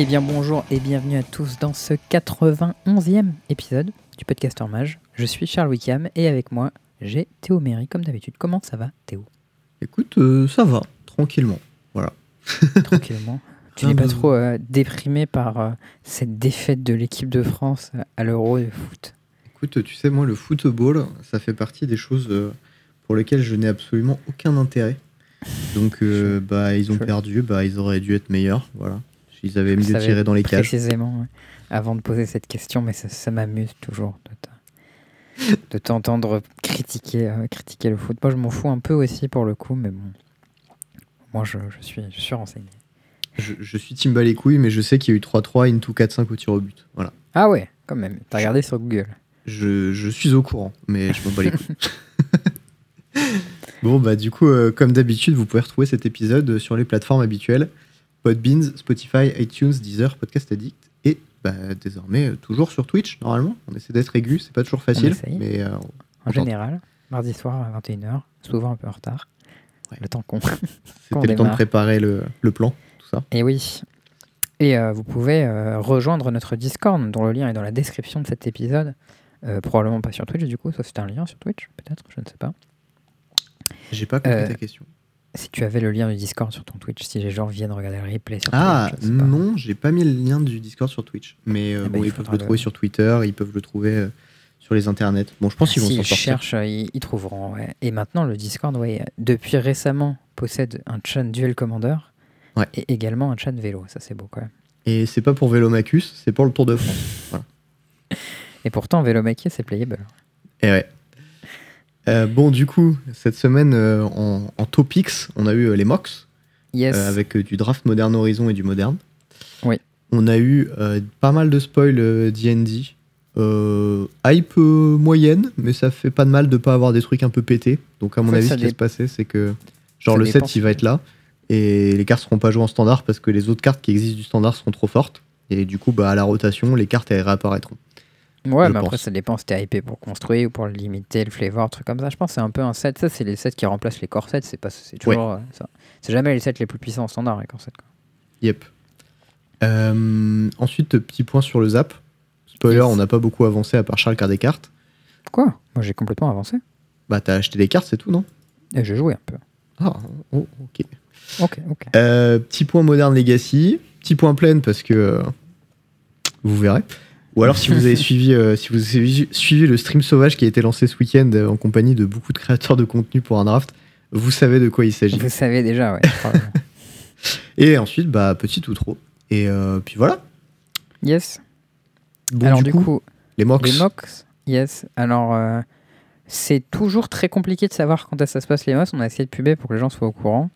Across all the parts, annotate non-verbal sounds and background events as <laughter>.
Eh bien bonjour et bienvenue à tous dans ce 91e épisode du Podcaster Mage. Je suis Charles Wickham et avec moi j'ai Théo Méry comme d'habitude. Comment ça va Théo? Écoute, euh, ça va, tranquillement. Voilà. <laughs> Tranquillement. Tu n'es pas trop euh, déprimé par euh, cette défaite de l'équipe de France à l'Euro de foot? Écoute, tu sais, moi, le football, ça fait partie des choses pour lesquelles je n'ai absolument aucun intérêt. Donc, bah, ils ont perdu, bah, ils auraient dû être meilleurs. Voilà. Ils avaient Je mieux tiré dans les cages. Précisément, ouais. avant de poser cette question, mais ça, ça m'amuse toujours de te- de t'entendre critiquer, euh, critiquer le foot. Moi, je m'en fous un peu aussi pour le coup, mais bon. Moi, je, je suis, je suis renseigné. Je, je suis Timba les couilles, mais je sais qu'il y a eu 3-3 into 4-5 au tir au but. Voilà. Ah ouais, quand même. T'as regardé sur Google. Je, je suis au courant, mais je m'en bats les couilles. <laughs> bon, bah, du coup, euh, comme d'habitude, vous pouvez retrouver cet épisode sur les plateformes habituelles Podbeans, Spotify, iTunes, Deezer, Podcast Addict et bah, désormais euh, toujours sur Twitch, normalement. On essaie d'être aigu, c'est pas toujours facile, mais euh, En général, mardi soir à 21h, souvent un peu en retard. Ouais. Le temps qu'on. <laughs> c'était le temps de préparer le, le plan, tout ça. Et oui. Et euh, vous pouvez euh, rejoindre notre Discord, dont le lien est dans la description de cet épisode. Probablement pas sur Twitch, du coup, sauf si c'est un lien sur Twitch, peut-être, je ne sais pas. J'ai pas compris ta question. Si tu avais le lien du Discord sur ton Twitch, si les gens viennent regarder le replay sur Ah, Twitch, non, j'ai pas mis le lien du Discord sur Twitch. Mais euh, Ah bah, bon, il ils peuvent le trouver sur Twitter, ils peuvent le trouver euh, sur les internets. Bon, je pense qu'ils vont s'en sortir. cherchent, euh, ils, ils trouveront. ouais. Et maintenant, le Discord, ouais, depuis récemment, possède un chat Duel Commander Ouais. et également un chat vélo. Ça, c'est beau quand même. Et c'est pas pour Vélomacus, c'est pour le Tour de France. <laughs> Et pourtant, Vélo Maquis, c'est playable. Et ouais. Euh, bon, du coup, cette semaine, euh, en, en topics, on a eu euh, les Yes. euh, avec du draft Modern Horizon et du Modern. Oui. On a eu pas mal de spoil D&D. Hype moyenne, mais ça fait pas de mal de pas avoir des trucs un peu pétés. Donc à mon fait, avis, ce qui va se passer, c'est que genre ça le dépend set, il va être là, et les cartes seront pas jouées en standard parce que les autres cartes qui existent du standard seront trop fortes. Et du coup, bah, à la rotation, les cartes, elles réapparaîtront. Ouais, je mais après, ça dépend si t'es hypé pour construire ou pour limiter, le flavor, truc comme ça. Je pense que c'est un peu un set. Ça, c'est les sets qui remplacent les corsets. C'est pas, c'est toujours euh, ça. C'est jamais les sets les plus puissants en standard, les corsets. quoi. Yep. Euh, ensuite, petit point sur le zap. Spoiler, Yes. on n'a pas beaucoup avancé à part Charles a des cartes. Quoi? Moi, j'ai complètement avancé. Bah, t'as acheté des cartes, c'est tout, non? Et j'ai joué un peu. Ah, oh, ok. Ok, ok. Euh, petit point Modern Legacy. Petit point plein parce que euh, vous verrez. Ou alors, si vous avez <laughs> suivi, euh, si vous avez su- suivi le stream sauvage qui a été lancé ce week-end euh, en compagnie de beaucoup de créateurs de contenu pour un draft, vous savez de quoi il s'agit. Vous savez déjà, ouais. <laughs> Et ensuite, bah, petit outro. Et euh, puis voilà. yes. Bon, Alors, du, coup, les mocks. Les mocks, yes. Alors, euh, c'est toujours très compliqué de savoir quand ça se passe les mocks. On a essayé de puber pour que les gens soient au courant.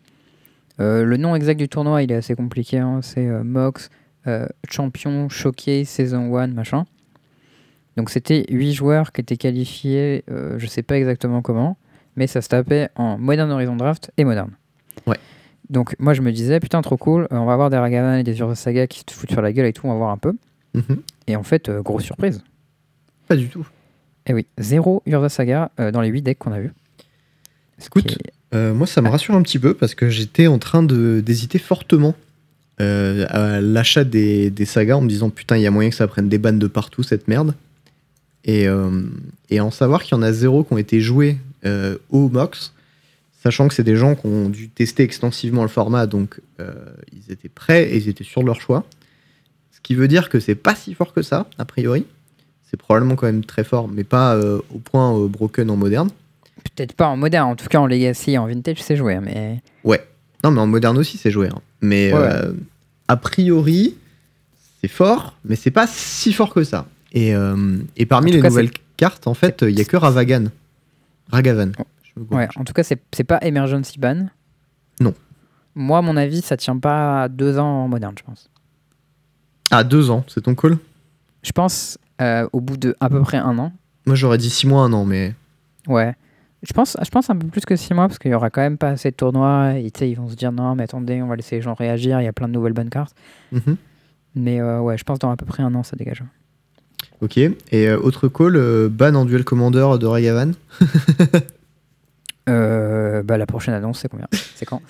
Le nom exact du tournoi, il est assez compliqué. hein. C'est Mox euh, Champion Showcase Saison 1, machin. Donc, c'était 8 joueurs qui étaient qualifiés, euh, je sais pas exactement comment, mais ça se tapait en Modern Horizon Draft et Modern. Ouais. Donc, moi, je me disais, putain, trop cool, euh, on va avoir des Ragavan et des Urza Saga qui se foutent sur la gueule et tout, on va voir un peu. Mhm. Et en fait, euh, grosse surprise. Pas du tout. Eh oui, zéro Urza Saga dans les 8 decks qu'on a vus. Écoute, moi, ça me rassure un petit peu parce que j'étais en train de- d'hésiter fortement euh, à l'achat des, des sagas en me disant putain, il y a moyen que ça prenne des bannes de partout cette merde. Et, euh, et en savoir qu'il y en a zéro qui ont été joués euh, au MOX, sachant que c'est des gens qui ont dû tester extensivement le format, donc ils étaient prêts et ils étaient sûrs de leur choix. Ce qui veut dire que c'est pas si fort que ça, a priori. C'est probablement quand même très fort, mais pas au point broken en moderne. Peut-être pas en moderne, en tout cas en Legacy et en Vintage, c'est joué. Mais Ouais. Non, mais en moderne aussi, c'est joué. hein. Mais Ouais, euh, a priori, c'est fort, mais c'est pas si fort que ça. Et, euh, et parmi les cas, nouvelles cartes, en fait, il y a que Ravagan. Ragavan. Ouais, en tout cas, c'est pas Emergency Ban. Non. Moi, à mon avis, ça tient pas à deux ans en moderne, je pense. Ah, deux ans, c'est ton call? Je pense euh, au bout de à peu près un an. Moi, j'aurais dit six mois, un an, mais. Ouais. Je pense, je pense un peu plus que six mois parce qu'il y aura quand même pas assez de tournois. Et ils vont se dire non, mais attendez, on va laisser les gens réagir. Il y a plein de nouvelles bonnes cartes. Mhm. Mais euh, ouais, je pense dans à peu près un an, ça dégage. Ok. Et euh, autre call, euh, ban en duel commander de Ragavan. <laughs> Bah, la prochaine annonce, c'est combien? C'est quand?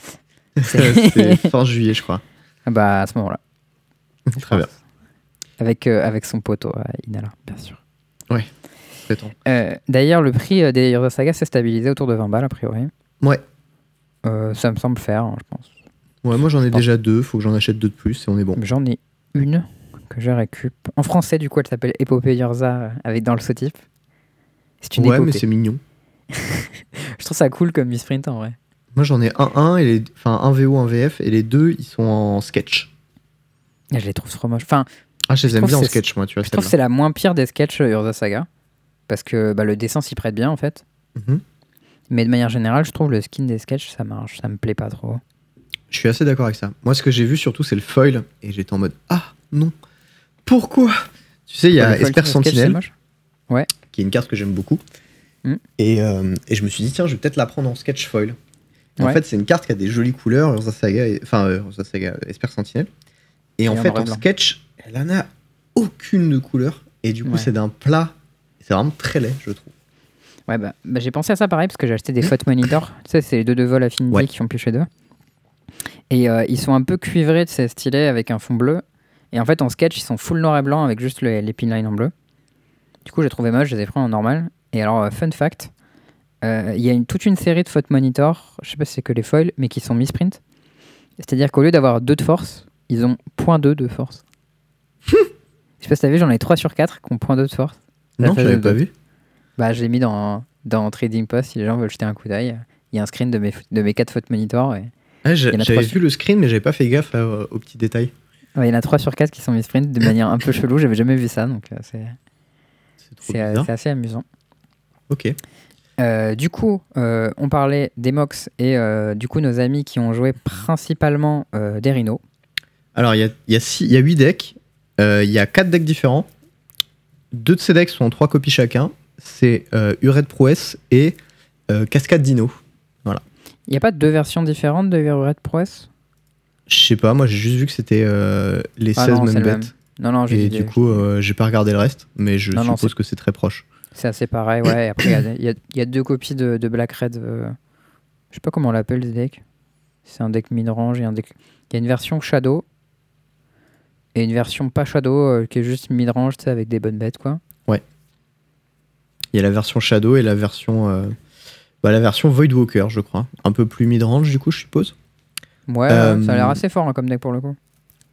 <laughs> C'est fin juillet, je crois. Bah, à ce moment-là. Très bien. Avec, avec son poteau, Inala, bien sûr. Temps. Euh, D'ailleurs, le prix euh, des of Saga s'est stabilisé autour de 20 balles, a priori. Ouais. Euh, ça me semble faire, hein, je pense. Ouais, moi j'en ai déjà deux, faut que j'en achète deux de plus et on est bon. J'en ai une que je récup. En français, du coup, elle s'appelle Épopée euh, avec dans le sous-type. C'est une Ouais, mais épopée. c'est mignon. <laughs> Je trouve ça cool comme misprint en vrai. Moi j'en ai un 1 et les... enfin un VO, un VF et les deux ils sont en sketch. Et je les trouve trop moches. Enfin, Ah, je les Je aime bien en sketch, moi, tu vois. je trouve que c'est la moins pire des sketchs Urza Saga. Parce que bah, le dessin s'y prête bien en fait. Mhm. Mais de manière générale, je trouve le skin des sketchs, ça marche. Ça me plaît pas trop. Je suis assez d'accord avec ça. Moi, ce que j'ai vu surtout, c'est le foil et j'étais en mode Ah non, pourquoi? Tu sais, il y Ouais, a Esper Sentinelle moche. qui est une carte que j'aime beaucoup. Mm. Et, euh, et je me suis dit, tiens, je vais peut-être la prendre en sketch foil. En Ouais. fait, c'est une carte qui a des jolies couleurs, Saga, et- enfin, euh, Saga, Esper Sentinelle. Et, en en fait, en sketch, elle en a aucune de couleur. Et du coup, Ouais. c'est d'un plat. C'est vraiment très laid, je trouve. Ouais, bah, bah, j'ai pensé à ça pareil parce que j'ai acheté des Fat Monitor. tu sais, c'est les deux de vol Affinity Ouais. qui font plus chez deux. Et euh, ils sont un peu cuivrés, c'est stylé avec un fond bleu. Et en fait, en sketch, ils sont full noir et blanc avec juste le- les pinlines en bleu. Du coup, j'ai trouvé moche, je les ai pris en normal. Et alors, euh, fun fact, euh, il y a une, toute une série de Fat Monitor, je sais pas si c'est que les foils, mais qui sont misprint. C'est-à-dire qu'au lieu d'avoir 2 de force, ils ont 0.2 de force. <laughs> je sais pas si t'as vu, j'en ai 3 sur 4 qui ont 0.2 de force. La Non, je l'avais pas vu. Bah, je l'ai mis dans, dans Trading Post si les gens veulent jeter un coup d'œil. Il y a un screen de mes, de mes 4 fautes monitor. Et... Ouais, j'a- Il y en a J'avais vu le screen, mais j'avais pas fait gaffe à- aux petits détails. Ouais, il y en a 3 sur 4 qui sont mis sprint de manière un peu <laughs> chelou. J'avais jamais vu ça, donc euh, c'est euh, c'est assez amusant. Ok. Euh, du coup, euh, on parlait des Mox et euh, du coup nos amis qui ont joué principalement euh, des Rhinos. Alors, il y a, y, a six- il y a 8 decks. Euh, Il y a 4 decks différents. Deux de ces decks sont en 3 copies chacun. C'est euh, Ured Prouesse et euh, Cascade Dino. Il n'y a pas deux versions différentes de Red Prowess Je sais pas, moi j'ai juste vu que c'était euh, les Ah 16 non, mêmes même. bêtes. Non, Et du coup, euh, j'ai pas regardé le reste, mais je Non, suppose que c'est très proche. c'est assez pareil. Ouais, après, il y a des- y, y deux copies de, de Black Red. je sais pas comment on l'appelle ce deck. C'est un deck mid-range et un deck. Il y a une version Shadow et une version pas Shadow euh, qui est juste mid-range, avec des bonnes bêtes, quoi. Il y a la version Shadow et la version, euh, bah, la version Voidwalker, je crois. Un peu plus mid-range, du coup, je suppose. Ouais, Euh, ça a l'air assez fort hein, comme deck pour le coup.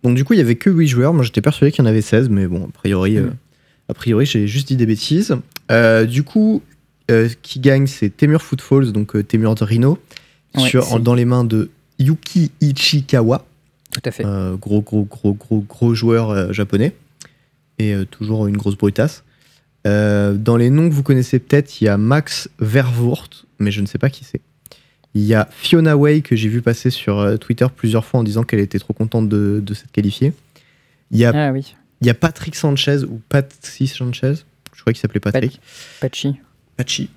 Donc, du coup, il y avait que 8 joueurs. Moi, j'étais persuadé qu'il y en avait 16, mais bon, a priori, euh, Mm. a priori j'ai juste dit des bêtises. Euh, du coup, qui gagne, c'est Temur Footfalls, donc Temur de Rhino, Ouais, sur, dans les mains de Yuki Ichikawa. Tout à fait. Euh, gros, gros, gros, gros, gros joueur euh, japonais. Et euh, toujours une grosse brutasse. Euh, dans les noms que vous connaissez peut-être, il y a Max Vervoort, mais je ne sais pas qui c'est. Il y a Fiona Way que j'ai vu passer sur euh, Twitter plusieurs fois en disant qu'elle était trop contente de, de s'être qualifiée. Il y, a, Ah oui, il y a Patrick Sanchez ou Patsy Sanchez, je crois qu'il s'appelait Patrick. Patchy. Pachi,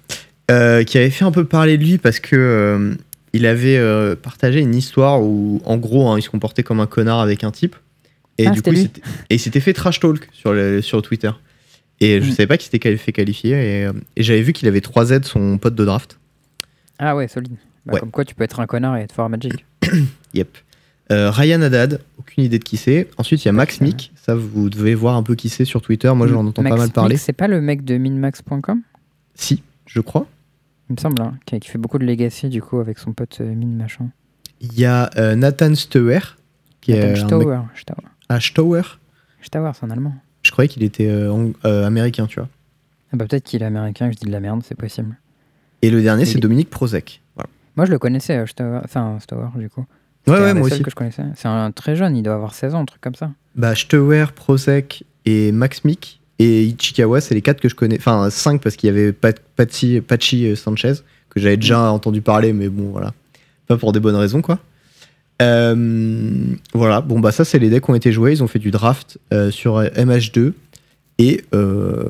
euh, qui avait fait un peu parler de lui parce que euh, il avait euh, partagé une histoire où, en gros, hein, il se comportait comme un connard avec un type. Et Ah, du coup, il et il s'était fait trash talk sur, le, sur Twitter. Et je Mm. savais pas qu'il s'était fait qualifier. Et, euh, et j'avais vu qu'il avait 3 Z, son pote de draft. Ah ouais, solide. Bah, Ouais. Comme quoi, tu peux être un connard et être fort à Magic. <coughs> Yep. Euh, Ryan Haddad, aucune idée de qui c'est. Ensuite, il y a Max Ouais. Mick. Ça, vous devez voir un peu qui c'est sur Twitter. Moi, j'en entends Max pas mal parler. C'est pas le mec de minmax.com Si, je crois. Il me semble, hein, qui, qui fait beaucoup de legacy du coup avec son pote euh, Min machin. Il y a euh, Nathan Steuer, qui est Attends, un mec... Stauer. Ah, Stauer Stauer, c'est un allemand. Je croyais qu'il était euh, euh, américain, tu vois. Ah bah peut-être qu'il est américain, que je dis de la merde, c'est possible. Et le dernier, c'est Il- Dominique Prozek. Voilà. Moi je le connaissais, euh, Stauer, enfin Stauer du coup. Ouais, ouais, moi aussi. que je connaissais. C'est un très jeune, il doit avoir 16 ans, un truc comme ça. Bah, Steuer, Prozek et Max Mick et Ichikawa, c'est les quatre que je connais. Enfin, cinq parce qu'il y avait Pat- Patsy, Pachi euh, Sanchez, que j'avais déjà entendu parler, mais bon, voilà. Pas pour des bonnes raisons, quoi. Euh, voilà, bon, bah, ça, c'est les decks qui ont été joués. Ils ont fait du draft euh, sur euh, MH2. Et euh,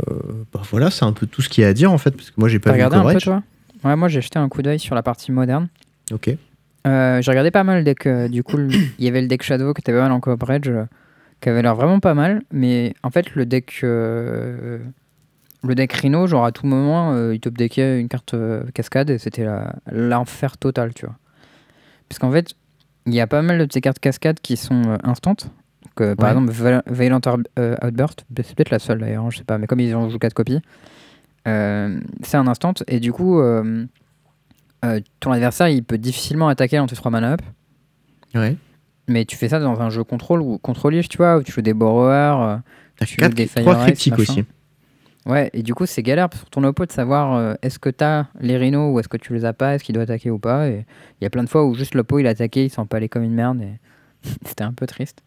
bah, voilà, c'est un peu tout ce qu'il y a à dire, en fait, parce que moi, j'ai pas vu regardé un peu coverage. toi? Ouais, moi j'ai jeté un coup d'œil sur la partie moderne. Ok. J'ai regardé pas mal le deck. du coup, il y avait le deck Shadow qui était pas mal en coverage, qui avait l'air vraiment pas mal. Mais en fait, le deck, euh, le deck Rhino, genre à tout moment, euh, il top deckait une carte euh, cascade et c'était l'enfer total, tu vois. Parce qu'en fait, il y a pas mal de ces cartes cascades qui sont instantes, que, par Ouais. exemple, Violent Out- Outburst, c'est peut-être la seule d'ailleurs, je sais pas, mais comme ils ont joué 4 copies, c'est un instant, et du coup, ton adversaire il peut difficilement attaquer dans tes 3 mana up, Ouais. Mais tu fais ça dans un jeu contrôle ou contrôlish, tu vois, où tu joues des borrowers. euh, Tu quatre- veux des trois Fire critiques aussi. Ouais, et du coup, c'est galère pour ton oppo de savoir euh, est-ce que t'as les rhinos ou est-ce que tu les as pas, est-ce qu'il doit attaquer ou pas. Et il y a plein de fois où juste l'oppo il a attaqué, il s'en palait comme une merde et <laughs> c'était un peu triste.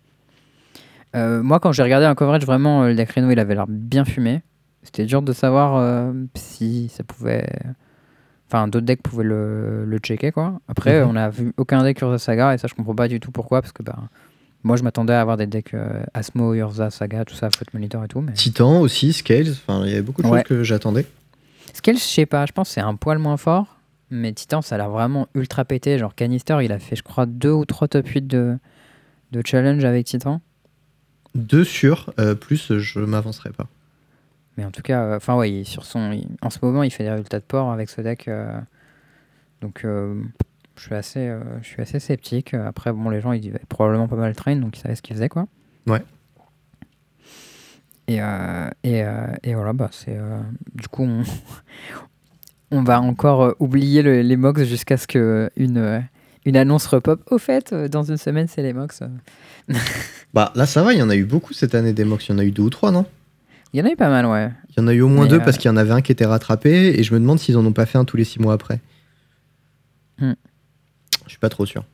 Euh, moi, quand j'ai regardé un coverage, vraiment, le deck rhino il avait l'air bien fumé. C'était dur de savoir euh, si ça pouvait. Enfin, d'autres decks pouvaient le, le checker quoi. Après, Mhm. on a vu aucun deck Urza Saga et ça, je comprends pas du tout pourquoi parce que bah. Moi, je m'attendais à avoir des decks euh, Asmo, Urza, Saga, tout ça, Foot Monitor et tout. Mais... Titan aussi, Scales, enfin il y avait beaucoup de Ouais. choses que j'attendais. Scale, je sais pas, je pense que c'est un poil moins fort. Mais Titan, ça a l'air vraiment ultra pété. Genre Canister, il a fait, je crois, deux ou trois top 8 de, de challenge avec Titan. Deux sur, euh, plus je m'avancerai pas. Mais en tout cas, euh, enfin, ouais, sur son, il- en ce moment, il fait des résultats de port avec ce deck. euh, donc, euh, je suis assez, je suis assez sceptique. Après, bon, les gens, ils avaient probablement pas mal train, donc ils savaient ce qu'ils faisaient, quoi. Ouais. Et, euh, et, euh, et voilà, bah, c'est. euh, du coup, on, <laughs> on va encore oublier le- les MOX jusqu'à ce qu'une une, une annonce repop. Au fait, dans une semaine, c'est les MOX. Bah là ça va, il y en a eu beaucoup cette année des mocks, il y en a eu deux ou trois, non? Il y en a eu pas mal, ouais. Il y en a eu au moins Mais, deux euh, parce qu'il y en avait un qui était rattrapé et je me demande s'ils en ont pas fait un tous les six mois après. Hmm. Je suis pas trop sûr.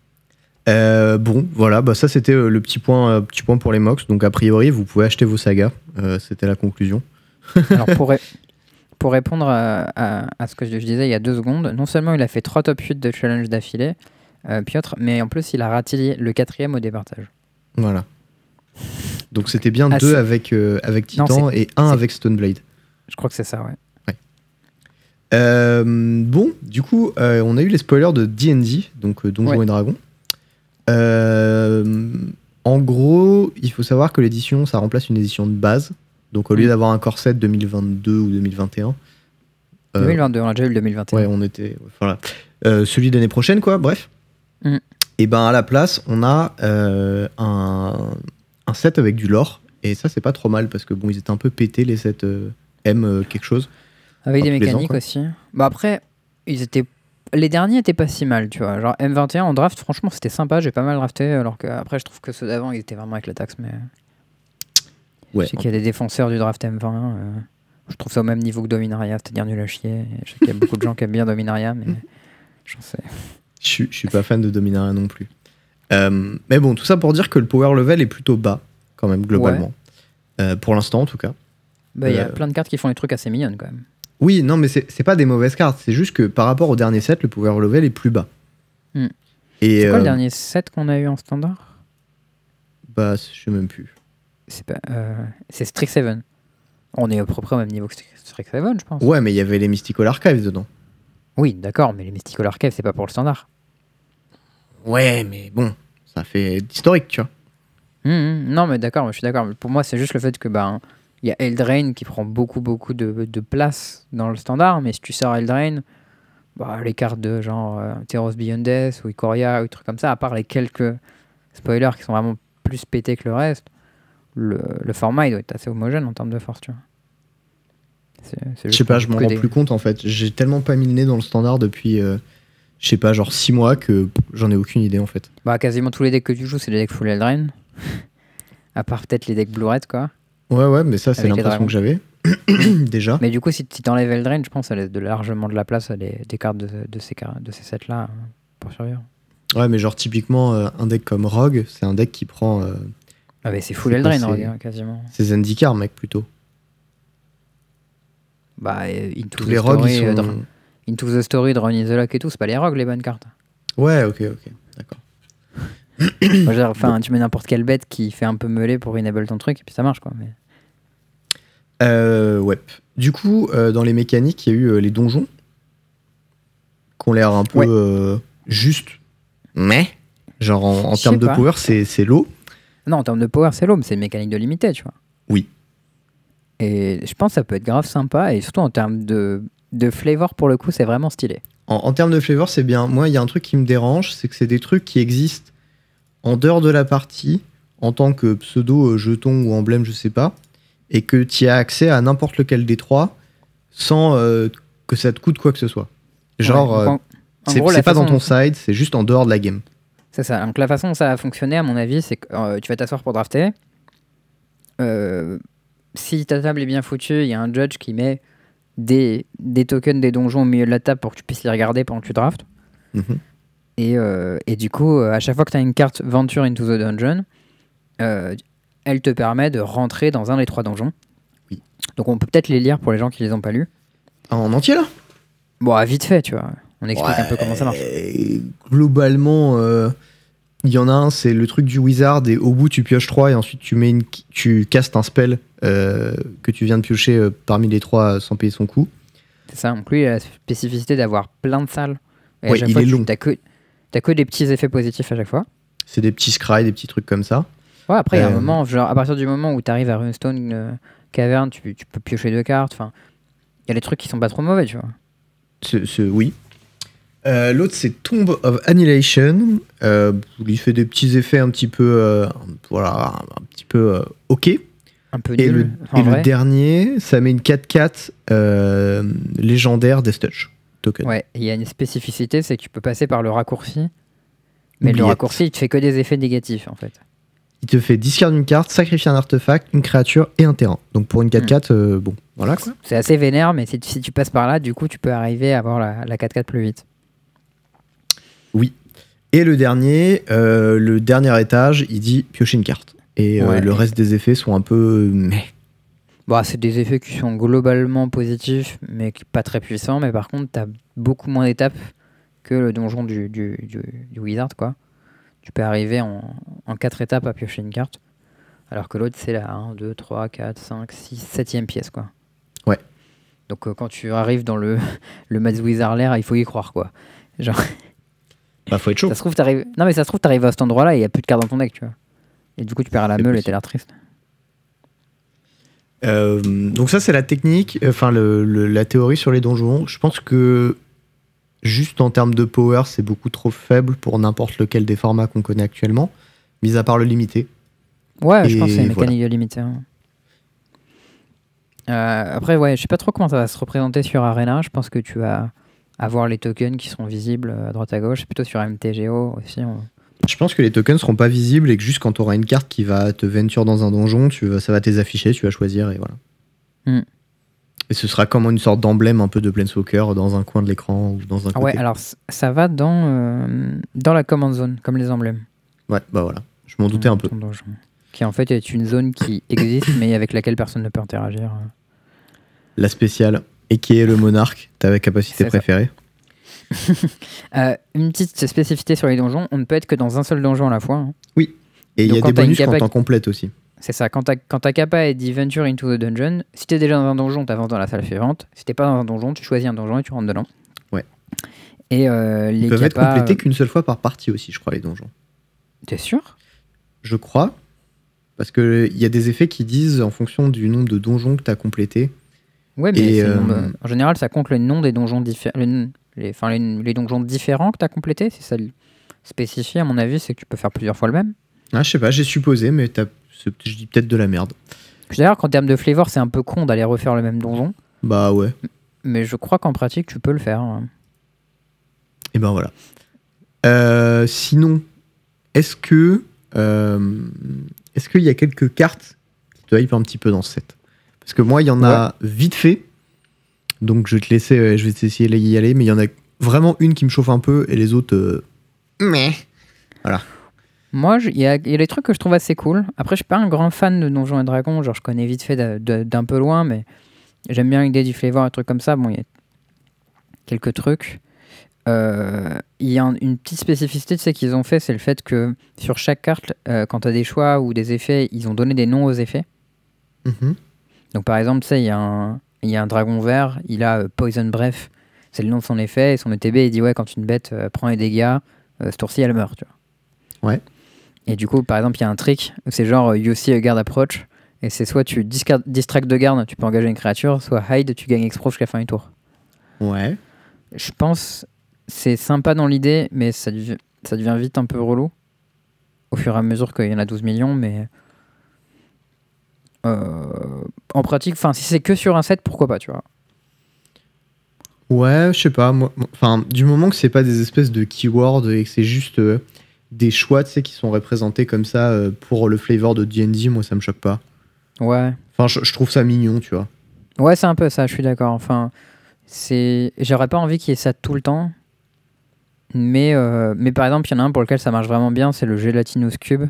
Euh, bon, voilà, bah ça c'était euh, le petit point, petit point pour les MOX. Donc a priori, vous pouvez acheter vos sagas. Euh, c'était la conclusion. <laughs> Alors pour, ré- pour répondre à, à- à ce que je disais il y a deux secondes, non seulement il a fait trois top 8 de challenge d'affilée, euh, Piotr, mais en plus il a raté le quatrième au départage. Voilà. Donc c'était bien Ah, deux avec, euh, avec Non, Titan et un avec Stoneblade. Je crois que c'est ça, ouais. Euh, bon, du coup, euh, on a eu les spoilers de D&D, donc Donjons Ouais. et Dragons. En gros, il faut savoir que l'édition, ça remplace une édition de base. Donc au lieu Mm. d'avoir un corset 2022 ou 2021, euh, 2022, on a déjà eu le 2021. ouais, on était, voilà, celui d'année prochaine, quoi. Bref. Mm. Et ben à la place, on a un, un set avec du lore. Et ça, c'est pas trop mal parce que bon, ils étaient un peu pétés les sets euh, M euh, quelque chose. Avec Enfin, des ans, mécaniques aussi. Bah après, ils étaient... les derniers étaient pas si mal, tu vois. Genre M21 en draft, franchement, c'était sympa, j'ai pas mal drafté, alors que après, je trouve que ceux d'avant, ils étaient vraiment avec la taxe, mais... Ouais. Je sais qu'il y a des défenseurs du draft M20. euh, je trouve ça au même niveau que Dominaria, c'est-à-dire nul à chier. Je sais qu'il y a beaucoup de gens qui aiment bien Dominaria, mais <laughs> j'en sais. Je, je suis pas fan de Dominaria non plus. Euh, mais bon, tout ça pour dire que le power level est plutôt bas, quand même, globalement. Euh, pour l'instant, en tout cas. Bah, il y a Euh. plein de cartes qui font des trucs assez mignonnes quand même. Oui, non, mais c'est pas des mauvaises cartes. C'est juste que par rapport au dernier set, le power level est plus bas. Hmm. C'est quoi le dernier set qu'on a eu en standard? Bah, je sais même plus. C'est pas, c'est Strixhaven. On est à peu près au même niveau que Stri- Strixhaven, je pense. Ouais, mais il y avait les Mystical Archives dedans. Oui, d'accord, mais les Mystical Archive, c'est pas pour le standard. Ouais, mais bon, ça fait historique, tu vois. Hum, hum, non, mais d'accord, je suis d'accord. Pour moi, c'est juste le fait que ben il y a Eldraine qui prend beaucoup beaucoup de, de place dans le standard, mais si tu sors Eldraine, bah, les cartes de genre euh, Theros Beyond Death ou Ikoria ou des trucs comme ça, à part les quelques spoilers qui sont vraiment plus pétés que le reste, le, le format il doit être assez homogène en termes de force, tu vois. C'est- c'est Je sais pas, je m'en rends des- plus compte en fait. J'ai tellement pas mis le nez dans le standard depuis, euh, je sais pas, genre 6 mois que j'en ai aucune idée en fait. Bah, quasiment tous les decks que tu joues, c'est des decks full Eldraine. à part peut-être les decks Blue Red, quoi. Ouais, ouais, mais ça, c'est l'impression que j'avais. <coughs> Déjà. Mais du coup, si tu t'enlèves Eldraine, je pense que ça laisse de largement de la place à des, des cartes de, de ces, de ces sets-là euh, pour survivre. Ouais, mais genre typiquement, euh, un deck comme Rogue, c'est un deck qui prend euh, Ah, mais c'est full C'est Eldraine, c'est- regarde, quasiment. ses Zendikar, mec, plutôt. Bah, Tous les Rogues, ils euh, sont. Into the Story de Ronnie the Lock et tout, c'est pas les Rogues les bonnes cartes. Ouais, ok, ok, d'accord. <coughs> Moi, je veux dire, Enfin, tu mets n'importe quelle bête qui fait un peu meulé pour enable ton truc et puis ça marche, quoi. Mais... Euh, ouais. Du coup, euh, dans les mécaniques, il y a eu euh, les donjons qui ont l'air un peu Ouais. euh, juste. Mais, genre en, en termes de power, c'est c'est l'eau. Non, en termes de power, c'est low, mais c'est une mécanique de limité, tu vois. Oui. Et je pense que ça peut être grave sympa, et surtout en termes de, de flavor, pour le coup, c'est vraiment stylé. En, en termes de flavor, c'est bien. Moi, il y a un truc qui me dérange, c'est que c'est des trucs qui existent en dehors de la partie, en tant que pseudo, euh, jeton ou emblème, je sais pas, et que tu as accès à n'importe lequel des trois sans euh, que ça te coûte quoi que ce soit. Genre, Ouais, euh, c'est pas dans ton side, c'est juste en dehors de la game. C'est ça. Donc la façon dont ça va fonctionner, à mon avis, c'est que euh, tu vas t'asseoir pour drafter. Si ta table est bien foutue, il y a un judge qui met des, des tokens des donjons au milieu de la table pour que tu puisses les regarder pendant que tu draftes. Mhm. Et, euh, et du coup, euh, à chaque fois que tu as une carte Venture into the Dungeon, euh, elle te permet de rentrer dans un des trois donjons. Oui. Donc on peut peut-être les lire pour les gens qui les ont pas lus. En entier là? Bon, à vite fait, tu vois. On explique un peu comment ça marche. Globalement, euh, il y en a un, c'est le truc du wizard, et au bout tu pioches 3 et ensuite tu, mets une, tu castes un spell que tu viens de piocher euh, parmi les trois sans payer son coût. C'est ça. Donc lui, il a la spécificité d'avoir plein de salles. Et à Ouais, chaque il fois, est tu- long. T'as que, t'as que des petits effets positifs à chaque fois. C'est des petits scry, des petits trucs comme ça. Ouais, après, il y a un Euh. moment, genre, à partir du moment où tu arrives à Runestone euh, Cavern, tu, tu peux piocher deux cartes. Enfin, il y a des trucs qui sont pas trop mauvais, tu vois. Ce, ce- oui. Euh, L'autre, c'est Tomb of Annihilation. Euh, il fait des petits effets un petit peu, euh, voilà, un petit peu euh, ok. Un peu Et, nul. le, et le dernier, ça met une 4-4 euh, légendaire Death Touch token. Ouais, il y a une spécificité, c'est que tu peux passer par le raccourci. Mais le raccourci, il te fait que des effets négatifs, en fait. Il te fait discard une carte, sacrifier un artefact, une créature et un terrain. Donc pour une 4-4, euh, bon, voilà quoi. C'est assez vénère, mais si, si tu passes par là, du coup, tu peux arriver à avoir la, la 4-4 plus vite. Et le dernier, euh, le dernier étage, il dit piocher une carte. Et euh, Ouais. le reste des effets sont un peu. mais Bah, c'est des effets qui sont globalement positifs, mais pas très puissants. Mais par contre, tu as beaucoup moins d'étapes que le donjon du, du, du- du Wizard, quoi. Tu peux arriver en, en 4 étapes à piocher une carte. Alors que l'autre, c'est la 1, 2, 3, 4, 5, 6, 7ème pièce, quoi. Ouais. Donc euh, quand tu arrives dans le, <laughs> le Maze Wizard l'air, il faut y croire, quoi. Genre, Bah, faut être chaud. ça se trouve, t'arrives... Non, mais ça se trouve, t'arrives à cet endroit-là et il n'y a plus de cartes dans ton deck, tu vois. Et du coup, tu perds à la meule et t'as l'air triste. Euh, donc ça c'est la technique, enfin le- le- la théorie sur les donjons. Je pense que juste en termes de power c'est beaucoup trop faible pour n'importe lequel des formats qu'on connaît actuellement, mis à part le limité. Ouais, je pense que c'est une voilà. mécanique de limitée. hein. Euh, après, ouais, je sais pas trop comment ça va se représenter sur Arena. Je pense que tu vas avoir les tokens qui seront visibles à droite à gauche. Plutôt sur MTGO aussi. on- Je pense que les tokens seront pas visibles et que juste quand tu auras une carte qui va te venture dans un donjon, tu ça va te les afficher, tu vas choisir et voilà. Hmm. Et ce sera comme une sorte d'emblème un peu de Planeswalker dans un coin de l'écran ou dans un Ah côté. ouais, alors ça va dans, euh, dans la command zone, comme les emblèmes. Ouais, bah voilà. Je m'en doutais un peu. Qui en fait est une zone qui <coughs> existe, mais avec laquelle personne ne peut interagir. La spéciale, et qui est le monarque, ta capacité préférée. <laughs> Euh, une petite spécificité sur les donjons, on ne peut être que dans un seul donjon à la fois. hein. Et il y a quand des t'as une bonus quand capa- t'en complètes aussi. C'est ça, quand ta, quand ta capa est dit Venture into the Dungeon, si t'es déjà dans un donjon, t'avances dans la salle suivante. Si t'es pas dans un donjon, tu choisis un donjon et tu rentres dedans. Ouais. Et euh, les Ils peuvent être capas, complétés euh, qu'une seule fois par partie aussi, je crois, les donjons. T'es sûr? Je crois. Parce qu'il y a des effets qui disent, en fonction du nombre de donjons que tu as complétés. Ouais, mais Et, c'est le euh, nombre- en général, ça compte le nom des donjons différents. Les, enfin, les, les donjons différents que t'as complétés. Si ça le spécifie, à mon avis, c'est que tu peux faire plusieurs fois le même. Ah, je sais pas, j'ai supposé, mais c'est- je dis peut-être de la merde. D'ailleurs, qu'en termes de flavor, c'est un peu con d'aller refaire le même donjon. Bah ouais. Mais je crois qu'en pratique, tu peux le faire. hein. Et ben voilà. Euh, sinon, est-ce que. euh, est-ce qu'il y a quelques cartes qui te hype un petit peu dans ce set? Parce que moi, il y en a vite fait. Donc je vais te laisser, euh, je vais essayer d'y aller, mais il y en a vraiment une qui me chauffe un peu et les autres. euh, Mais. Moi, je- il y, a des trucs que je trouve assez cool. Après, je suis pas un grand fan de Donjons et Dragons. Genre, je connais vite fait de- de- d'un peu loin, mais j'aime bien l'idée du flavor et trucs comme ça. Bon, il y a quelques trucs. Euh, Il y a un- une petite spécificité tu sais, qu'ils ont fait, c'est le fait que sur chaque carte, euh, quand tu as des choix ou des effets, ils ont donné des noms aux effets. Mhm. Donc, par exemple, tu sais, il y, a un- il y a un dragon vert, il a euh, Poison Breath, c'est le nom de son effet, et son ETB, il dit Ouais, quand une bête euh, prend les dégâts, euh, ce tour-ci, elle meurt. Tu vois. Ouais. Et du coup, par exemple, il y a un trick, c'est genre You see a guard approach, et c'est soit tu discard- distract de garde, tu peux engager une créature, soit hide, tu gagnes expro jusqu'à la fin du tour. Ouais. Je pense c'est sympa dans l'idée, mais ça, ça devient vite un peu relou. au fur et à mesure qu'il y en a 12 millions, mais. Euh, en pratique, enfin, si c'est que sur un set, pourquoi pas, tu vois. Ouais, je sais pas. Enfin, du moment que c'est pas des espèces de keywords et que c'est juste euh, des choix, tu sais, qui sont représentés comme ça euh, pour le flavor de D&D, moi, ça me choque pas. Ouais. Enfin, je, je trouve ça mignon, tu vois. Ouais, c'est un peu ça, je suis d'accord. Enfin, c'est. J'aurais pas envie qu'il y ait ça tout le temps. Mais, euh, mais par exemple, il y en a un pour lequel ça marche vraiment bien, c'est le Gelatinous Cube.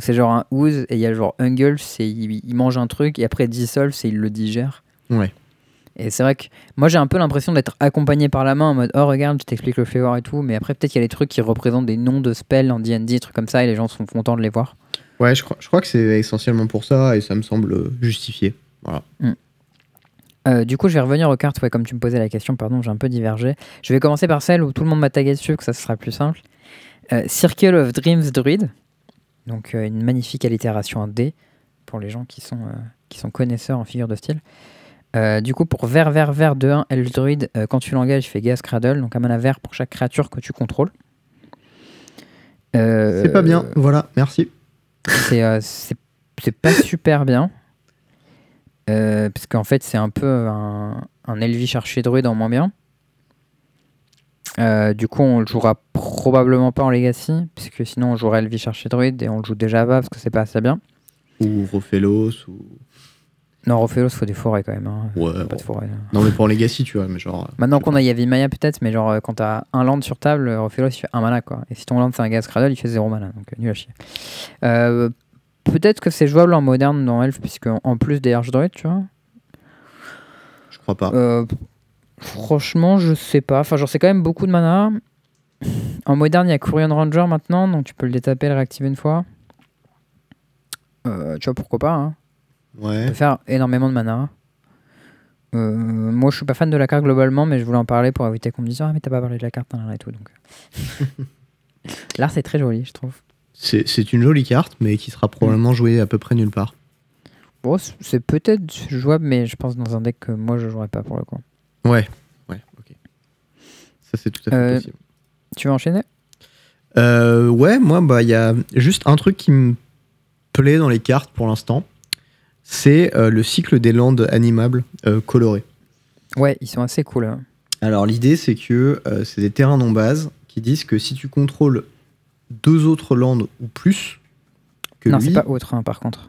C'est genre un ooze et il y a genre Ungle, c'est il, il mange un truc et après dissolve, c'est il le digère. Ouais. Et c'est vrai que moi j'ai un peu l'impression d'être accompagné par la main en mode oh regarde, je t'explique le flavor et tout. Mais après, peut-être qu'il y a des trucs qui représentent des noms de spells en DD, trucs comme ça et les gens sont contents de les voir. Ouais, je crois, je crois que c'est essentiellement pour ça et ça me semble justifié. Voilà. Euh, du coup, je vais revenir aux cartes, ouais, comme tu me posais la question, pardon, j'ai un peu divergé. Je vais commencer par celle où tout le monde m'a tagué dessus, que ça sera plus simple. Euh, Circle of Dreams Druid, donc euh, une magnifique allitération en D pour les gens qui sont, euh, qui sont connaisseurs en figure de style. Euh, du coup, pour vert, vert, vert 2-1, Elf Druid, euh, quand tu l'engages, il fait Gas Cradle, donc un mana vert pour chaque créature que tu contrôles. Euh, C'est pas bien. Voilà, merci. c'est pas <laughs> super bien. Parce qu'en fait, c'est un peu un, un Elvish Archidruid en moins bien. Euh, du coup, on le jouera probablement pas en Legacy, puisque sinon on jouerait Elvish Archidruid et on le joue déjà bas parce que c'est pas assez bien. Ou Rofelos, ou. Non,Rophélos, faut des forêts quand même. hein. Ouais, Pas bon. de forêt. là. Non, mais pour Legacy, tu vois, mais genre. euh, Maintenant qu'on a Yavimaya peut-être, mais genre euh, quand t'as un land sur table, euh,Rophélos il fait un mana quoi. Et si ton land c'est un Gas Cradle, il fait zéro mana, donc nul à chier. Euh, peut-être que c'est jouable en moderne dans Elf, puisque en- en plus des Archdruids, tu vois. Je crois pas. Euh, franchement, je sais pas. Enfin, genre, c'est quand même beaucoup de mana. En moderne, il y a Courion Ranger maintenant, donc tu peux le détaper et le réactiver une fois. Euh, tu vois, pourquoi pas. Hein. Ouais. peut faire énormément de mana. Euh, moi, je suis pas fan de la carte globalement, mais je voulais en parler pour éviter qu'on me dise Ah, mais t'as pas parlé de la carte nan, et tout. Donc. <laughs> L'art, c'est très joli, je trouve. C'est c'est une jolie carte, mais qui sera probablement jouée à peu près nulle part. Bon, c'est peut-être jouable, mais je pense dans un deck que moi, je jouerais pas pour le coup. Ouais. Ouais, ok. Ça, c'est tout à fait Euh, possible. Tu veux enchaîner? Euh, ouais, moi, bah, il y a juste un truc qui me plaît dans les cartes pour l'instant. C'est euh, le cycle des landes animables euh, colorées. Ouais, ils sont assez cool. hein. Alors, l'idée, c'est que euh, c'est des terrains non base qui disent que si tu contrôles deux autres landes ou plus que Non, lui, c'est pas autre, hein, par contre.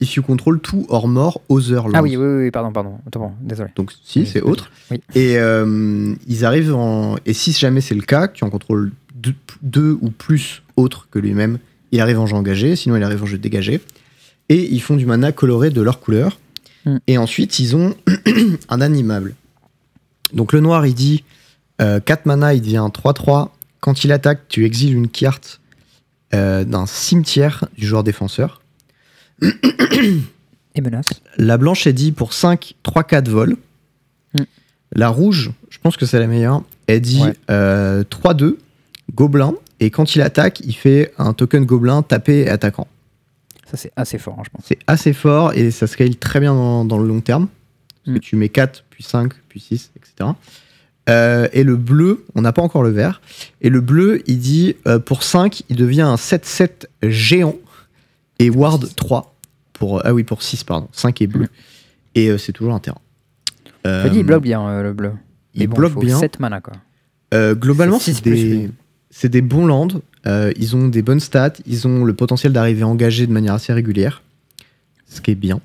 If tu contrôles tout hors mort other lands. Ah oui, oui, oui, pardon, pardon. Bon, désolé. Donc, si, Oui, c'est autre. Oui. Et euh, ils arrivent en. Et si jamais c'est le cas, que tu en contrôles deux, deux ou plus autres que lui-même, il arrive en jeu engagé, sinon il arrive en jeu dégagé. Et ils font du mana coloré de leur couleur. Mm. Et ensuite, ils ont <clears throat> un animable. Donc le noir, il dit 4 mana, il devient 3-3. Quand il attaque, tu exiles une carte euh, d'un cimetière du joueur défenseur. <coughs> Et menace. La blanche est dit pour 5, 3, 4 vols. Mm. La rouge, je pense que c'est la meilleure, elle dit Ouais. euh, 3, 2, gobelin. Et quand il attaque, il fait un token gobelin tapé et attaquant. Ça, c'est assez fort, hein, je pense. C'est assez fort et ça scale très bien dans, dans le long terme. Parce Mm. que tu mets 4, puis 5, puis 6, etc. Euh, et le bleu, on n'a pas encore le vert. Et le bleu, il dit euh, pour 5, il devient un 7-7 géant. Et Ward 3. Pour, ah oui, pour 6, pardon. 5 et bleu. Et euh, c'est toujours un terrain. Euh, Je dis, il bloque bien euh, le bleu. il bon, bloque faut bien. 7 mana, quoi. Euh, globalement, C'est des, c'est des bons lands. Euh, ils ont des bonnes stats. Ils ont le potentiel d'arriver engagé de manière assez régulière. Ce qui est bien.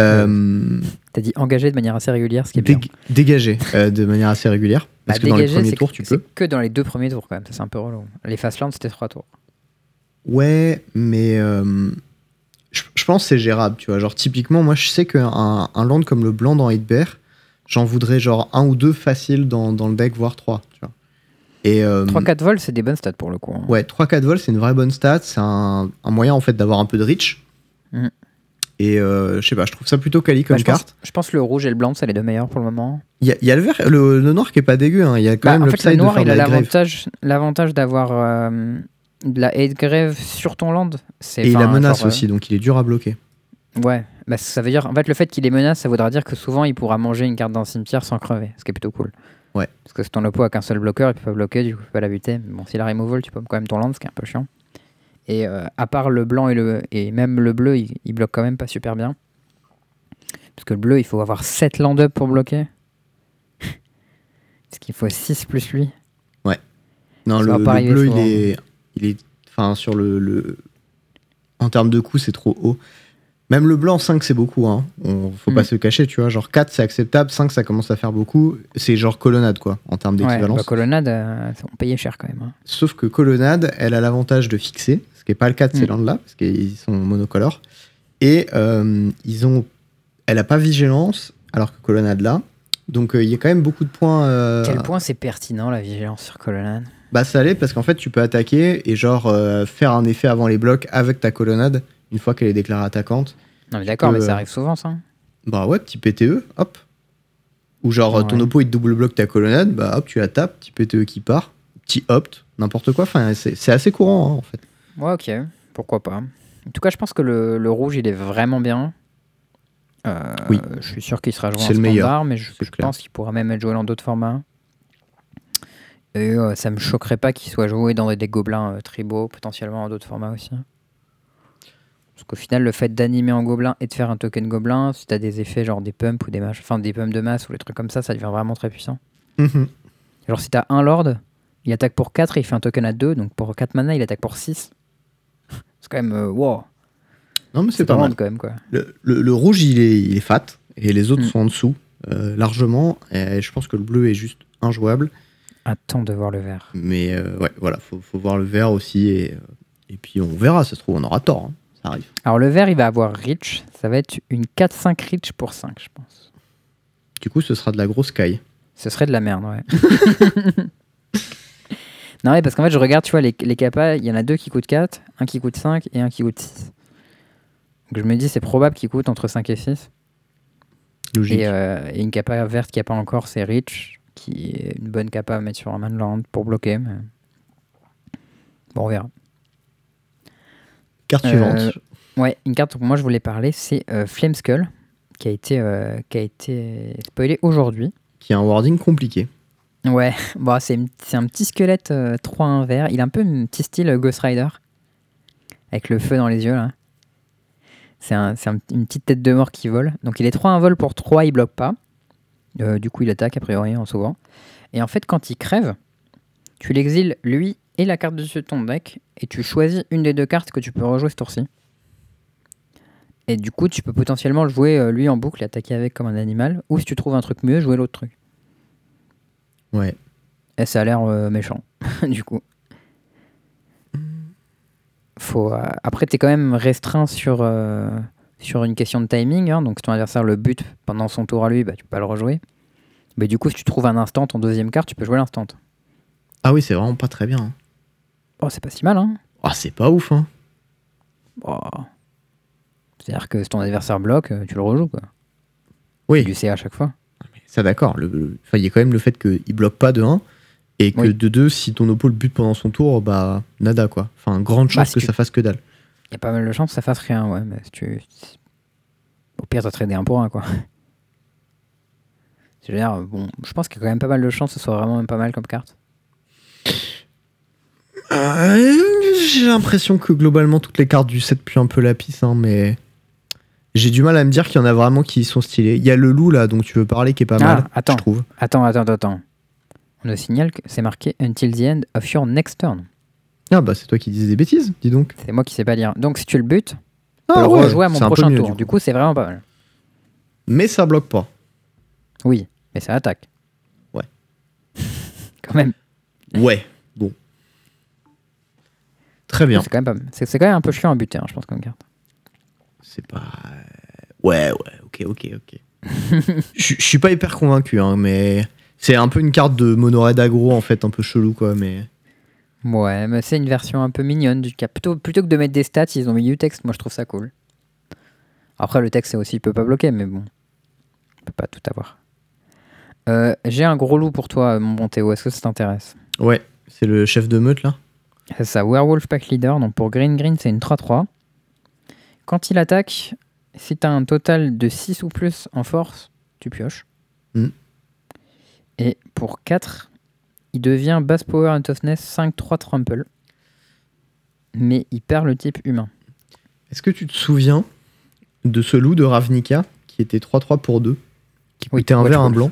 Euh, T'as dit engagé de manière assez régulière, ce qui est bien. dég- dégagé euh, de manière assez régulière. Parce Bah, que dans les premiers tours, que- tu c'est peux. que dans les deux premiers tours, quand même. Ça, c'est un peu relou. Les Fastlands, c'était 3 tours. Ouais, mais euh, je, je pense que c'est gérable, tu vois. Genre, typiquement, moi, je sais qu'un un land comme le blanc dans Bear, j'en voudrais genre un ou deux faciles dans, dans le deck, voire trois, tu vois. Et, euh, 3-4 vols, c'est des bonnes stats pour le coup. hein. Ouais, 3-4 vols, c'est une vraie bonne stat. C'est un, un moyen, en fait, d'avoir un peu de reach. Mhm. Et euh, je sais pas, je trouve ça plutôt quali Bah, comme je, pense, carte. je pense que le rouge et le blanc, c'est les deux meilleurs pour le moment. Il y, a- il y a le vert, le, le noir qui est pas dégueu. hein. Il y a quand Bah, même en fait, le de noir, il a l'avantage, l'avantage d'avoir euh, de la hate grave sur ton land. Et il a enfin, menace genre, euh, aussi, donc il est dur à bloquer. Ouais, bah, ça veut dire, en fait, le fait qu'il ait menace, ça voudra dire que souvent il pourra manger une carte d'un cimetière sans crever, ce qui est plutôt cool. Ouais. Parce que si ton oppo a qu'un seul bloqueur, il peut pas bloquer, du coup, il peut pas la buter. Mais bon, s'il a removal, tu peux quand même ton land, ce qui est un peu chiant. Et euh, à part le blanc et, le, et même le bleu, il, il bloque quand même pas super bien. Parce que le bleu, il faut avoir 7 land up pour bloquer. <laughs> Parce qu'il faut 6 plus lui. Non, Ça le, bleu, il est, il est. Enfin, sur le, le. En termes de coût, c'est trop haut. Même le blanc, 5, c'est beaucoup. Hein. On, faut pas Mm. se cacher, tu vois. Genre 4, c'est acceptable. 5, ça commence à faire beaucoup. C'est genre colonnade, quoi, en termes Ouais, d'équivalence. bah, colonnade, euh, on payait cher quand même. hein. Sauf que colonnade, elle a l'avantage de fixer, ce qui n'est pas le cas de ces Mm. landes-là, parce qu'ils sont monocolores. Et euh, ils ont. Elle a pas vigilance, alors que colonnade là. Donc euh, il y a quand même beaucoup de points. Quel point c'est pertinent la vigilance sur colonnade? Bah ça l'est parce qu'en fait tu peux attaquer et genre euh, faire un effet avant les blocs avec ta colonnade une fois qu'elle est déclarée attaquante. Non mais d'accord, mais ça euh, arrive souvent ça. Bah ouais, petit PTE, hop. Ou genre ton oppo il te double bloque ta colonnade, bah hop tu la tapes, petit PTE qui part, petit opt, n'importe quoi. Enfin c'est c'est assez courant hein, en fait. Ouais, ok, pourquoi pas. En tout cas, je pense que le, le rouge, il est vraiment bien. Euh, Oui. Je suis sûr qu'il sera joué en standard, meilleur, mais je, je pense qu'il pourra même être joué dans d'autres formats. Et euh, ça me choquerait pas qu'il soit joué dans des, gobelins euh, tribaux, potentiellement dans d'autres formats aussi. Parce qu'au final, le fait d'animer en gobelin et de faire un token gobelin, si t'as des effets genre des pumps ou des enfin des pumps de masse ou des trucs comme ça, ça devient vraiment très puissant. Mhm. Genre si t'as un lord, il attaque pour 4 et il fait un token à 2, donc pour 4 mana, il attaque pour 6. <laughs> C'est quand même... euh, wow Non mais c'est pas pas mal. mal quand même quoi. Le, le- le rouge il est, il est fat et les autres Mm. sont en dessous euh, largement. Et je pense que le bleu est juste injouable. Attends de voir le vert. Mais euh, ouais voilà, faut, faut voir le vert aussi et, euh, et puis on verra. Ça se trouve on aura tort, hein. ça arrive. Alors le vert il va avoir Rich, ça va être une 4-5 Rich pour 5 je pense. Du coup ce sera de la grosse caille. Ce serait de la merde ouais. <laughs> non ouais parce qu'en fait je regarde tu vois les, les capas, il y en a deux qui coûtent 4, un qui coûte 5 et un qui coûte 6. Donc je me dis c'est probable qu'ils coûtent entre 5 et 6. Logique. Et, euh, et une capa verte qui a pas encore c'est Rich, qui est une bonne capa à mettre sur un manland pour bloquer. Mais... Bon on verra. Carte Euh, suivante. Ouais, une carte dont moi je voulais parler, c'est euh, Flame Skull, qui a été, euh, qui a été spoilé aujourd'hui. Qui a un wording compliqué. Ouais, <laughs> bon, c'est une- c'est un petit squelette euh, 3-1 vert. Il a un peu un petit style euh, Ghost Rider, avec le feu dans les yeux là. C'est un- un- une petite tête de mort qui vole. Donc il est 3-1 vol pour 3, il bloque pas. Euh, du coup, il attaque a priori en sauvant. Et en fait, quand il crève, tu l'exiles lui et la carte dessus de ton deck, et tu choisis une des deux cartes que tu peux rejouer ce tour-ci. Et du coup, tu peux potentiellement le jouer euh, lui en boucle et attaquer avec comme un animal, ou si tu trouves un truc mieux, jouer l'autre truc. Ouais. Et ça a l'air euh, méchant, <laughs> du coup. Faut, euh, Après, tu es quand même restreint sur, sur une question de timing. hein. donc, si ton adversaire le bute pendant son tour à lui, bah, tu peux pas le rejouer. Mais du coup, si tu trouves un instant en deuxième carte, tu peux jouer l'instant. Ah oui c'est vraiment pas très bien. hein. Oh, c'est pas si mal, hein. Ah c'est pas ouf hein. Oh. C'est-à-dire que si ton adversaire bloque, euh, tu le rejoues, quoi. Oui. Du CA à chaque fois. Ça d'accord. Le, le- enfin, il y a quand même le fait qu'il bloque pas de 1 et que Oui. de 2, si ton oppo le bute pendant son tour, bah nada quoi. Enfin, grande chance si que tu- ça fasse que dalle. Il y a pas mal de chances que ça fasse rien, ouais. Mais si tu... Au pire, t'as tradé un pour un, quoi. <laughs> C'est-à-dire, bon, je pense qu'il y a quand même pas mal de chances que ce soit vraiment même pas mal comme carte. Euh, j'ai l'impression que globalement toutes les cartes du set puent un peu la pisse, hein, mais j'ai du mal à me dire qu'il y en a vraiment qui sont stylés. Il y a le loup là dont tu veux parler qui est pas Ah, mal, attends. je trouve. Attends, attends, attends, attends. On nous signale que c'est marqué Until the end of your next turn. Ah bah c'est toi qui disais des bêtises, dis donc. C'est moi qui sais pas lire. Donc si tu le butes, tu Ah peux le rejouer à mon prochain mieux, tour. du coup. coup, c'est vraiment pas mal. Mais ça bloque pas. Oui, mais ça attaque. Ouais. <laughs> quand même. Ouais, bon. Très bien. C'est quand, même pas- c'est- c'est quand même un peu chiant à buter, hein, je pense, comme carte. C'est pas. Ouais, ouais, ok, ok, ok. <laughs> Je je suis pas hyper convaincu, hein, mais c'est un peu une carte de mono-red aggro en fait, un peu chelou quoi, mais. Ouais, mais c'est une version un peu mignonne du cap. Plutôt, plutôt que de mettre des stats, ils ont mis du texte. Moi, je trouve ça cool. Après, le texte, c'est aussi, il peut pas bloquer, mais bon. Il peut pas tout avoir. Euh, J'ai un gros loup pour toi, mon bon Théo. Est-ce que ça t'intéresse? Ouais, c'est le chef de meute là. C'est ça, Werewolf Pack Leader. Donc pour Green Green, c'est une 3-3. Quand il attaque, si tu as un total de 6 ou plus en force, tu pioches. Mhm. Et pour 4, il devient Bass Power and Toughness 5-3 Trample. Mais il perd le type humain. Est-ce que tu te souviens de ce loup de Ravnica qui était 3-3 pour 2 Qui Oui, coûtait un vert, un blanc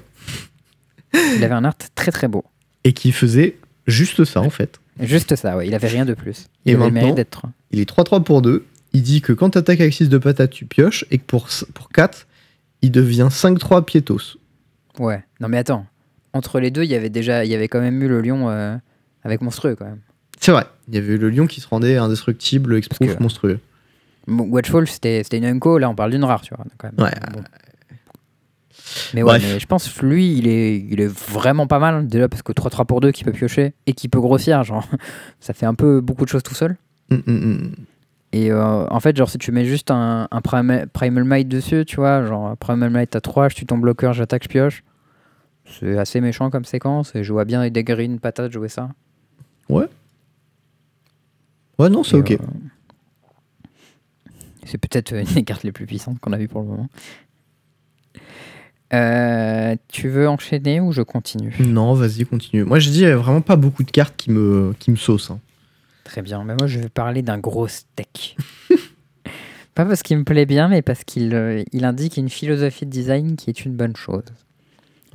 Il avait un art très très beau. et qui faisait juste ça en fait. Juste ça, ouais. Il avait rien de plus. Il Et avait maintenant d'être. Il est 3-3 pour 2. Il dit que quand tu attaques avec 6 de patate, tu pioches et que pour, pour 4, il devient 5-3 piétos. Ouais. Non mais attends. Entre les deux, il y avait déjà, il y avait quand même eu le lion euh, avec monstrueux quand même. C'est vrai. Il y avait le lion qui se rendait indestructible, exproof, monstrueux. Bon, Watchfall, c'était c'était une unco. Là, on parle d'une rare, tu vois. Quand même. Ouais. Bon. Mais ouais, mais je pense lui, il est, il est vraiment pas mal. Déjà parce que 3-3 pour 2 qui peut piocher et qui peut grossir, genre, <laughs> ça fait un peu beaucoup de choses tout seul. Hum, hum, hum. Et euh, en fait, genre, si tu mets juste un, Primal Might dessus, tu vois, genre Primal Might à 3, je tue ton bloqueur, j'attaque, je pioche. C'est assez méchant comme séquence et je vois bien des green patates jouer ça. Ouais, non, c'est ok. euh, c'est peut-être une des cartes les plus puissantes qu'on a vues pour le moment. Euh, tu veux enchaîner ou je continue? Non, vas-y, continue. Moi, je dis, vraiment pas beaucoup de cartes qui me, qui me saucent. hein. Très bien. Mais moi, je vais parler d'un gros steak. <laughs> Pas parce qu'il me plaît bien, mais parce qu'il euh, il indique une philosophie de design qui est une bonne chose.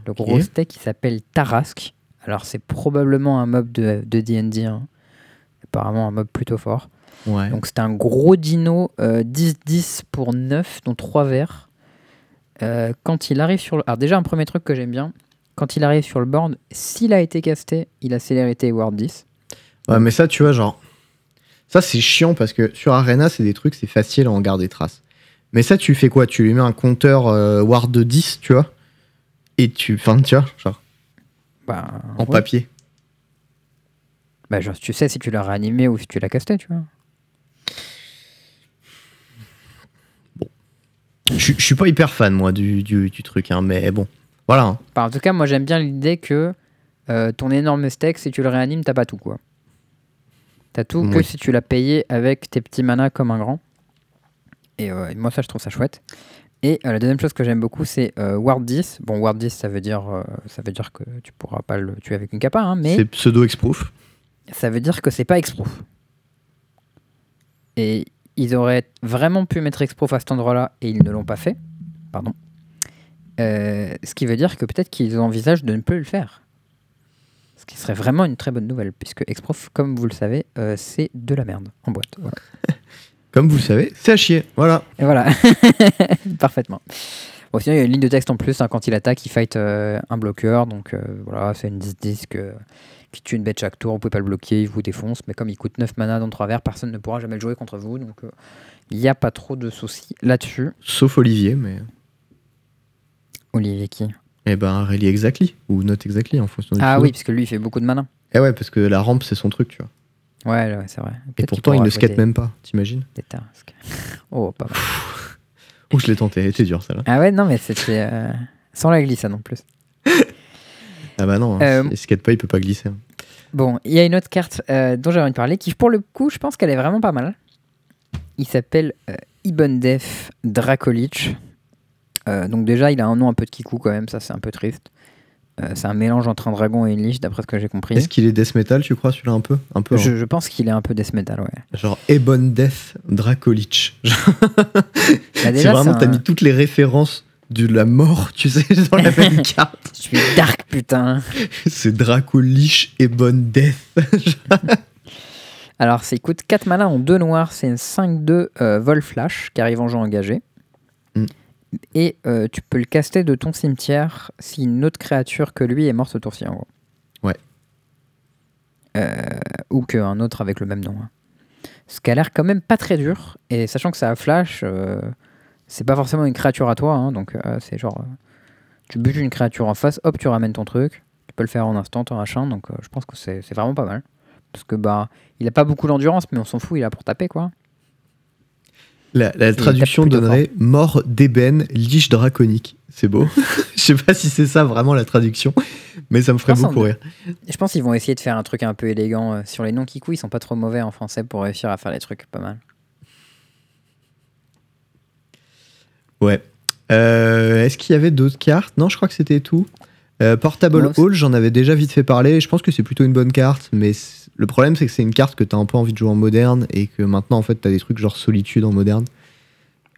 Le gros steak, il s'appelle Tarrasque. Alors, c'est probablement un mob de D&D. hein. Apparemment, un mob plutôt fort. Ouais. Donc, c'est un gros dino euh, 10-10 pour 9, dont 3 verts. Euh, quand il arrive sur le... Alors, déjà, un premier truc que j'aime bien. Quand il arrive sur le board, s'il a été casté, il a célérité Ward 10. Ouais, mais ça, tu vois, genre. Ça, c'est chiant parce que sur Arena, c'est des trucs, c'est facile à en garder trace. Mais ça, tu fais quoi? Tu lui mets un compteur euh, Ward de 10, tu vois? Et tu. Enfin, tu vois, genre, Bah, en ouais. papier. Bah, genre, tu sais si tu l'as réanimé ou si tu l'as casté, tu vois. Je je suis pas hyper fan, moi, du, du, du truc, hein, mais bon. Voilà. hein. Enfin, en tout cas, moi, j'aime bien l'idée que euh, ton énorme steak, si tu le réanimes, t'as pas tout, quoi. T'as tout que Oui. si tu l'as payé avec tes petits manas comme un grand. Et euh, moi, ça, je trouve ça chouette. Et euh, la deuxième chose que j'aime beaucoup, c'est euh, Ward 10. Bon, Ward 10, ça veut dire, euh, ça veut dire que tu pourras pas le tuer avec une capa, hein, mais C'est pseudo-exproof. ça veut dire que c'est pas exproof. Et ils auraient vraiment pu mettre exproof à cet endroit-là et ils ne l'ont pas fait. Pardon. Ce qui veut dire que peut-être qu'ils envisagent de ne plus le faire. Ce qui serait vraiment une très bonne nouvelle, puisque exproof, comme vous le savez, c'est de la merde en boîte. Voilà. <laughs> Comme vous le savez, c'est à chier. Voilà. Et voilà, <laughs> parfaitement. Bon, sinon, il y a une ligne de texte en plus. hein, quand il attaque, il fight euh, un bloqueur. Donc euh, voilà, c'est une 10-10 que- qui tue une bête chaque tour. Vous pouvez pas le bloquer, il vous défonce. Mais comme il coûte 9 mana dans 3 verts, personne ne pourra jamais le jouer contre vous. Donc euh, il n'y a pas trop de soucis là-dessus. Sauf Olivier, mais. Olivier qui? Eh ben, Rally Exactly. Ou Not Exactly, en fonction du Ah oui, parce que lui, il fait beaucoup de mana. Eh ouais, parce que la rampe, c'est son truc, tu vois. Ouais, ouais, c'est vrai. Et pourtant, il ne skate des- même pas, t'imagines? des tasks. <laughs> Oh, pas mal. Ouh, je l'ai tenté, elle était dure, celle-là. Ah ouais, non, mais c'était euh, sans la glissade non plus. Ah bah non, hein, Euh, il skate pas, il peut pas glisser. hein. Bon, il y a une autre carte euh, dont j'ai envie de parler qui, pour le coup, je pense qu'elle est vraiment pas mal. Il s'appelle euh, Ibn Def Dracolich. Donc, déjà, il a un nom un peu de kikou quand même, ça c'est un peu triste. Euh, c'est un mélange entre un dragon et une liche, d'après ce que j'ai compris. Est-ce qu'il est death metal, tu crois, celui-là, un peu? Un peu. Je, hein. je pense qu'il est un peu death metal, ouais. Genre Ebon Death Dracolich. <laughs> Bah, C'est vraiment, c'est t'as un- mis toutes les références de la mort, tu sais, <laughs> dans la même <laughs> carte. Je suis dark, putain. C'est Dracolich Ebon Death. Alors, ça coûte 4 mana en 2 noirs. C'est une 5-2 euh, vol flash qui arrive en jeu engagé. Mm. Et euh, tu peux le caster de ton cimetière si une autre créature que lui est morte ce tour-ci, en gros. Ouais. Euh, ou qu'un autre avec le même nom. hein. Ce qui a l'air quand même pas très dur. Et sachant que ça a flash, euh, c'est pas forcément une créature à toi. hein, donc, euh, c'est genre. tu butes une créature en face, hop, tu ramènes ton truc. Tu peux le faire en instant, en machin. Donc, je pense que c'est vraiment pas mal. Parce que, bah. Il a pas beaucoup d'endurance, mais on s'en fout, il là pour taper, quoi. La, la traduction donnerait mort d'ébène, liche draconique. C'est beau. <laughs> Je sais pas si c'est ça vraiment la traduction, mais ça me ferait beaucoup en- rire. Je pense qu'ils vont essayer de faire un truc un peu élégant. euh, sur les noms Kikou, ils sont pas trop mauvais en français pour réussir à faire des trucs pas mal. Ouais. Euh, Est-ce qu'il y avait d'autres cartes? Non, je crois que c'était tout. Euh, Portable Hall, j'en avais déjà vite fait parler. Je pense que c'est plutôt une bonne carte, mais le problème c'est que c'est une carte que t'as un peu envie de jouer en moderne et que maintenant en fait t'as des trucs genre solitude en moderne.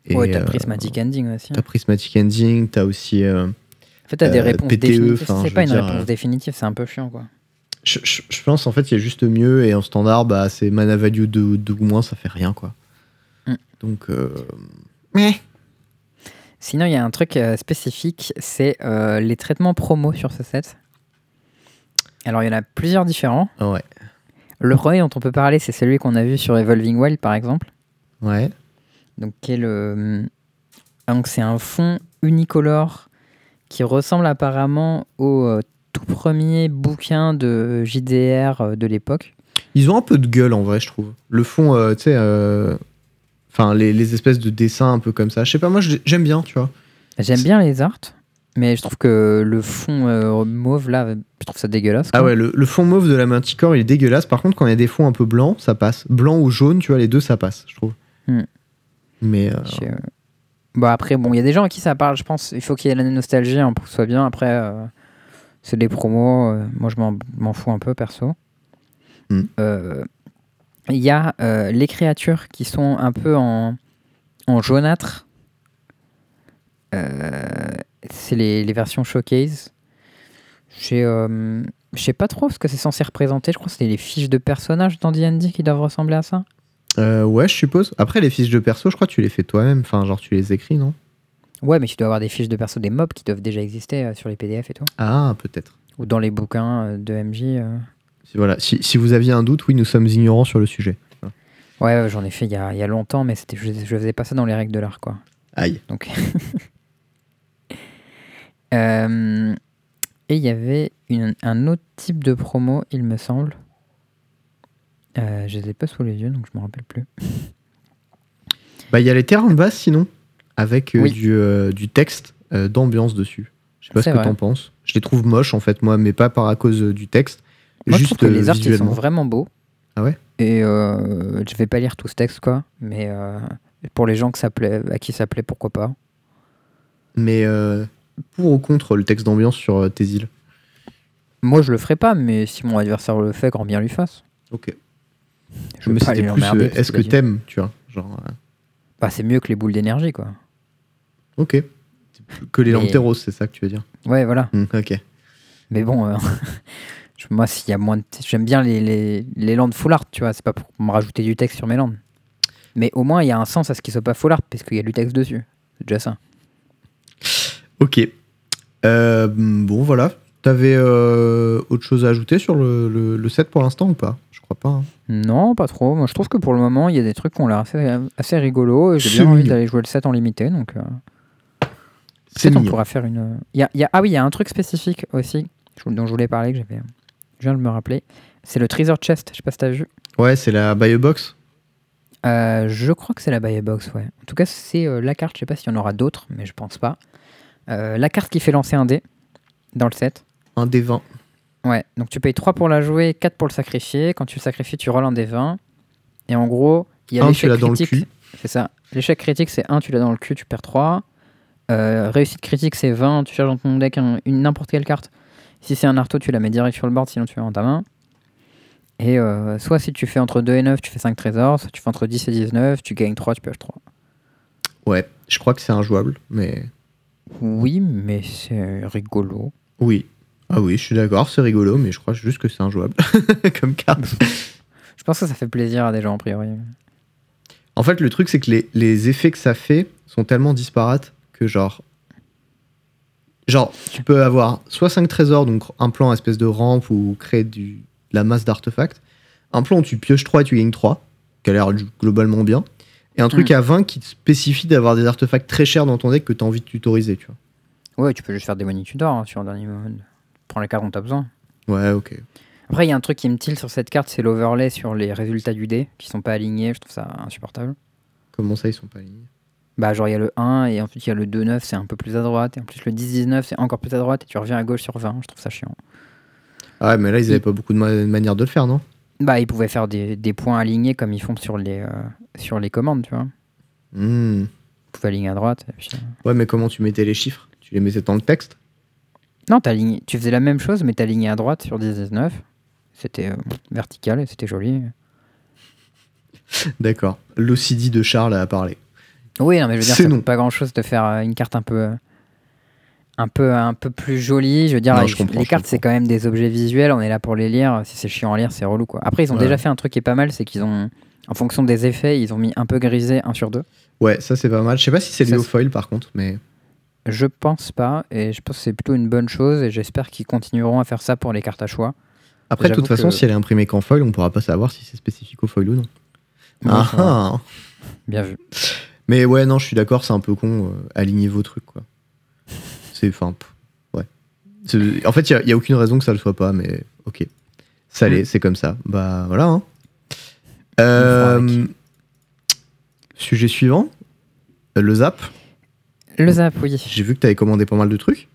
Et, ouais, t'as euh, Prismatic Ending aussi. hein. T'as Prismatic Ending, t'as aussi. euh, En fait, t'as des euh, réponses PTE, définitives. enfin, C'est pas une dire, réponse définitive, c'est un peu chiant, quoi. je, je- je pense en fait il y a juste mieux et en standard bah c'est mana value 2, ou moins, ça fait rien quoi. Mm. Donc. euh, mais. Sinon, il y a un truc euh, spécifique, c'est euh, les traitements promo sur ce set. Alors, il y en a plusieurs différents. ah ouais. Le premier dont on peut parler, c'est celui qu'on a vu sur Evolving Wild, par exemple. Ouais. Donc, qui est le... donc, c'est un fond unicolore qui ressemble apparemment au euh, tout premier bouquin de JDR euh, de l'époque. Ils ont un peu de gueule en vrai, je trouve. Le fond, euh, tu sais, euh, enfin les, les espèces de dessins un peu comme ça. Je sais pas, moi j'aime bien, tu vois. J'aime bien les arts, mais je trouve que le fond euh, mauve, là, je trouve ça dégueulasse. Ah ouais, le, le fond mauve de la Manticore, il est dégueulasse. Par contre, quand il y a des fonds un peu blancs, ça passe. Blanc ou jaune, tu vois, les deux, ça passe, je trouve. Hmm. Mais euh, Je- euh, Bon, après, bon, il y a des gens à qui ça parle, je pense. Il faut qu'il y ait la nostalgie hein, pour que ce soit bien. Après, euh, c'est des promos. moi, je m'en- fous un peu, perso. Hmm. Il y a les créatures qui sont un peu en, en jaunâtre. Euh, c'est les, les versions showcase. J'ai, euh, Je sais pas trop ce que c'est censé représenter. Je crois que c'est les fiches de personnages dans D&D qui doivent ressembler à ça. euh, ouais, je suppose. Après, les fiches de perso, je crois que tu les fais toi-même. Enfin, genre, tu les écris, non? Ouais, mais tu dois avoir des fiches de perso des mobs qui doivent déjà exister euh, sur les PDF et tout. Ah, peut-être. Ou dans les bouquins euh, de MJ. voilà. Si, si vous aviez un doute, oui, nous sommes ignorants sur le sujet. Ouais, ouais, j'en ai fait il y a, il y a longtemps, mais c'était, je, je faisais pas ça dans les règles de l'art, quoi. Aïe. Donc. <laughs> Euh, et il y avait une- un autre type de promo, il me semble. Euh, je les ai pas sous les yeux, donc je me rappelle plus. Bah, il y a les terrains de base, sinon, avec euh, Oui. du, du texte d'ambiance dessus. Je sais pas ce que vrai. t'en penses. Je les trouve moches, en fait, moi, mais pas par à cause du texte. Moi, juste je trouve que les arts ils sont vraiment beaux. Ah ouais? Et je vais pas lire tout ce texte, quoi. Mais pour les gens que ça plaît, à qui ça plaît, pourquoi pas. Mais euh, pour ou contre le texte d'ambiance sur euh, tes îles? Moi, je le ferai pas, mais si mon adversaire le fait, grand bien lui fasse. Ok. Je mais pas c'était plus. euh, Est-ce que t'aimes, tu vois genre, euh, Bah, c'est mieux que les boules d'énergie, quoi. Ok. Que les Mais- lanteros, c'est ça que tu veux dire? Ouais, voilà. Hmm, Ok. Mais bon, euh, <laughs> moi, s'il y a moins de. J'aime bien les, les, les landes full art, tu vois. C'est pas pour me rajouter du texte sur mes landes. Mais au moins, il y a un sens à ce qu'ils soient pas full art, parce qu'il y a du texte dessus. C'est déjà ça. Ok. Euh, bon, voilà. T'avais euh, autre chose à ajouter sur le, le- le set pour l'instant ou pas? Je crois pas. hein. Non, pas trop. Moi, je trouve que pour le moment, il y a des trucs qui ont l'air assez, assez rigolos. Et j'ai C'est bien envie mignon. d'aller jouer le set en limité. Donc, euh, peut-être on mignon. pourra faire une. il Y a, il y a- ah oui, il y a un truc spécifique aussi je- dont je voulais parler que j'avais. Je viens de me rappeler. C'est le Treasure Chest. Je sais pas si t'as vu. Ouais, c'est la buy a box. Euh, je crois que c'est la buy a box, ouais. En tout cas, c'est euh, la carte. Je sais pas s'il y en aura d'autres, mais je pense pas. Euh, la carte qui fait lancer un dé dans le set. Un des 20. Ouais, donc tu payes 3 pour la jouer, 4 pour le sacrifier. Quand tu le sacrifies, tu rolles un des 20. Et en gros, il y a l'échec critique. C'est ça. L'échec critique, c'est 1, tu l'as dans le cul, tu perds 3. Euh, réussite critique, c'est 20, tu charges dans ton deck un- une n'importe quelle carte. Si c'est un arteau, tu la mets direct sur le board, sinon tu l'as dans ta main. Et euh, soit si tu fais entre 2 et 9, tu fais 5 trésors. Soit tu fais entre 10 et 19, tu gagnes 3, tu pioches 3. Ouais, je crois que c'est injouable, mais Oui, mais c'est rigolo. oui. Ah oui, je suis d'accord, c'est rigolo, mais je crois juste que c'est injouable <laughs> comme carte. <laughs> Je pense que ça fait plaisir à des gens, a priori. En fait, le truc, c'est que les, les effets que ça fait sont tellement disparates que, genre. Genre, tu peux avoir soit 5 trésors, donc un plan espèce de rampe ou créer du, de la masse d'artefacts. Un plan où tu pioches 3 et tu gagnes 3, qui a l'air globalement bien. Et un truc Hmm. à 20 qui te spécifie d'avoir des artefacts très chers dans ton deck que tu as envie de tutoriser, tu vois. Ouais, tu peux juste faire des money tutor hein, sur un dernier mode. Prends les cartes dont t'as besoin. Ouais, ok. Après, il y a un truc qui me tille sur cette carte, c'est l'overlay sur les résultats du dé, qui sont pas alignés. Je trouve ça insupportable. Comment ça, ils sont pas alignés? Bah, genre, il y a le 1, et ensuite il y a le 2-9, c'est un peu plus à droite. Et en plus, le 10-19, c'est encore plus à droite, et tu reviens à gauche sur 20. Je trouve ça chiant. Ah ouais, mais là, ils avaient pas beaucoup de ma- manières de le faire, non? Bah, ils pouvaient faire des, des points alignés comme ils font sur les, euh, sur les commandes, tu vois. Hmm. Ils pouvaient aligner à droite. puis, euh, Ouais, mais comment tu mettais les chiffres? Tu les mettais dans le texte? Non, aligné- tu faisais la même chose, mais t'aligné à droite sur 10-19. C'était euh, vertical et c'était joli. <laughs> D'accord. L'OCD de Charles a parlé. Oui, non, mais je veux dire, C'est ça coûte pas grand chose de faire euh, une carte un peu, un peu, un peu plus jolie. Je veux dire, Non, les, je cartes, c'est quand même des objets visuels. On est là pour les lire. Si c'est chiant à lire, c'est relou, quoi. Après, ils ont Ouais. déjà fait un truc qui est pas mal, c'est qu'ils ont, en fonction des effets, ils ont mis un peu grisé 1 sur 2. Ouais, ça c'est pas mal. Je sais pas si c'est lié au foil par contre, mais Je pense pas, et je pense que c'est plutôt une bonne chose, et j'espère qu'ils continueront à faire ça pour les cartes à choix. après, de toute façon, que- si elle est imprimée qu'en foil, on pourra pas savoir si c'est spécifique au foil ou non. Ouais, Ah ah. Bien vu. Mais ouais, non, je suis d'accord, c'est un peu con. euh, alignez vos trucs, quoi. C'est. Enfin, ouais. En fait, il n'y a, aucune raison que ça le soit pas, mais ok. Ça Mm. l'est, c'est comme ça. Bah voilà. hein. Euh, sujet suivant. Euh, Le zap. Le zap, oui. J'ai vu que tu avais commandé pas mal de trucs.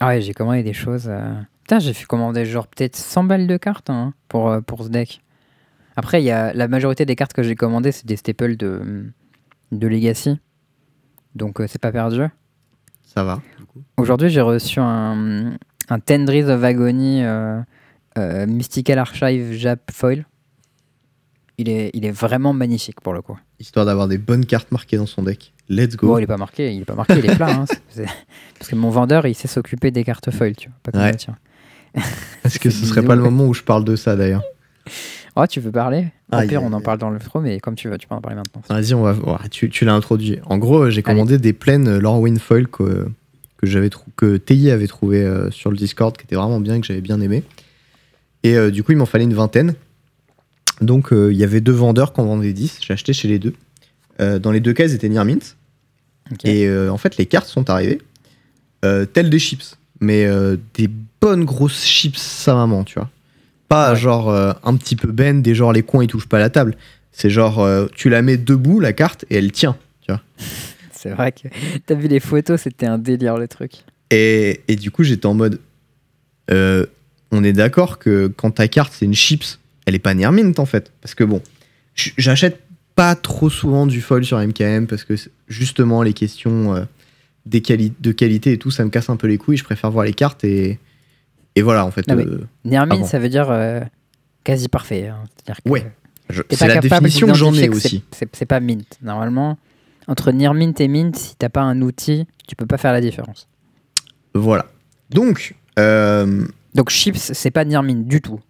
Ah ouais, j'ai commandé des choses. euh, Putain, j'ai fait commander genre peut-être 100 balles de cartes hein, pour, euh, pour ce deck. Après, il y a la majorité des cartes que j'ai commandées, c'est des staples de, de Legacy. Donc euh, c'est pas perdu. Ça va. Aujourd'hui, j'ai reçu un, un Tendries of Agony euh, euh, Mystical Archive Jap Foil. Il est, il est vraiment magnifique pour le coup. Histoire d'avoir des bonnes cartes marquées dans son deck. Let's go. Bon, il est pas marqué, il est pas marqué, il est plat. hein. <laughs> Parce que mon vendeur, il sait s'occuper des cartes foil, tu vois. Pas comme Ouais. Est-ce <laughs> que ce serait bisous. pas le moment où je parle de ça d'ailleurs <laughs> Oh, tu veux parler? Au Aïe, pire, on en parle dans le pro, mais comme tu veux, tu peux en parler maintenant. Vas-y, on va voir. Tu, tu l'as introduit. En gros, j'ai commandé des plaines euh, Lorwyn Foil que, que j'avais trou- que TI avait trouvé euh, sur le Discord, qui était vraiment bien, que j'avais bien aimé. Et euh, du coup, il m'en fallait une vingtaine. Donc, euh, il y avait deux vendeurs qui en vendaient 10. J'ai acheté chez les deux. Euh, dans les deux cas, ils étaient near mint. Et euh, en fait, les cartes sont arrivées, telles des chips, mais des bonnes grosses chips sa maman, tu vois. Pas Ouais. genre un petit peu bend, des genre les coins ils touchent pas la table. C'est genre tu la mets debout la carte et elle tient. <laughs> C'est vrai que <laughs> t'as vu les photos, c'était un délire le truc. Et, et du coup j'étais en mode, on est d'accord que quand ta carte c'est une chips, elle est pas near mint en fait, parce que bon, j'achète pas trop souvent du foil sur MKM parce que justement les questions euh, des quali- de qualité et tout, ça me casse un peu les couilles. Je préfère voir les cartes et, et voilà en fait. Non, euh, bon. ça veut dire euh, quasi parfait. hein. Que Ouais. c'est pas la définition que j'en ai aussi. c'est- pas mint. Normalement, entre near mint et mint, si t'as pas un outil, tu peux pas faire la différence. Voilà. Donc, Donc chips, c'est pas near mint du tout.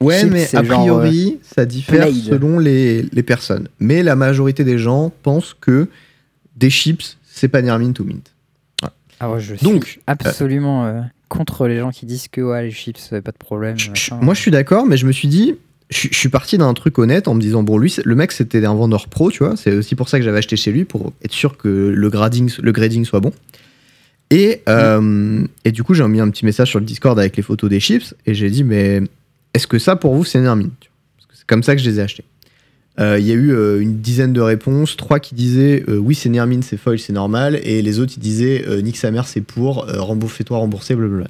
Ouais, Chips, mais a genre, priori, ça diffère selon les, les personnes. Mais la majorité des gens pensent que des chips, c'est pas near mint ou mint. Ah ouais, je Donc, suis absolument euh, contre les gens qui disent que ouais, les chips, euh, pas de problème. Je- je- machin. moi, je suis d'accord, mais je me suis dit, je, je suis parti d'un truc honnête en me disant, bon, lui, le mec, c'était un vendeur pro, tu vois. C'est aussi pour ça que j'avais acheté chez lui, pour être sûr que le grading, le grading soit bon. Et, euh, et du coup, j'ai mis un petit message sur le Discord avec les photos des chips, et j'ai dit, mais est-ce que ça, pour vous, c'est Nermin c'est comme ça que je les ai achetés. Euh, Il y a eu euh, une dizaine de réponses, trois qui disaient euh, oui c'est Nermin, c'est foil, c'est normal, et les autres ils disaient nique sa mère, c'est pour, fais-toi rembourser, blablabla.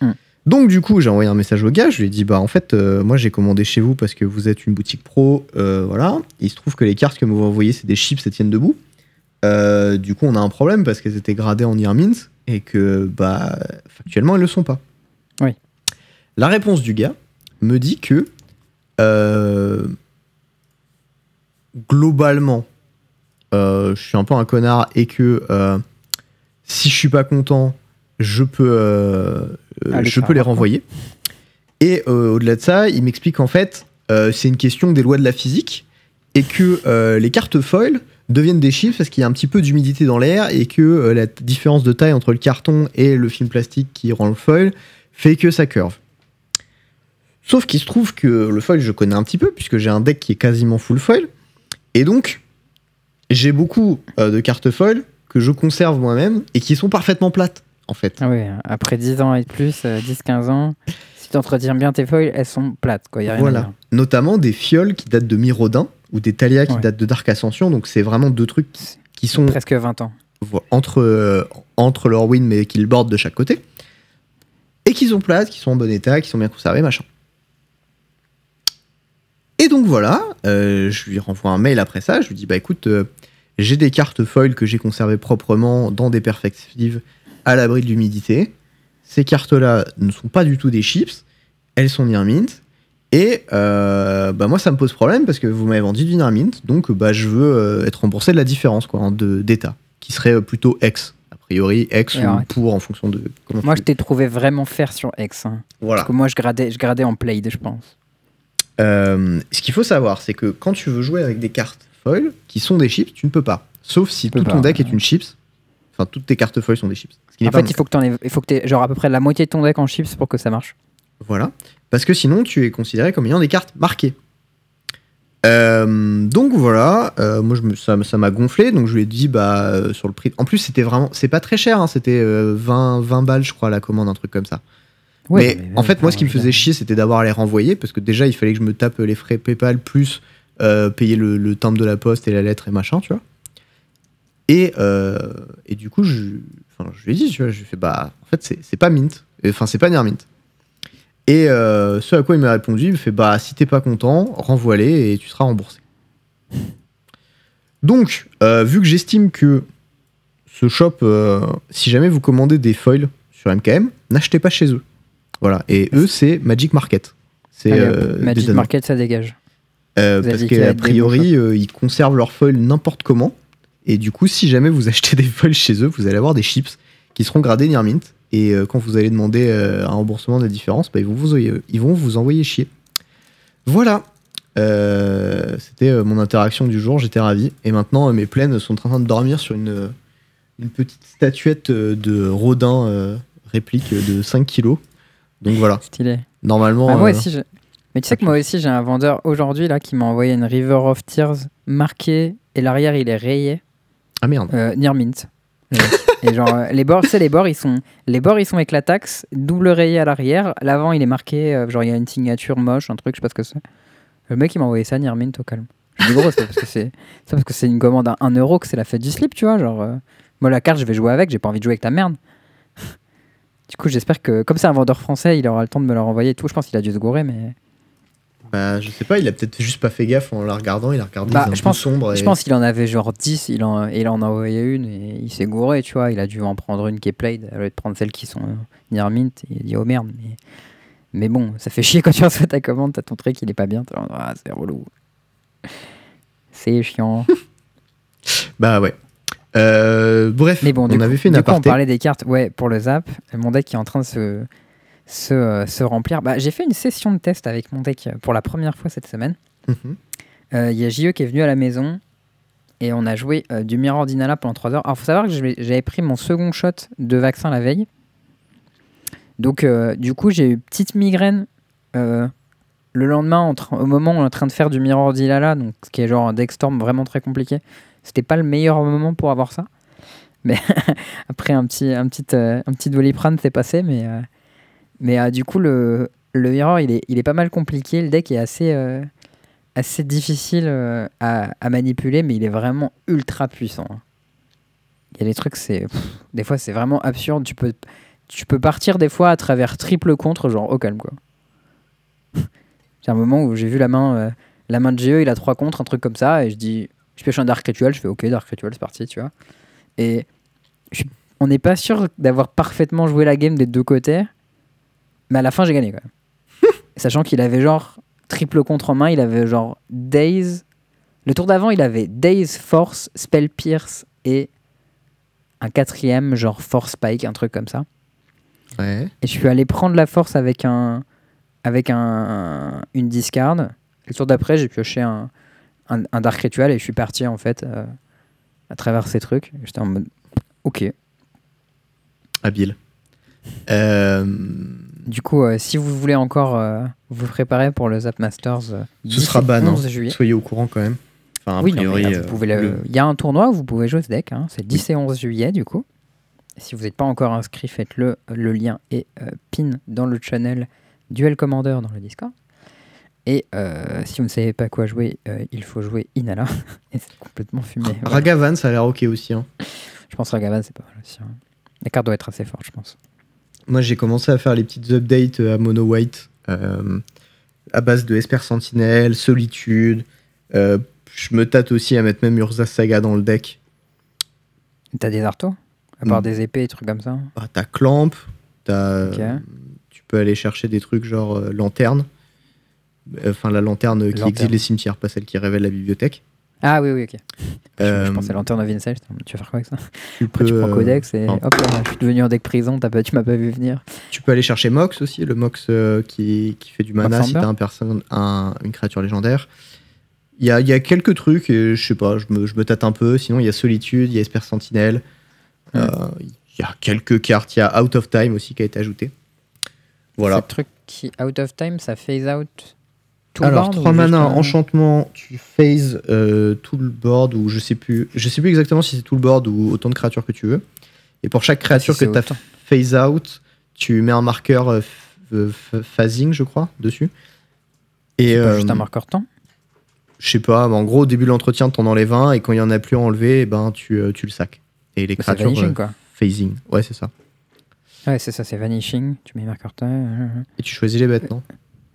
Hmm. Donc du coup j'ai envoyé un message au gars, je lui ai dit bah en fait moi j'ai commandé chez vous parce que vous êtes une boutique pro, voilà. Il se trouve que les cartes que vous envoyez c'est des chips, elles tiennent debout. Du coup on a un problème parce qu'elles étaient gradées en Nermins et que bah factuellement elles le sont pas. Oui. La réponse du gars me dit que euh, globalement, euh, je suis un peu un connard et que euh, si je suis pas content, je peux, je peux les renvoyer. Et au-delà de ça, il m'explique qu'en fait, c'est une question des lois de la physique et que les cartes foil deviennent des chiffres parce qu'il y a un petit peu d'humidité dans l'air et que la différence de taille entre le carton et le film plastique qui rend le foil fait que ça curve. Sauf qu'il se trouve que le foil, je connais un petit peu, puisque j'ai un deck qui est quasiment full foil. Et donc, j'ai beaucoup euh, de cartes foil que je conserve moi-même et qui sont parfaitement plates, en fait. Ah ouais, après 10 ans et plus, euh, 10-15 ans, si tu entretiens bien tes foils, elles sont plates. Quoi, y a rien à Voilà. dire. Notamment des fioles qui datent de Mirodin ou des Thalia qui Ouais. datent de Dark Ascension. Donc, c'est vraiment deux trucs qui- sont Presque 20 ans. entre, euh, entre leur win, mais qui le bordent de chaque côté. Et qui sont plates, qui sont en bon état, qui sont bien conservées, machin. Et donc voilà, euh, je lui renvoie un mail après ça, je lui dis bah écoute, euh, j'ai des cartes foil que j'ai conservées proprement dans des perspectives à l'abri de l'humidité. ces cartes-là ne sont pas du tout des chips, elles sont near mint. Et euh, bah moi, ça me pose problème parce que vous m'avez vendu du near mint, donc bah, je veux être remboursé de la différence quoi, hein, de- d'état, qui serait plutôt X. A priori, X Et ou pour en fonction de comment Moi, je t'ai trouvé vraiment faire sur X. hein. Voilà. Parce que moi, je gradais, je gradais en played, je pense. Euh, ce qu'il faut savoir, c'est que quand tu veux jouer avec des cartes foil qui sont des chips, tu ne peux pas. Sauf si tout ton deck ouais. est une chips. Enfin, toutes tes cartes foil sont des chips. En fait, il faut que aies, il faut que t'aies genre à peu près la moitié de ton deck en chips pour que ça marche. Voilà. Parce que sinon, tu es considéré comme ayant des cartes marquées. Euh, donc voilà, euh, moi je me, ça ça m'a gonflé, donc je lui ai dit bah euh, sur le prix. En plus c'était vraiment, c'est pas très cher, hein, c'était euh, 20, 20 balles je crois la commande, un truc comme ça. Mais, en fait moi ce qui me faisait chier c'était d'avoir à les renvoyer parce que déjà il fallait que je me tape les frais PayPal plus euh, payer le, le timbre de la poste et la lettre et machin, tu vois. Et, euh, et du coup je, enfin, je lui ai dit, tu vois, je lui ai fait bah en fait c'est c'est pas mint, enfin c'est pas near mint. Et euh, ce à quoi il m'a répondu, il me fait bah si t'es pas content, renvoie-les et tu seras remboursé. Donc, vu que j'estime que ce shop, si jamais vous commandez des foils sur MKM, n'achetez pas chez eux. Voilà. Et eux, c'est Magic Market. C'est euh, Magic. Market, ça dégage. Euh, parce qu'a bons priori, euh, ils conservent leurs foils n'importe comment. Et du coup, si jamais vous achetez <laughs> des foils chez eux, vous allez avoir des chips qui seront gradés near mint. Et euh, quand vous allez demander euh, un remboursement de la différence, bah, ils, vont vous, envoyer- ils vont vous envoyer chier. Voilà. Euh, C'était mon interaction du jour, j'étais ravi. Et maintenant, mes plaines sont en train de dormir sur une, une petite statuette de Rodin euh, réplique de 5 kilos. Donc voilà, Stylé. normalement. Ah, moi euh, aussi, je- mais tu sais que moi aussi, j'ai un vendeur aujourd'hui là qui m'a envoyé une River of Tears marquée et l'arrière il est rayé. Ah merde. Euh, near mint. et genre euh, les bords, tu sais les bords ils sont les bords ils sont avec la taxe, double rayé à l'arrière, l'avant il est marqué euh, genre il y a une signature moche, un truc, je sais pas ce que c'est. Le mec il m'a envoyé ça near mint au calme. Je dis gros, c'est parce que c'est c'est parce que c'est une commande à 1 euro que c'est la fête du slip, tu vois, genre euh, moi la carte je vais jouer avec, j'ai pas envie de jouer avec ta merde. Du coup, j'espère que comme c'est un vendeur français, il aura le temps de me le renvoyer et tout. Je pense qu'il a dû se gourer mais Bah, je sais pas, il a peut-être juste pas fait gaffe en la regardant, il a regardé Bah, un je peu pense- sombre. Je pense qu'il en avait genre 10, il en, il en a envoyé une et il s'est gouré, tu vois. Il a dû en prendre une qui est played, au lieu de prendre celles qui sont euh, near mint. Il a dit oh merde. Mais, mais bon, ça fait chier quand tu <laughs> reçois ta commande, t'as ton truc, il est pas bien. Ah, c'est relou. C'est chiant. <laughs> Bah ouais. Euh, bref, Mais bon, du on coup, avait fait une du coup, on parlait des cartes ouais, pour le zap. Mon deck qui est en train de se, se, euh, se remplir. Bah, J'ai fait une session de test avec mon deck pour la première fois cette semaine. Mhm. Euh, Il y a JE qui est venu à la maison et on a joué du Mirror d'Inala pendant 3 heures. Alors, faut savoir que j'avais pris mon second shot de vaccin la veille. Donc, du coup, j'ai eu petite migraine le lendemain, au moment où on est en train de faire du Mirror d'Inala, donc ce qui est genre un deck storm vraiment très compliqué. C'était pas le meilleur moment pour avoir ça. Mais <laughs> après un petit, un petit, euh, un petit doliprane, c'est passé. Mais, euh, mais euh, du coup, le, le Mirror, il est, il est pas mal compliqué. Le deck est assez, assez difficile à, à manipuler, mais il est vraiment ultra puissant. hein. Il y a des trucs, c'est des fois, c'est vraiment absurde. Tu peux, tu peux partir des fois à travers triple contre, genre au calme, quoi. <laughs> C'est un moment où j'ai vu la main, la main de GE, il a trois contre, un truc comme ça, et je dis, je pêche un Dark Ritual, je fais ok, Dark Ritual, c'est parti, tu vois. Et je- on n'est pas sûr d'avoir parfaitement joué la game des deux côtés, mais à la fin, j'ai gagné quand même. <laughs> Sachant qu'il avait genre triple contre en main, il avait genre Days. Le tour d'avant, il avait Days, Force, Spell Pierce et un quatrième, genre Force Spike, un truc comme ça. Ouais. Et je suis allé prendre la force avec un avec un, une discard. Le tour d'après, j'ai pioché un, un, un Dark Ritual et je suis parti en fait euh, à travers ces trucs. J'étais en mode ok. Habile. Euh, Du coup, euh, si vous voulez encore vous préparer pour le Zap Masters, ce 10 sera ban. hein. 11 juillet. Soyez au courant quand même. Enfin, a oui, non, mais priori, là, vous pouvez le- le- il y a un tournoi où vous pouvez jouer ce deck. hein. C'est 10 et 11 juillet du coup. Si vous n'êtes pas encore inscrit, faites-le. Le lien est pin dans le channel Duel Commander dans le Discord. Et euh, si vous ne savez pas quoi jouer, euh, il faut jouer Inala. <laughs> et c'est complètement fumé. Voilà. Ragavan, ça a l'air ok aussi. hein. Je pense que Ragavan, c'est pas mal aussi. hein. La carte doit être assez forte, je pense. Moi, j'ai commencé à faire les petites updates à Mono White euh, à base de Esper Sentinel, Solitude. Euh, je me tâte aussi à mettre même Urza Saga dans le deck. T'as des artos? À part Mm. des épées et trucs comme ça? Ah, T'as Clamp, T'as- Ok. Tu peux aller chercher des trucs genre euh, lanterne. Enfin, la lanterne qui Lanterne. les cimetières, pas celle qui révèle la bibliothèque. Ah oui, oui, ok. Je, Euh, je pensais Lanterne of Incel, tu vas faire quoi avec ça Tu Après, tu peux, prends euh, Codex et hop là, je suis devenu en deck prison, t'as pas, tu m'as pas vu venir. Tu peux aller chercher Mox aussi, le Mox euh, qui, qui fait du mana Mox si t'as un un- une créature légendaire. Il y a, y a quelques trucs, et je sais pas, je me, je me tâte un peu. Sinon, il y a Solitude, il y a Esper Sentinelle. Ouais. Euh, Il y a quelques cartes, il y a Out of Time aussi qui a été ajouté. Voilà. Ce truc qui, out of time, ça phase out tout Alors, le board 3 ou juste mana, un- enchantement, tu phases euh, tout le board, ou je sais plus, je sais plus exactement si c'est tout le board ou autant de créatures que tu veux. Et pour chaque créature si que tu as phase out, tu mets un marqueur euh, euh, phasing, je crois, dessus. Et pas juste un marqueur temps je sais pas, mais en gros, au début de l'entretien, t'en enlèves un, et quand il y en a plus à enlever, eh ben, tu, euh, tu le sacs. Et les Bah, créatures vanishing euh, quoi. phasing. Ouais, c'est ça. Ouais, c'est ça, c'est vanishing. Tu mets marqueur temps. Et tu choisis les bêtes, non?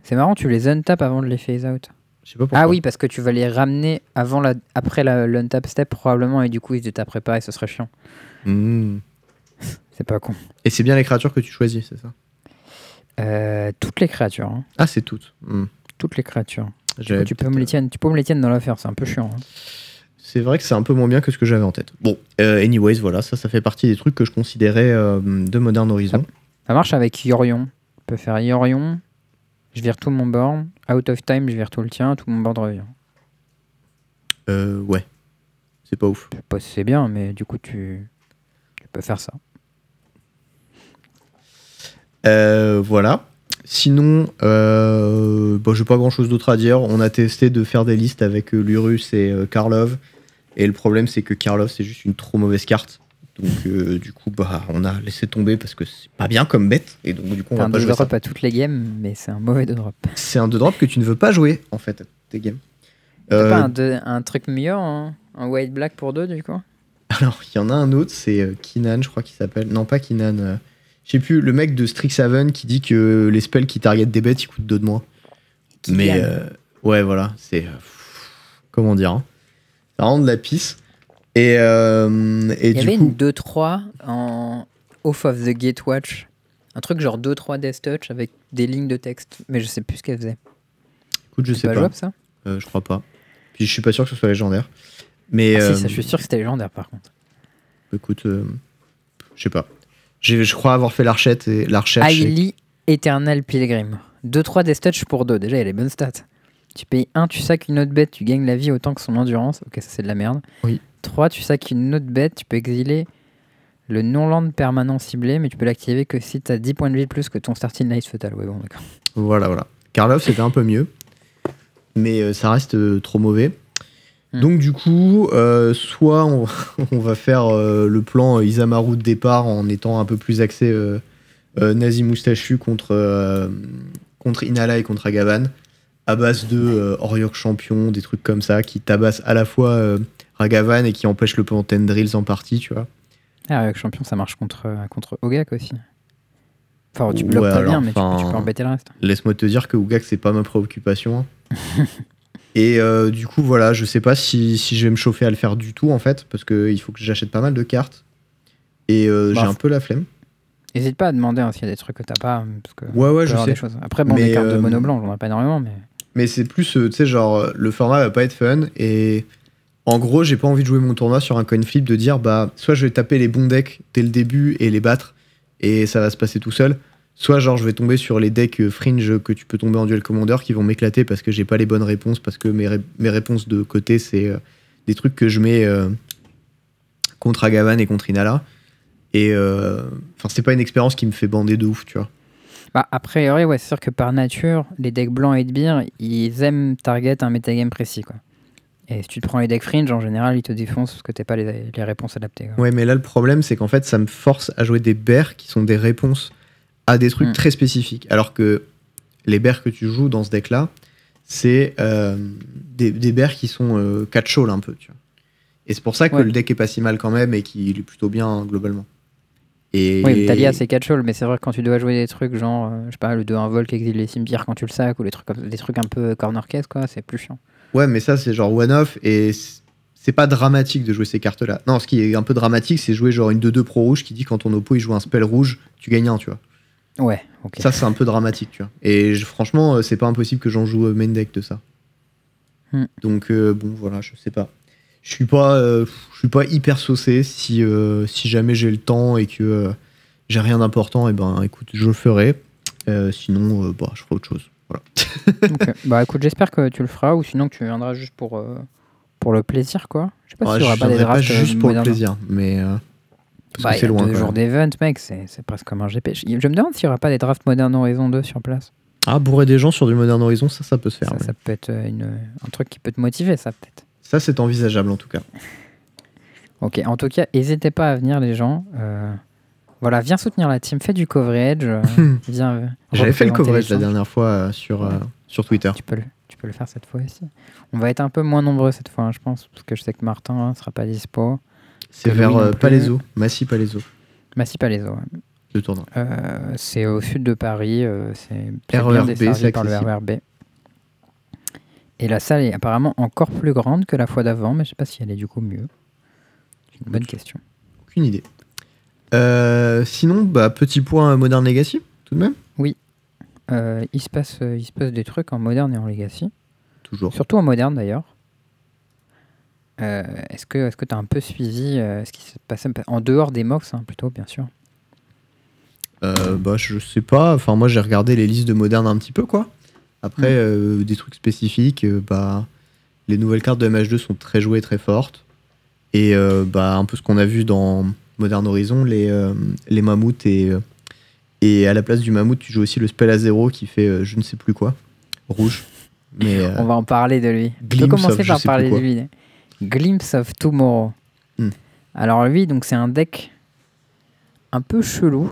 C'est marrant, tu les untap avant de les phase out. Je sais pas pourquoi. Ah oui, parce que tu vas les ramener avant la, après la, l'untap step probablement, et du coup ils te taperaient pas et ce serait chiant. Hmm. C'est pas con. Et c'est bien les créatures que tu choisis, c'est ça? Euh, toutes les créatures, hein. Ah, c'est toutes. Hmm. toutes les créatures. Tu peux me les tiennes, tu peux me les tiennes dans l'affaire, c'est un peu chiant. hein. C'est vrai que c'est un peu moins bien que ce que j'avais en tête. Bon, euh, anyways, voilà, ça, ça fait partie des trucs que je considérais euh, de Modern Horizon. Ça marche avec Yorion. On peut faire Yorion, je vire tout mon board. Out of time, je vire tout le tien, tout mon board revient. Euh, ouais, c'est pas ouf. Je sais pas si c'est bien, mais du coup tu, tu peux faire ça. Euh, voilà. Sinon, euh, bah, j'ai pas grand chose d'autre à dire. On a testé de faire des listes avec euh, Lurus et euh, Karlov. Et le problème, c'est que Karlov, c'est juste une trop mauvaise carte. Donc, euh, du coup, bah, on a laissé tomber parce que c'est pas bien comme bête. Et donc, du coup, on va un pas 2 jouer ça. drop à toutes les games, mais c'est un mauvais 2 drop. C'est un 2 drop que tu ne veux pas jouer, en fait, à tes games. T'as Euh, pas un, deux- un truc mieux, hein un white black pour 2 du coup? Alors, il y en a un autre, c'est euh, Kinan, je crois qu'il s'appelle. Non, pas Kinan. euh, je sais plus, le mec de Strixhaven qui dit que les spells qui target des bêtes, ils coûtent 2 de moins. Mais euh, ouais, voilà, c'est. comment dire hein. Ça rend de la pisse. Et, euh, et Il y du avait coup. une 2-3 en Off of the Gatewatch. Un truc genre 2-3 Death Touch avec des lignes de texte, mais je sais plus ce qu'elle faisait. Écoute, je sais pas. jouable ça? Euh, je crois pas. Puis je suis pas sûr que ce soit légendaire. Mais Ah, euh, Si, ça, je suis sûr que c'était légendaire par contre. écoute, euh, je sais pas. Je crois avoir fait la recherche et la recherche. et- Eternal Pilgrim. 2-3 Death Touch pour 2. Déjà, il y a les bonnes stats. Tu payes 1, tu sacs une autre bête, tu gagnes la vie autant que son endurance. Ok, ça c'est de la merde. Oui. 3, tu sacs une autre bête, tu peux exiler le non-land permanent ciblé, mais tu peux l'activer que si tu as 10 points de vie de plus que ton starting life fatal. Ouais, bon, d'accord. Voilà, voilà. Karlov, c'était un peu mieux. Mais euh, ça reste euh, trop mauvais. Hmm. Donc, du coup, euh, soit on, <laughs> on va faire euh, le plan Isamaru de départ en étant un peu plus axé euh, nazi moustachu contre, contre Inala et contre Agavan, à base de Oriok champion, des trucs comme ça, qui tabassent à la fois Ragavan et qui empêchent le Plantain Drills en partie, tu vois. Ah, avec champion, ça marche contre, euh, contre Ogak aussi. Enfin, tu Ouais, bloques alors, bien, mais tu peux- tu, enfin, peux embêter le reste. Laisse-moi te dire que Ougak, c'est pas ma préoccupation. hein. <laughs> Et euh, du coup, voilà, je sais pas si, si je vais me chauffer à le faire du tout, en fait, parce qu'il faut que j'achète pas mal de cartes. Et euh, Bah, j'ai un peu la flemme. N'hésite pas à demander hein, s'il y a des trucs que t'as pas. Parce que Ouais, ouais, je sais. des choses. Après, bon, Mais, des cartes de mono blanc, j'en ai pas énormément, mais. Mais c'est plus, tu sais, genre, le format va pas être fun. Et en gros, j'ai pas envie de jouer mon tournoi sur un coin flip, de dire, bah, soit je vais taper les bons decks dès le début et les battre, et ça va se passer tout seul. Soit, genre, je vais tomber sur les decks euh, fringe que tu peux tomber en duel commander qui vont m'éclater parce que j'ai pas les bonnes réponses, parce que mes, ré- mes réponses de côté, c'est euh, des trucs que je mets euh, contre Agavan et contre Inala. Et enfin, c'est pas une expérience qui me fait bander de ouf, tu vois. Bah, a priori, ouais, c'est sûr que par nature, les decks blancs et de beer, ils aiment target un metagame précis, quoi. Et si tu te prends les decks fringe, en général, ils te défoncent parce que t'as pas les, les réponses adaptées. quoi. Ouais, mais là, le problème, c'est qu'en fait, ça me force à jouer des bears qui sont des réponses à des trucs Mm. très spécifiques. Alors que les bears que tu joues dans ce deck-là, c'est euh, des, des bears qui sont euh, catch-all un peu, tu vois. Et c'est pour ça que Ouais. le deck est pas si mal quand même et qu'il est plutôt bien globalement. Et Oui, Talia, c'est catch mais c'est vrai que quand tu dois jouer des trucs genre, euh, je sais pas, le 2-1 vol qui exile les cimetières quand tu le sacs, ou les trucs des trucs un peu corner case, quoi, c'est plus chiant. Ouais, mais ça, c'est genre one-off et c'est pas dramatique de jouer ces cartes-là. Non, ce qui est un peu dramatique, c'est jouer genre une 2-2 pro rouge qui dit quand ton oppo il joue un spell rouge, tu gagnes un, tu vois. Ouais, ok. Ça, c'est un peu dramatique, tu vois. Et je- franchement, euh, c'est pas impossible que j'en joue euh, main deck de ça. Hmm. Donc, euh, bon, voilà, je sais pas. Je suis pas, euh, je suis pas hyper saucé. Si, euh, si jamais j'ai le temps et que j'ai rien d'important, et ben, écoute, je le ferai. Sinon, bah, je ferai autre chose. Voilà. <laughs> Ok. Bah écoute, j'espère que tu le feras ou sinon que tu viendras juste pour, euh, pour le plaisir, quoi. Je sais pas Ouais, s'il y aura pas des drafts juste euh, pour le plaisir, mais euh, Bah, c'est loin. deux d'event, mec, c'est presque comme un GP. Je, je me demande s'il y aura pas des drafts Modern Horizon 2 sur place. Ah, bourrer des gens sur du Modern Horizon, ça, ça peut se faire. Ça, ça peut être euh, une, un truc qui peut te motiver, ça, peut-être. Ça, c'est envisageable en tout cas. Ok, en tout cas, n'hésitez pas à venir, les gens. Euh, voilà, viens soutenir la team, fais du coverage. euh, <laughs> viens, euh, J'avais fait le coverage la dernière fois euh, sur, euh, sur Twitter. Tu peux, le, tu peux le faire cette fois aussi. On va être un peu moins nombreux cette fois, hein, je pense, parce que je sais que Martin ne sera pas dispo. C'est vers euh. Palaiso, Massy Palaiso, Massy Palaiso, ouais. le tournoi. Euh, c'est au sud de Paris, euh, c'est bien desservi c'est par le. RERB. Et la salle est apparemment encore plus grande que la fois d'avant, mais je sais pas si elle est du coup mieux. C'est une bonne question. Aucune idée. Euh, sinon, bah, petit point euh, Modern Legacy, tout de même. Euh, il, se passe, il se passe des trucs en moderne et en legacy, Toujours. surtout en moderne d'ailleurs. Euh, est-ce que tu as un peu suivi ce qui se passait en dehors des MOX, hein, plutôt, bien sûr? Bah, je sais pas. Enfin, moi, j'ai regardé les listes de Modern un petit peu, quoi. Après, Mm. euh, des trucs spécifiques, bah, les nouvelles cartes de MH2 sont très jouées, très fortes. Et bah, un peu ce qu'on a vu dans Modern Horizon, les, euh, les mammouths. Et, euh, et à la place du mammouth, tu joues aussi le spell à zéro qui fait euh, je ne sais plus quoi. Rouge. Mais <laughs> On va en parler de lui. On peut commencer of par parler de lui. Glimpse of Tomorrow. Hmm. Alors lui, donc c'est un deck un peu chelou.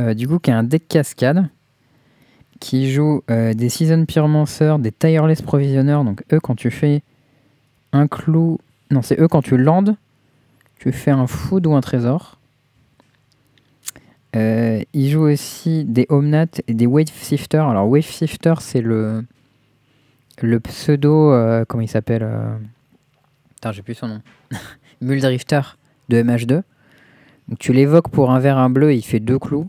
Euh, du coup, qui est un deck cascade qui joue euh, des Season Pyromancer, des Tireless Provisionner. Donc eux, quand tu fais un clou... Non, c'est eux quand tu landes, tu fais un food ou un trésor? Euh, il joue aussi des Omnat et des Wave Sifter. Alors Wave Sifter, c'est le le pseudo, euh, comment il s'appelle euh... Putain, j'ai plus son nom. <laughs> Muldrifter de MH2. Donc tu l'évoques pour un vert, un bleu, et il fait deux clous.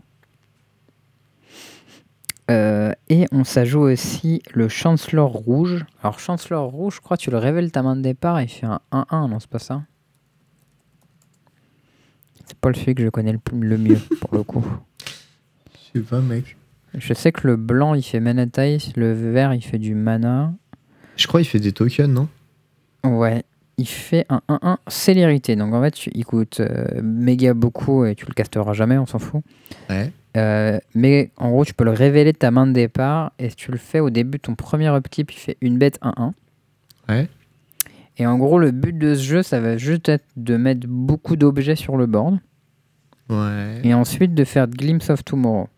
Et on s'ajoute aussi le Chancellor rouge. Alors Chancellor rouge, je crois, tu le révèles ta main de départ, il fait un 1-1, non, c'est pas ça? C'est pas le celui que je connais le, mieux, pour le coup. je sais pas, mec. Je sais que le blanc, il fait mana Tice, le vert, il fait du mana. Je crois qu'il fait des tokens, non? Ouais, il fait un 1-1 célérité. Donc en fait, tu- il coûte euh, méga beaucoup et tu le casteras jamais, on s'en fout. Ouais. Euh, mais en gros, tu peux le révéler de ta main de départ et si tu le fais au début de ton premier upkeep, il fait une bête 1-1. Ouais. Et en gros, le but de ce jeu, ça va juste être de mettre beaucoup d'objets sur le board Ouais. et ensuite de faire Glimpse of Tomorrow.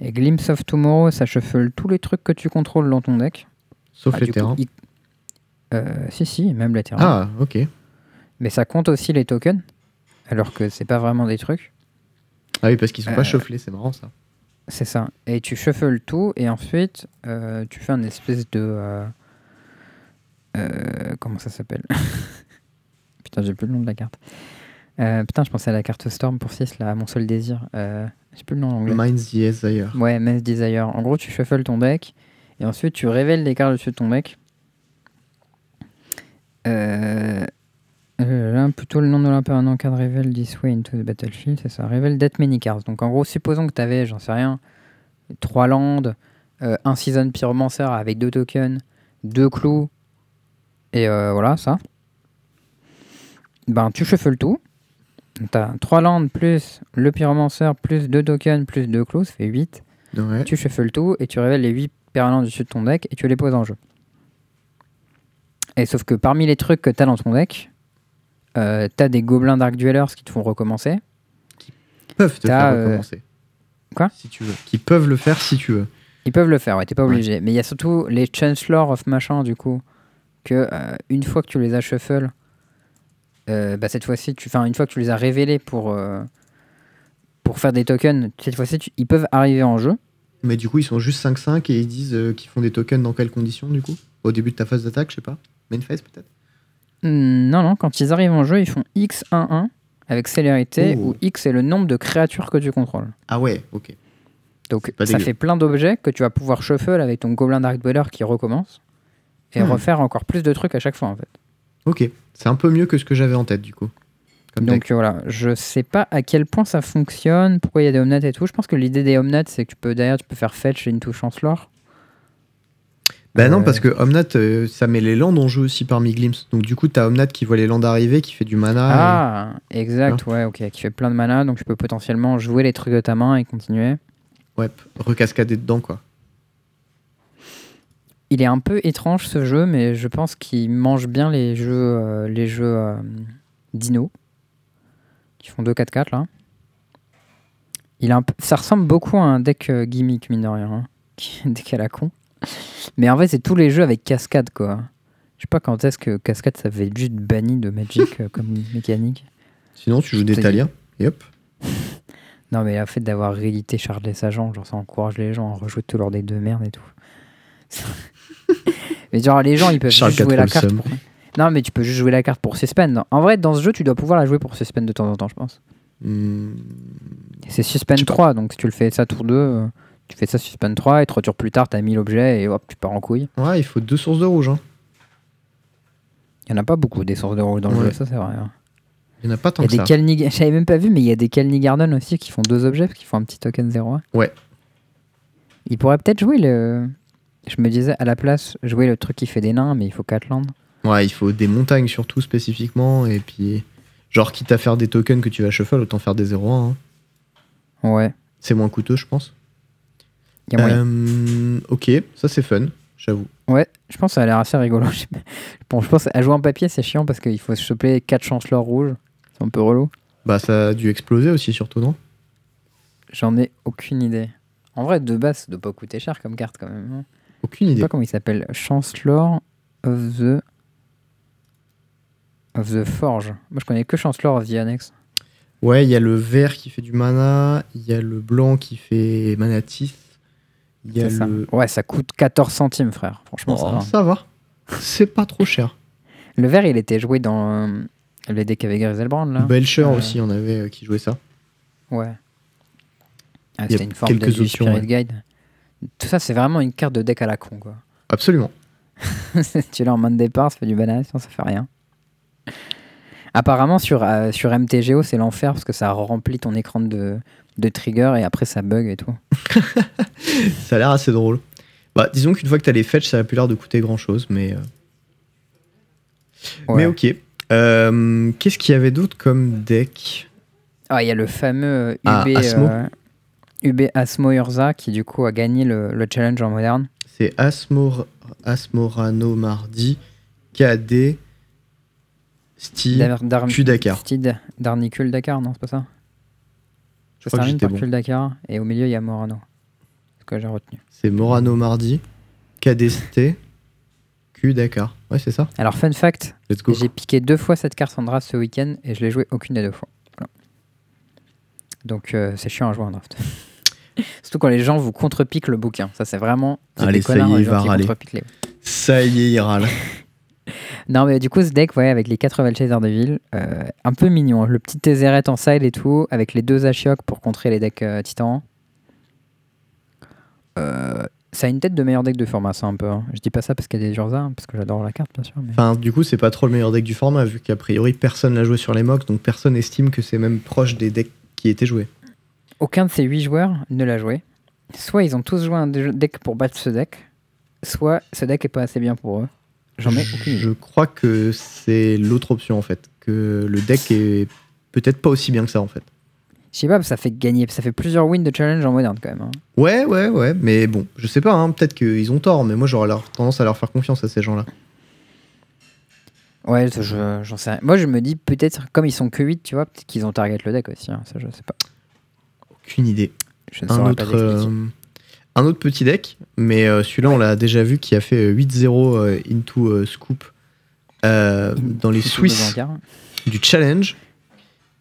Et Glimpse of Tomorrow, ça shuffle tous les trucs que tu contrôles dans ton deck. Sauf Ah, les du coup, terrains. il- Euh, si, si, même les terrains. Ah, ok. Mais ça compte aussi les tokens, alors que c'est pas vraiment des trucs. Ah oui, parce qu'ils sont Euh, pas shufflés, c'est marrant ça. C'est ça. Et tu shuffles tout, et ensuite, euh, tu fais un espèce de. euh, euh, comment ça s'appelle? <laughs> Putain, j'ai plus le nom de la carte. Euh, putain, je pensais à la carte Storm pour 6, là, mon seul désir. Euh, j'ai plus le nom en anglais. Mind's the Desire. Ouais, Mass Desire. En gros, tu shuffles ton deck et ensuite tu révèles les cartes dessus de ton deck. Euh, euh, là, plutôt le nom de l'impermanent card révèle this way into the battlefield, c'est ça. Révèle that many cards. Donc en gros, supposons que tu avais, j'en sais rien, 3 landes, un season pyromancer avec deux tokens, deux clous, et voilà, ça. Ben, tu shuffles tout. Tu as 3 landes plus le pyromancer plus 2 tokens plus 2 clous, ça fait 8. Ouais. Tu shuffles tout et tu révèles les 8 permanents dessus de ton deck et tu les poses en jeu. Et sauf que parmi les trucs que tu as dans ton deck, euh, tu as des gobelins Dark Dwellers qui te font recommencer. peuvent te T'as, faire euh, recommencer. quoi? Si tu veux. Qui peuvent le faire si tu veux. Ils peuvent le faire, ouais, t'es pas Ouais. obligé. Mais il y a surtout les Chancellor of machin, du coup, que euh, une fois que tu les as shuffle, bah, cette fois-ci, tu, enfin, une fois que tu les as révélés pour, euh, pour faire des tokens, cette fois-ci, tu- ils peuvent arriver en jeu. Mais du coup, ils sont juste 5-5 et ils disent euh, qu'ils font des tokens dans quelles conditions du coup? Au début de ta phase d'attaque, je sais pas. Main phase peut-être? Hmm, Non, non, quand ils arrivent en jeu, ils font X11 avec célérité, Oh. où X est le nombre de créatures que tu contrôles. Ah ouais, ok. Donc ça dégueu. fait plein d'objets que tu vas pouvoir shuffle avec ton Goblin Dark Dweller qui recommence et Hmm. refaire encore plus de trucs à chaque fois en fait. Ok. C'est un peu mieux que ce que j'avais en tête du coup. Comme. Donc voilà, je sais pas à quel point ça fonctionne, pourquoi il y a des omnates et tout. Je pense que l'idée des omnates c'est que tu peux derrière tu peux faire fetch into chancellor. Bah non, Euh, parce que Omnat, euh, ça met les landes en jeu aussi parmi Glimpse. Donc du coup, t'as Omnat qui voit les landes arriver, qui fait du mana. Ah, exact, ouais, ok, qui fait plein de mana, donc tu peux potentiellement jouer les trucs de ta main et continuer. et, ouais, recascader dedans, quoi. Il est un peu étrange ce jeu, mais je pense qu'il mange bien les jeux, euh, les jeux euh, Dino, qui font 2-4-4 là. Il a un ça ressemble beaucoup à un deck euh, gimmick, mine de rien, hein, <laughs> qui est un deck à la con. Mais en fait, c'est tous les jeux avec cascade, quoi. Je sais pas quand est-ce que cascade ça avait juste banni de Magic comme <laughs> mécanique. Sinon, tu joues des. Thalia. Et hop. <laughs> Non, mais le fait d'avoir réédité Charles Agents, genre ça encourage les gens à rejouer tous leurs decks de merde et tout. <laughs> mais genre, les gens ils peuvent Charles juste jouer la carte pour. Non, mais tu peux juste jouer la carte pour suspend. En vrai, dans ce jeu, tu dois pouvoir la jouer pour suspend de temps en temps, je pense. Hmm, C'est suspend Je sais pas. 3, donc si tu le fais ça tour 2, tu fais ça suspend 3 et 3 tours plus tard, t'as mis l'objet et hop, tu pars en couille. Ouais, il faut deux sources de rouge. Hein. Il y en a pas beaucoup des sources de rôle dans le jeu, ça c'est vrai. hein. Il n'y en a pas tant que ça. des Kalni... <laughs> J'avais même pas vu, mais il y a des Kalni Garden aussi qui font deux objets, parce qu'ils font un petit token 0 Ouais. Il pourrait peut-être jouer le. Je me disais à la place, jouer le truc qui fait des nains, mais il faut 4 landes. Ouais, il faut des montagnes surtout spécifiquement. Et puis, genre, quitte à faire des tokens que tu vas shuffle, autant faire des 0-1. hein. Ouais, C'est moins coûteux, je pense. Euh, ok, ça c'est fun, j'avoue. Ouais, je pense que ça a l'air assez rigolo. <laughs> Bon, je pense à jouer en papier, c'est chiant parce qu'il faut se choper 4 chanceleurs rouges. C'est un peu relou. Bah, ça a dû exploser aussi, surtout, non? J'en ai aucune idée. En vrai, de base, ça doit pas coûter cher comme carte quand même. Aucune Je sais idée. pas comment il s'appelle. Chancellor of the. of the Forge. Moi, je connais que Chancellor of the Annex. Ouais, il y a le vert qui fait du mana, il y a le blanc qui fait manatis, y a ça. Ouais, ça coûte 14 centimes, frère. Franchement, ça Oh, va. ça va. C'est pas trop cher. Le vert, il était joué dans euh, les decks avec Griselbrand, là. Belcher Euh, aussi, on avait euh, qui jouait ça. Ouais. Ah, C'était une forme de quelques du options, Spirit ouais. Guide. Tout ça, c'est vraiment une carte de deck à la con, quoi. <laughs> Absolument. tu l'as en main de départ, ça fait du sinon ça fait rien. Apparemment, sur, euh, sur MTGO, c'est l'enfer parce que ça remplit ton écran de, de trigger et après ça bug et tout. <laughs> Ça a l'air assez drôle. Bah, disons qu'une fois que t'as les fetch, ça a plus l'air de coûter grand chose, mais. euh, Ouais. Mais ok. Euh, Qu'est-ce qu'il y avait d'autre comme deck? Ah, il y a le fameux UB, Ah, Asmo. Euh, UB Asmo Urza qui du coup a gagné le, le challenge en moderne. C'est Asmor... Asmorano Mardi, KD, Steve. Q Dakar. Steve Darnicule Dakar, non, c'est pas ça? Je Ça crois que par bon. Dakar et au milieu il y a Morano. C'est ce que j'ai retenu? C'est Morano Mardi, KDST, Q Dakar. Ouais, c'est ça. Alors, fun fact. J'ai piqué deux fois cette carte en draft ce week-end et je l'ai joué aucune des deux fois. Donc euh, c'est chiant à jouer en draft. <laughs> <laughs> Surtout quand les gens vous contre-piquent le bouquin. Ça c'est vraiment. Allez, ça y est, il va râler. les- Ça y est, il râle. <laughs> Non mais du coup ce deck ouais, avec les 4 Valchaser de ville, euh, un peu mignon. Le petit Tézéret en side et tout, avec les deux Ashiok pour contrer les decks euh, titans. Euh, ça a une tête de meilleur deck de format ça un peu. hein. Je dis pas ça parce qu'il y a des Urza, hein, parce que j'adore la carte bien sûr. mais- Enfin, du coup, c'est pas trop le meilleur deck du format, vu qu'a priori personne l'a joué sur les mocks, donc personne estime que c'est même proche des decks qui étaient joués. Aucun de ces 8 joueurs ne l'a joué. Soit ils ont tous joué un deck pour battre ce deck, soit ce deck est pas assez bien pour eux. J'en ai aucune. Je crois que c'est l'autre option en fait, que le deck est peut-être pas aussi bien que ça en fait. Je sais pas, ça fait gagner, ça fait plusieurs wins de challenge en moderne quand même. hein. Ouais, ouais, ouais, mais bon, je sais pas, hein, peut-être qu'ils ont tort, mais moi j'aurais leur- tendance à leur faire confiance à ces gens-là. Ouais, ça, je- j'en sais rien. Moi je me dis peut-être, comme ils sont que 8, tu vois, peut-être qu'ils ont target le deck aussi. hein, Ça je sais pas. Aucune idée. Je ne Un saurais pas autre, t'expliquer. euh, un autre petit deck, mais euh, celui-là on l'a déjà vu qui a fait euh, 8-0 euh, into scoop dans les Gar. du challenge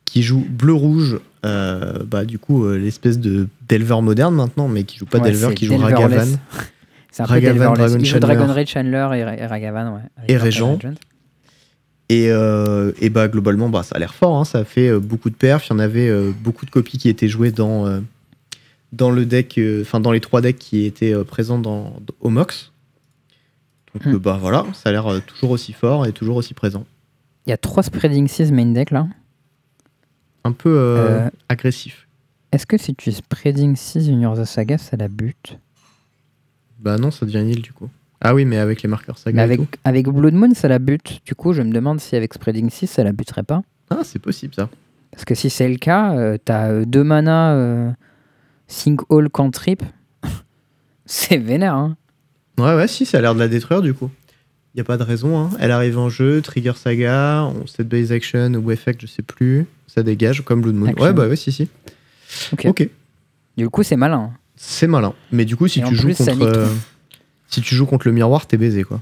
qui joue bleu-rouge, bah, du coup, l'espèce de Delver moderne maintenant, mais qui joue pas Ouais, Delver, qui joue. Ragavan. <laughs> C'est un peu Ragavan, Delverless. Dragon joue Chandler. Dragon Rage Chandler et, Ra- et Ragavan, ouais. Et Régent. Et, euh, et bah globalement, bah, ça a l'air fort. hein. Ça a fait euh, beaucoup de perfs. Il y en avait euh, beaucoup de copies qui étaient jouées dans, dans le deck, enfin dans les trois decks qui étaient présents dans, au Mox. Donc Hmm. bah voilà, ça a l'air toujours aussi fort et toujours aussi présent. Il y a trois Spreading 6 main deck là. Un peu agressif. Est-ce que si tu Spreading 6 Junior the Saga, ça la bute? Bah non, ça devient nil du coup. Ah oui, mais avec les marqueurs saga Mais et avec, tout. avec Blood Moon, ça la bute. Du coup, je me demande si avec Spreading 6, ça la buterait pas. Ah, c'est possible ça. Parce que si c'est le cas, euh, t'as euh, deux mana euh, Sink All Cantrip. <laughs> c'est vénère, hein. Ouais, ouais, si, ça a l'air de la détruire du coup. Y a pas de raison, hein. Elle arrive en jeu, Trigger Saga, on set base action ou effect, je sais plus. Ça dégage comme Blood Moon. Action. Ouais, bah ouais, si, si. Ok. Du coup, c'est malin. c'est malin. Mais du coup, si Et tu joues plus, ça contre. Si tu joues contre le miroir, t'es baisé quoi.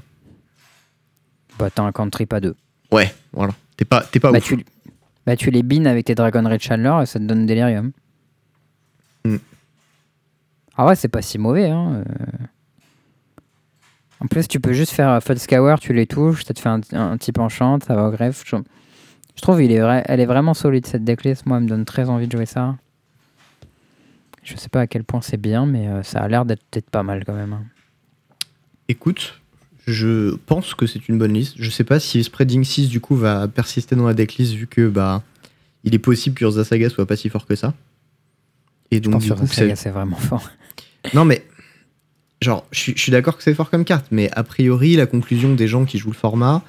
Bah, t'as un Cantrip à deux. Ouais, voilà. T'es pas, t'es pas bah, ouf. tu, bah, tu les bines avec tes Dragon Red Chandler et ça te donne Delirium. Mm. Ah ouais, c'est pas si mauvais. Hein. euh. En plus, tu peux juste faire Flood Scour, tu les touches, ça te fait un, un type enchant, ça va au greffe. Je, je trouve il est vrai, elle est vraiment solide cette decklist. Moi, elle me donne très envie de jouer ça. Je sais pas à quel point c'est bien, mais euh, ça a l'air d'être peut-être pas mal quand même. hein. Écoute, je pense que c'est une bonne liste. Je sais pas si Spreading 6 du coup va persister dans la decklist vu que bah il est possible que Urza Saga soit pas si fort que ça. Et Je donc pense du que coup, c'est vraiment fort. <laughs> Non, mais. Genre, je suis, je d'accord que c'est fort comme carte, mais a priori, la conclusion des gens qui jouent le format,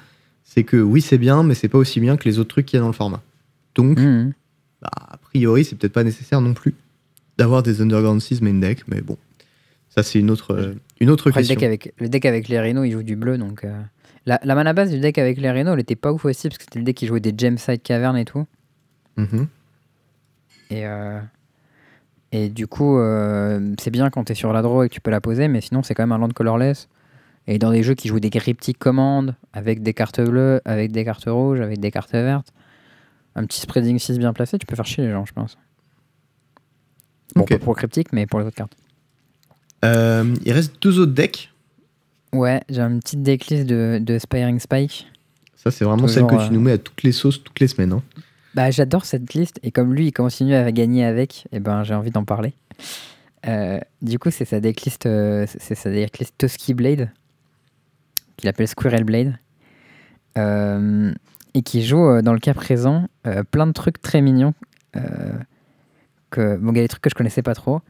c'est que oui, c'est bien, mais c'est pas aussi bien que les autres trucs qu'il y a dans le format. Donc, Mhm. bah, a priori, c'est peut-être pas nécessaire non plus d'avoir des Underground 6 main deck, mais bon. Ça, c'est une autre, euh, une autre Après, le, deck avec, le deck avec les Rhinos, il joue du bleu. Donc, euh, la, la mana base du deck avec les Rhinos, elle était pas ouf aussi, parce que c'était le deck qui jouait des Gemside Cavern et tout. Mhm. Et, euh, et du coup, euh, c'est bien quand t'es sur la draw et que tu peux la poser, mais sinon, c'est quand même un land colorless. Et dans des jeux qui jouent des cryptiques commandes, avec des cartes bleues, avec des cartes rouges, avec des cartes vertes, un petit spreading 6 bien placé, tu peux faire chier les gens, je pense. Bon, Ok. pas pour le cryptique, mais pour les autres cartes. Euh, il reste deux autres decks. Ouais, j'ai une petite decklist de, de Spiring Spike. Ça, c'est vraiment Toujours, celle que tu nous mets à toutes les sauces, toutes les semaines. hein. Bah, j'adore cette liste et comme lui il continue à gagner avec, et ben j'ai envie d'en parler. Euh, du coup, c'est sa decklist, euh, c'est sa decklist Tusky Blade, qu'il appelle Squirrel Blade, euh, et qui joue dans le cas présent plein de trucs très mignons. que, bon, il y a des trucs que je connaissais pas trop.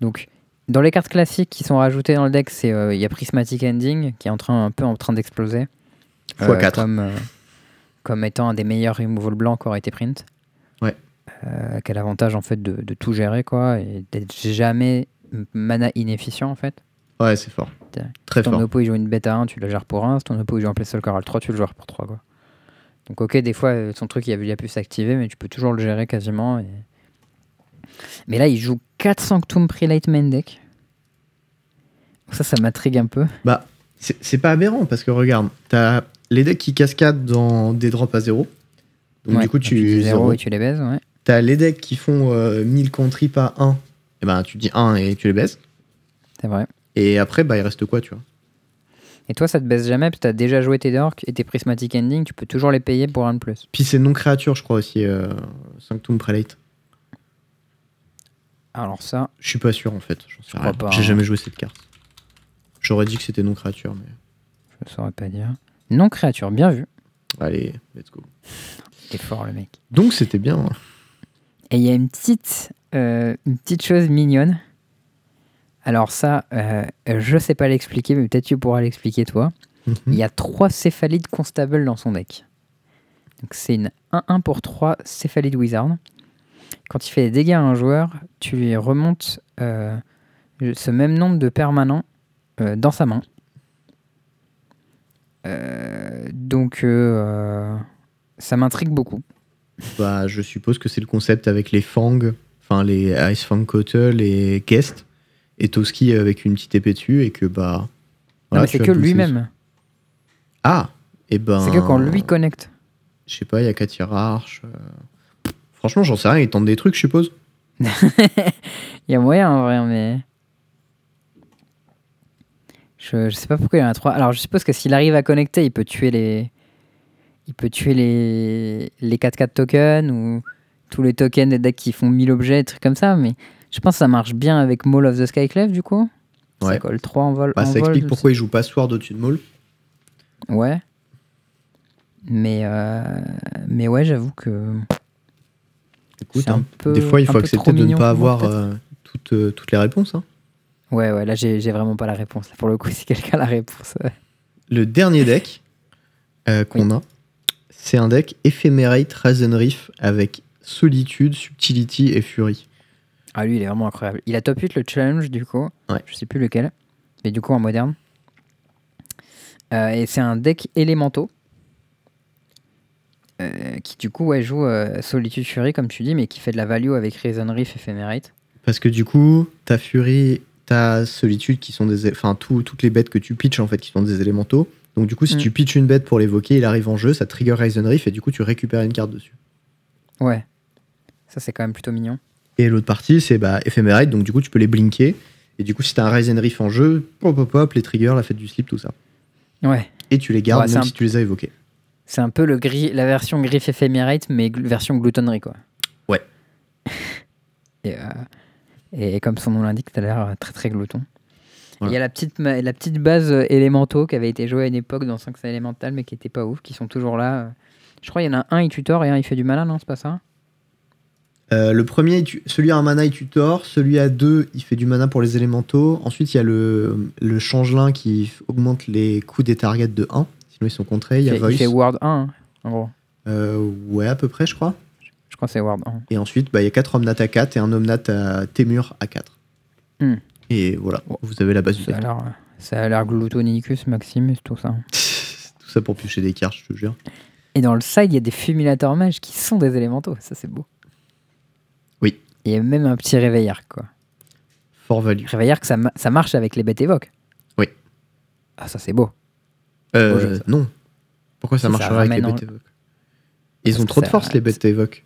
Donc, dans les cartes classiques qui sont rajoutées dans le deck, c'est euh, il y a Prismatic Ending qui est en train, un peu en train d'exploser. Euh. Comme, euh, comme étant un des meilleurs removal blancs qui aurait été print. Ouais. Euh, quel avantage en fait de, de tout gérer quoi et d'être jamais mana inefficient en fait. Ouais, c'est fort. Très Si ton fort. oppo il joue une bêta 1, tu la gères pour 1. Si ton oppo il joue un Placeholder Coral 3, tu le gères pour 3 quoi. Donc ok, des fois son truc il a, il a pu s'activer, mais tu peux toujours le gérer quasiment. et- Mais là il joue 4 Sanctum Prelate main deck. Ça, ça m'intrigue un peu. Bah, c'est pas aberrant parce que regarde, t'as les decks qui cascadent dans des drops à zéro. Donc Ouais, du coup, tu dis zéro. et tu les baises, ouais. T'as les decks qui font euh, 1000 cantrips à 1. Et ben tu dis 1 et tu les baisses. C'est vrai. Et après, bah il reste quoi, tu vois? Et toi, ça te baisse jamais, parce que t'as déjà joué tes Dorks et tes Prismatic Ending, tu peux toujours les payer pour un de plus. Puis c'est non créature, je crois aussi, euh, Sanctum Prelate. Alors ça, Je suis pas sûr en fait. J'en sais J'ai hein. jamais joué cette carte. J'aurais dit que c'était non créature, mais je saurais pas dire. Non créature, bien vu. allez, let's go. T'es fort le mec. Donc c'était bien. hein. Et il y a une petite, euh, une petite chose mignonne. Alors ça, euh, je sais pas l'expliquer, mais peut-être tu pourras l'expliquer toi. Mhm. Il y a trois céphalides constables dans son deck. Donc c'est une 1-1 pour 3 céphalide wizard. Quand il fait des dégâts à un joueur, tu lui remontes euh, ce même nombre de permanents euh, dans sa main. Euh, donc euh, ça m'intrigue beaucoup. Bah, je suppose que c'est le concept avec les Fang, enfin les Ice Fang Cutter, les Guest, et Toski avec une petite épée dessus, et que bah. Voilà, c'est que lui-même. Ah Et ben. C'est que quand lui connecte. Je sais pas, il y a Katir Arch. Franchement, j'en sais rien, il tente des trucs, je suppose. <laughs> Il y a moyen en vrai, mais. Je, je sais pas pourquoi il y en a trois. Alors je suppose que s'il arrive à connecter, il peut tuer les. il peut tuer les, les 4-4 tokens ou tous les tokens des decks qui font 1000 objets, des trucs comme ça. Mais je pense que ça marche bien avec Maul of the Skyclave du coup. Ça Ouais. colle 3 en vol. Bah, en ça vol explique pourquoi il joue pas Sword au-dessus de Maul. Ouais. Mais, euh, mais ouais, j'avoue que Écoute, hein, peu. des fois, il faut accepter de ne pas avoir euh, toutes, euh, toutes les réponses. hein. Ouais, ouais, là j'ai vraiment pas la réponse. Pour le coup, <laughs> si quelqu'un a la réponse. Le dernier deck euh, qu'on a, c'est un deck Ephemerate Raisin Reef avec Solitude, Subtility et Fury. Ah, lui, il est vraiment incroyable. Il a top 8 le challenge, du coup. Ouais. Je sais plus lequel. Mais du coup, en moderne. Euh, et c'est un deck élémentaux. euh, qui, du coup, ouais, joue euh, Solitude Fury, comme tu dis, mais qui fait de la value avec Reason Reef Ephemerate. Parce que du coup, t'as Fury, t'as Solitude qui sont des. Enfin, tout- toutes les bêtes que tu pitches en fait qui sont des élémentaux. Donc, du coup, si Mm. tu pitches une bête pour l'évoquer, il arrive en jeu, ça trigger Raisin Reef et du coup, tu récupères une carte dessus. Ouais. Ça, c'est quand même plutôt mignon. Et l'autre partie, c'est bah, Ephemerate, donc du coup, tu peux les blinker. Et du coup, si t'as un Raisin Reef en jeu, pop, pop, pop, les triggers, la fête du slip, tout ça. Ouais. Et tu les gardes Ouais, même un- si tu les as évoqués. C'est un peu le gris, la version Griff Ephemerate, mais version gloutonnerie, quoi. Ouais. <laughs> et, euh, et comme son nom l'indique, t'as l'air euh, très très glouton. Il Voilà. y a la petite, la petite base euh, élémentaux qui avait été jouée à une époque dans 5 élémental, mais qui était pas ouf, qui sont toujours là. euh. Je crois qu'il y en a un, il tutor et un, il fait du malin, non C'est pas ça? Euh, le premier, tu- celui à un mana, il tutor. Celui à deux, il fait du mana pour les élémentaux. Ensuite, il y a le, le changelin qui augmente les coups des targets de 1. Sinon, ils sont contrés. Il y a il, fait, Voice. il fait Ward 1, hein, en gros. Euh, ouais, à peu près, je crois. Je crois que c'est Ward 1. Et ensuite, bah, il y a 4 Omnat à 4 et un Omnat à Témur à 4. Hmm. Et voilà, vous avez la base du Ça deck. ça a l'air gloutonicus, Maximus, tout ça. <laughs> Tout ça pour piocher des cartes, je te jure. Et dans le side, il y a des fulminateurs mages qui sont des élémentaux. Ça, c'est beau. Oui. Et il y a même un petit réveillard, quoi. Fort value. Réveillard, que ça, ma- ça marche avec les bêtes évoques. Oui. Ah, ça, c'est beau. Euh, Beau jeu, ça. non. Pourquoi ça marcherait avec les bêtes évoques? Ils Parce ont trop de force, les bêtes évoques.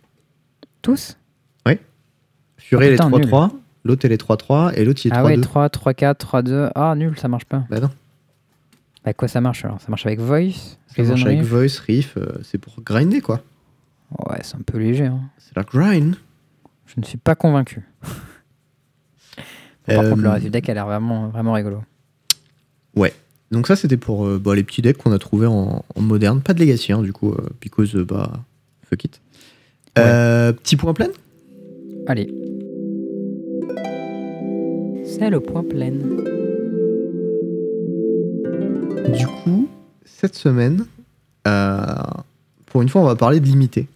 Tous Ah, elle est putain, 3-3. L'autre, elle est 3-3. Et l'autre, il est Ah 3-2. ouais, 3, 3, 4, 3, 2. Ah, nul, ça marche pas. Bah non. Avec quoi ça marche alors? Ça marche avec Voice Ça marche avec Voice, Riff, euh, c'est pour grinder quoi. Ouais, c'est un peu léger. hein. C'est la grind. Je ne suis pas convaincu. <laughs> Par Euh, contre, le reste du deck a l'air vraiment, vraiment rigolo. Donc ça c'était pour euh, bah, les petits decks qu'on a trouvés en, en moderne. Pas de Legacy hein, du coup, euh, because euh, bah fuck it. Euh, petit point plein Allez. C'est le point plein. Du coup, cette semaine, euh, pour une fois on va parler de limité.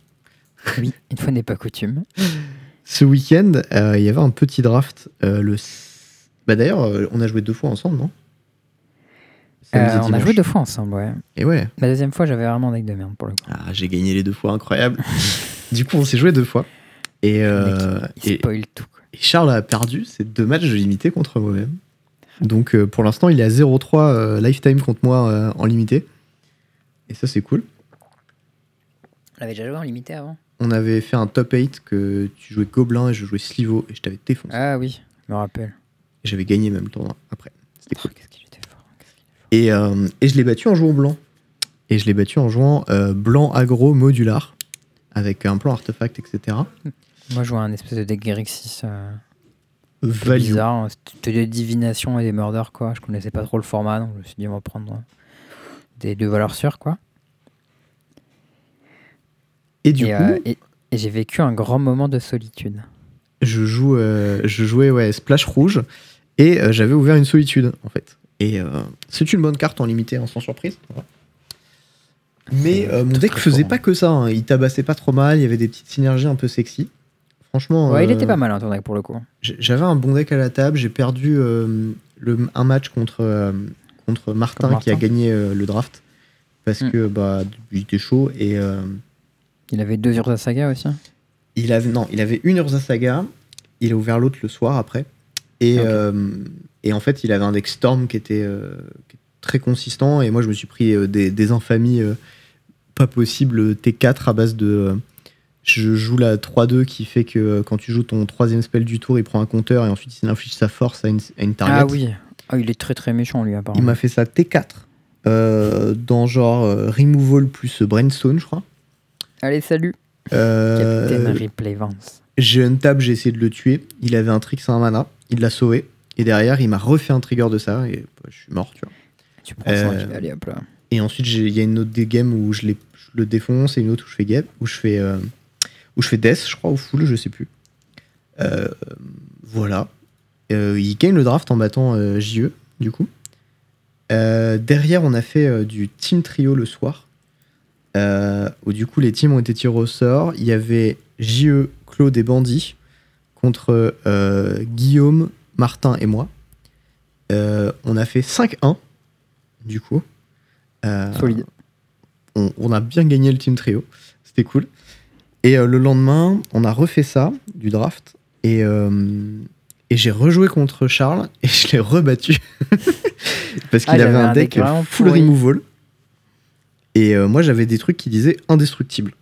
<laughs> Oui, une fois n'est pas coutume. Ce week-end, euh, il y avait un petit draft. euh, le... Bah d'ailleurs, on a joué deux fois ensemble, non? Euh, on a joué deux fois ensemble, ouais. Et ouais, La deuxième fois, j'avais vraiment un deck de merde pour le coup. ah, j'ai gagné les deux fois, incroyable. <laughs> du coup, on s'est joué deux fois. Et, euh, Il et, spoil tout. et Charles a perdu ces deux matchs de limité contre moi-même. Donc euh, pour l'instant, il est à 0-3 euh, lifetime contre moi euh, en limité. Et ça, c'est cool. On avait déjà joué en limité avant On avait fait un top 8 que tu jouais Gobelin et je jouais Slivo et je t'avais défoncé. Ah oui, je me rappelle. Et j'avais gagné même le tournoi après. C'était cool. Oh, Qu'est-ce qu'il était fort. Et, euh, et je l'ai battu en jouant blanc. Et je l'ai battu en jouant euh, blanc aggro modular. Avec un plan artefact, etc. Moi, je jouais un espèce de deck Grixis euh, bizarre. hein. C'était des divinations et des murders, quoi. Je connaissais pas trop le format, donc je me suis dit, on va prendre euh, des deux valeurs sûres, quoi. Et du et coup, euh, et- et j'ai vécu un grand moment de solitude. je, joue, euh, je jouais ouais, Splash Rouge. Et j'avais ouvert une solitude, en fait. Et c'est une bonne carte en limité, hein, sans surprise. Voilà. Mais euh, mon deck faisait fort, pas que ça. hein. Il tabassait pas trop mal. Il y avait des petites synergies un peu sexy. Franchement. Ouais, il euh, était pas mal, hein, ton deck, pour le coup. J'avais un bon deck à la table. J'ai perdu euh, le, un match contre, euh, contre Martin, qui a gagné euh, le draft. Parce Hmm. que bah, il était chaud. Et euh, Il avait deux Urza Saga aussi? il, avait, non, il avait une Urza Saga. Il a ouvert l'autre le soir après. Et, euh, et en fait, il avait un deck Storm qui était, euh, qui était très consistant. Et moi, je me suis pris des, des infamies euh, pas possibles T4 à base de. euh, je joue la 3-2 qui fait que euh, quand tu joues ton troisième spell du tour, il prend un compteur et ensuite il inflige sa force à une, à une target. Ah oui. Ah, il est très très méchant, lui, apparemment. Il m'a fait ça T4. euh, dans genre euh, Removal plus Brainstone, je crois. Allez, salut. Euh, Captain Ripley Vance. j'ai un tab, j'ai essayé de le tuer. Il avait un trick sans mana, il l'a sauvé. Et derrière, il m'a refait un trigger de ça et bah, je suis mort, tu vois. Tu prends 5. Allez, hop là. Et ensuite, il y a une autre des games où je, le défonce et une autre où je fais game, où je fais, euh, où je fais death, je crois, ou full, je sais plus. Euh, voilà. Euh, il gagne le draft en battant JE, du coup. Derrière, on a fait du team trio le soir. où du coup, les teams ont été tirés au sort. Il y avait JE, Claude et Bandit contre Guillaume, Martin et moi. On a fait 5-1, du coup. Euh, Solide. on, on a bien gagné le team trio. C'était cool. Et euh, le lendemain, on a refait ça, du draft. Et, euh, et j'ai rejoué contre Charles <laughs> et je l'ai rebattu. <laughs> Parce qu'il Ah, avait un deck full pourri. removal. Et euh, moi, j'avais des trucs qui disaient indestructible.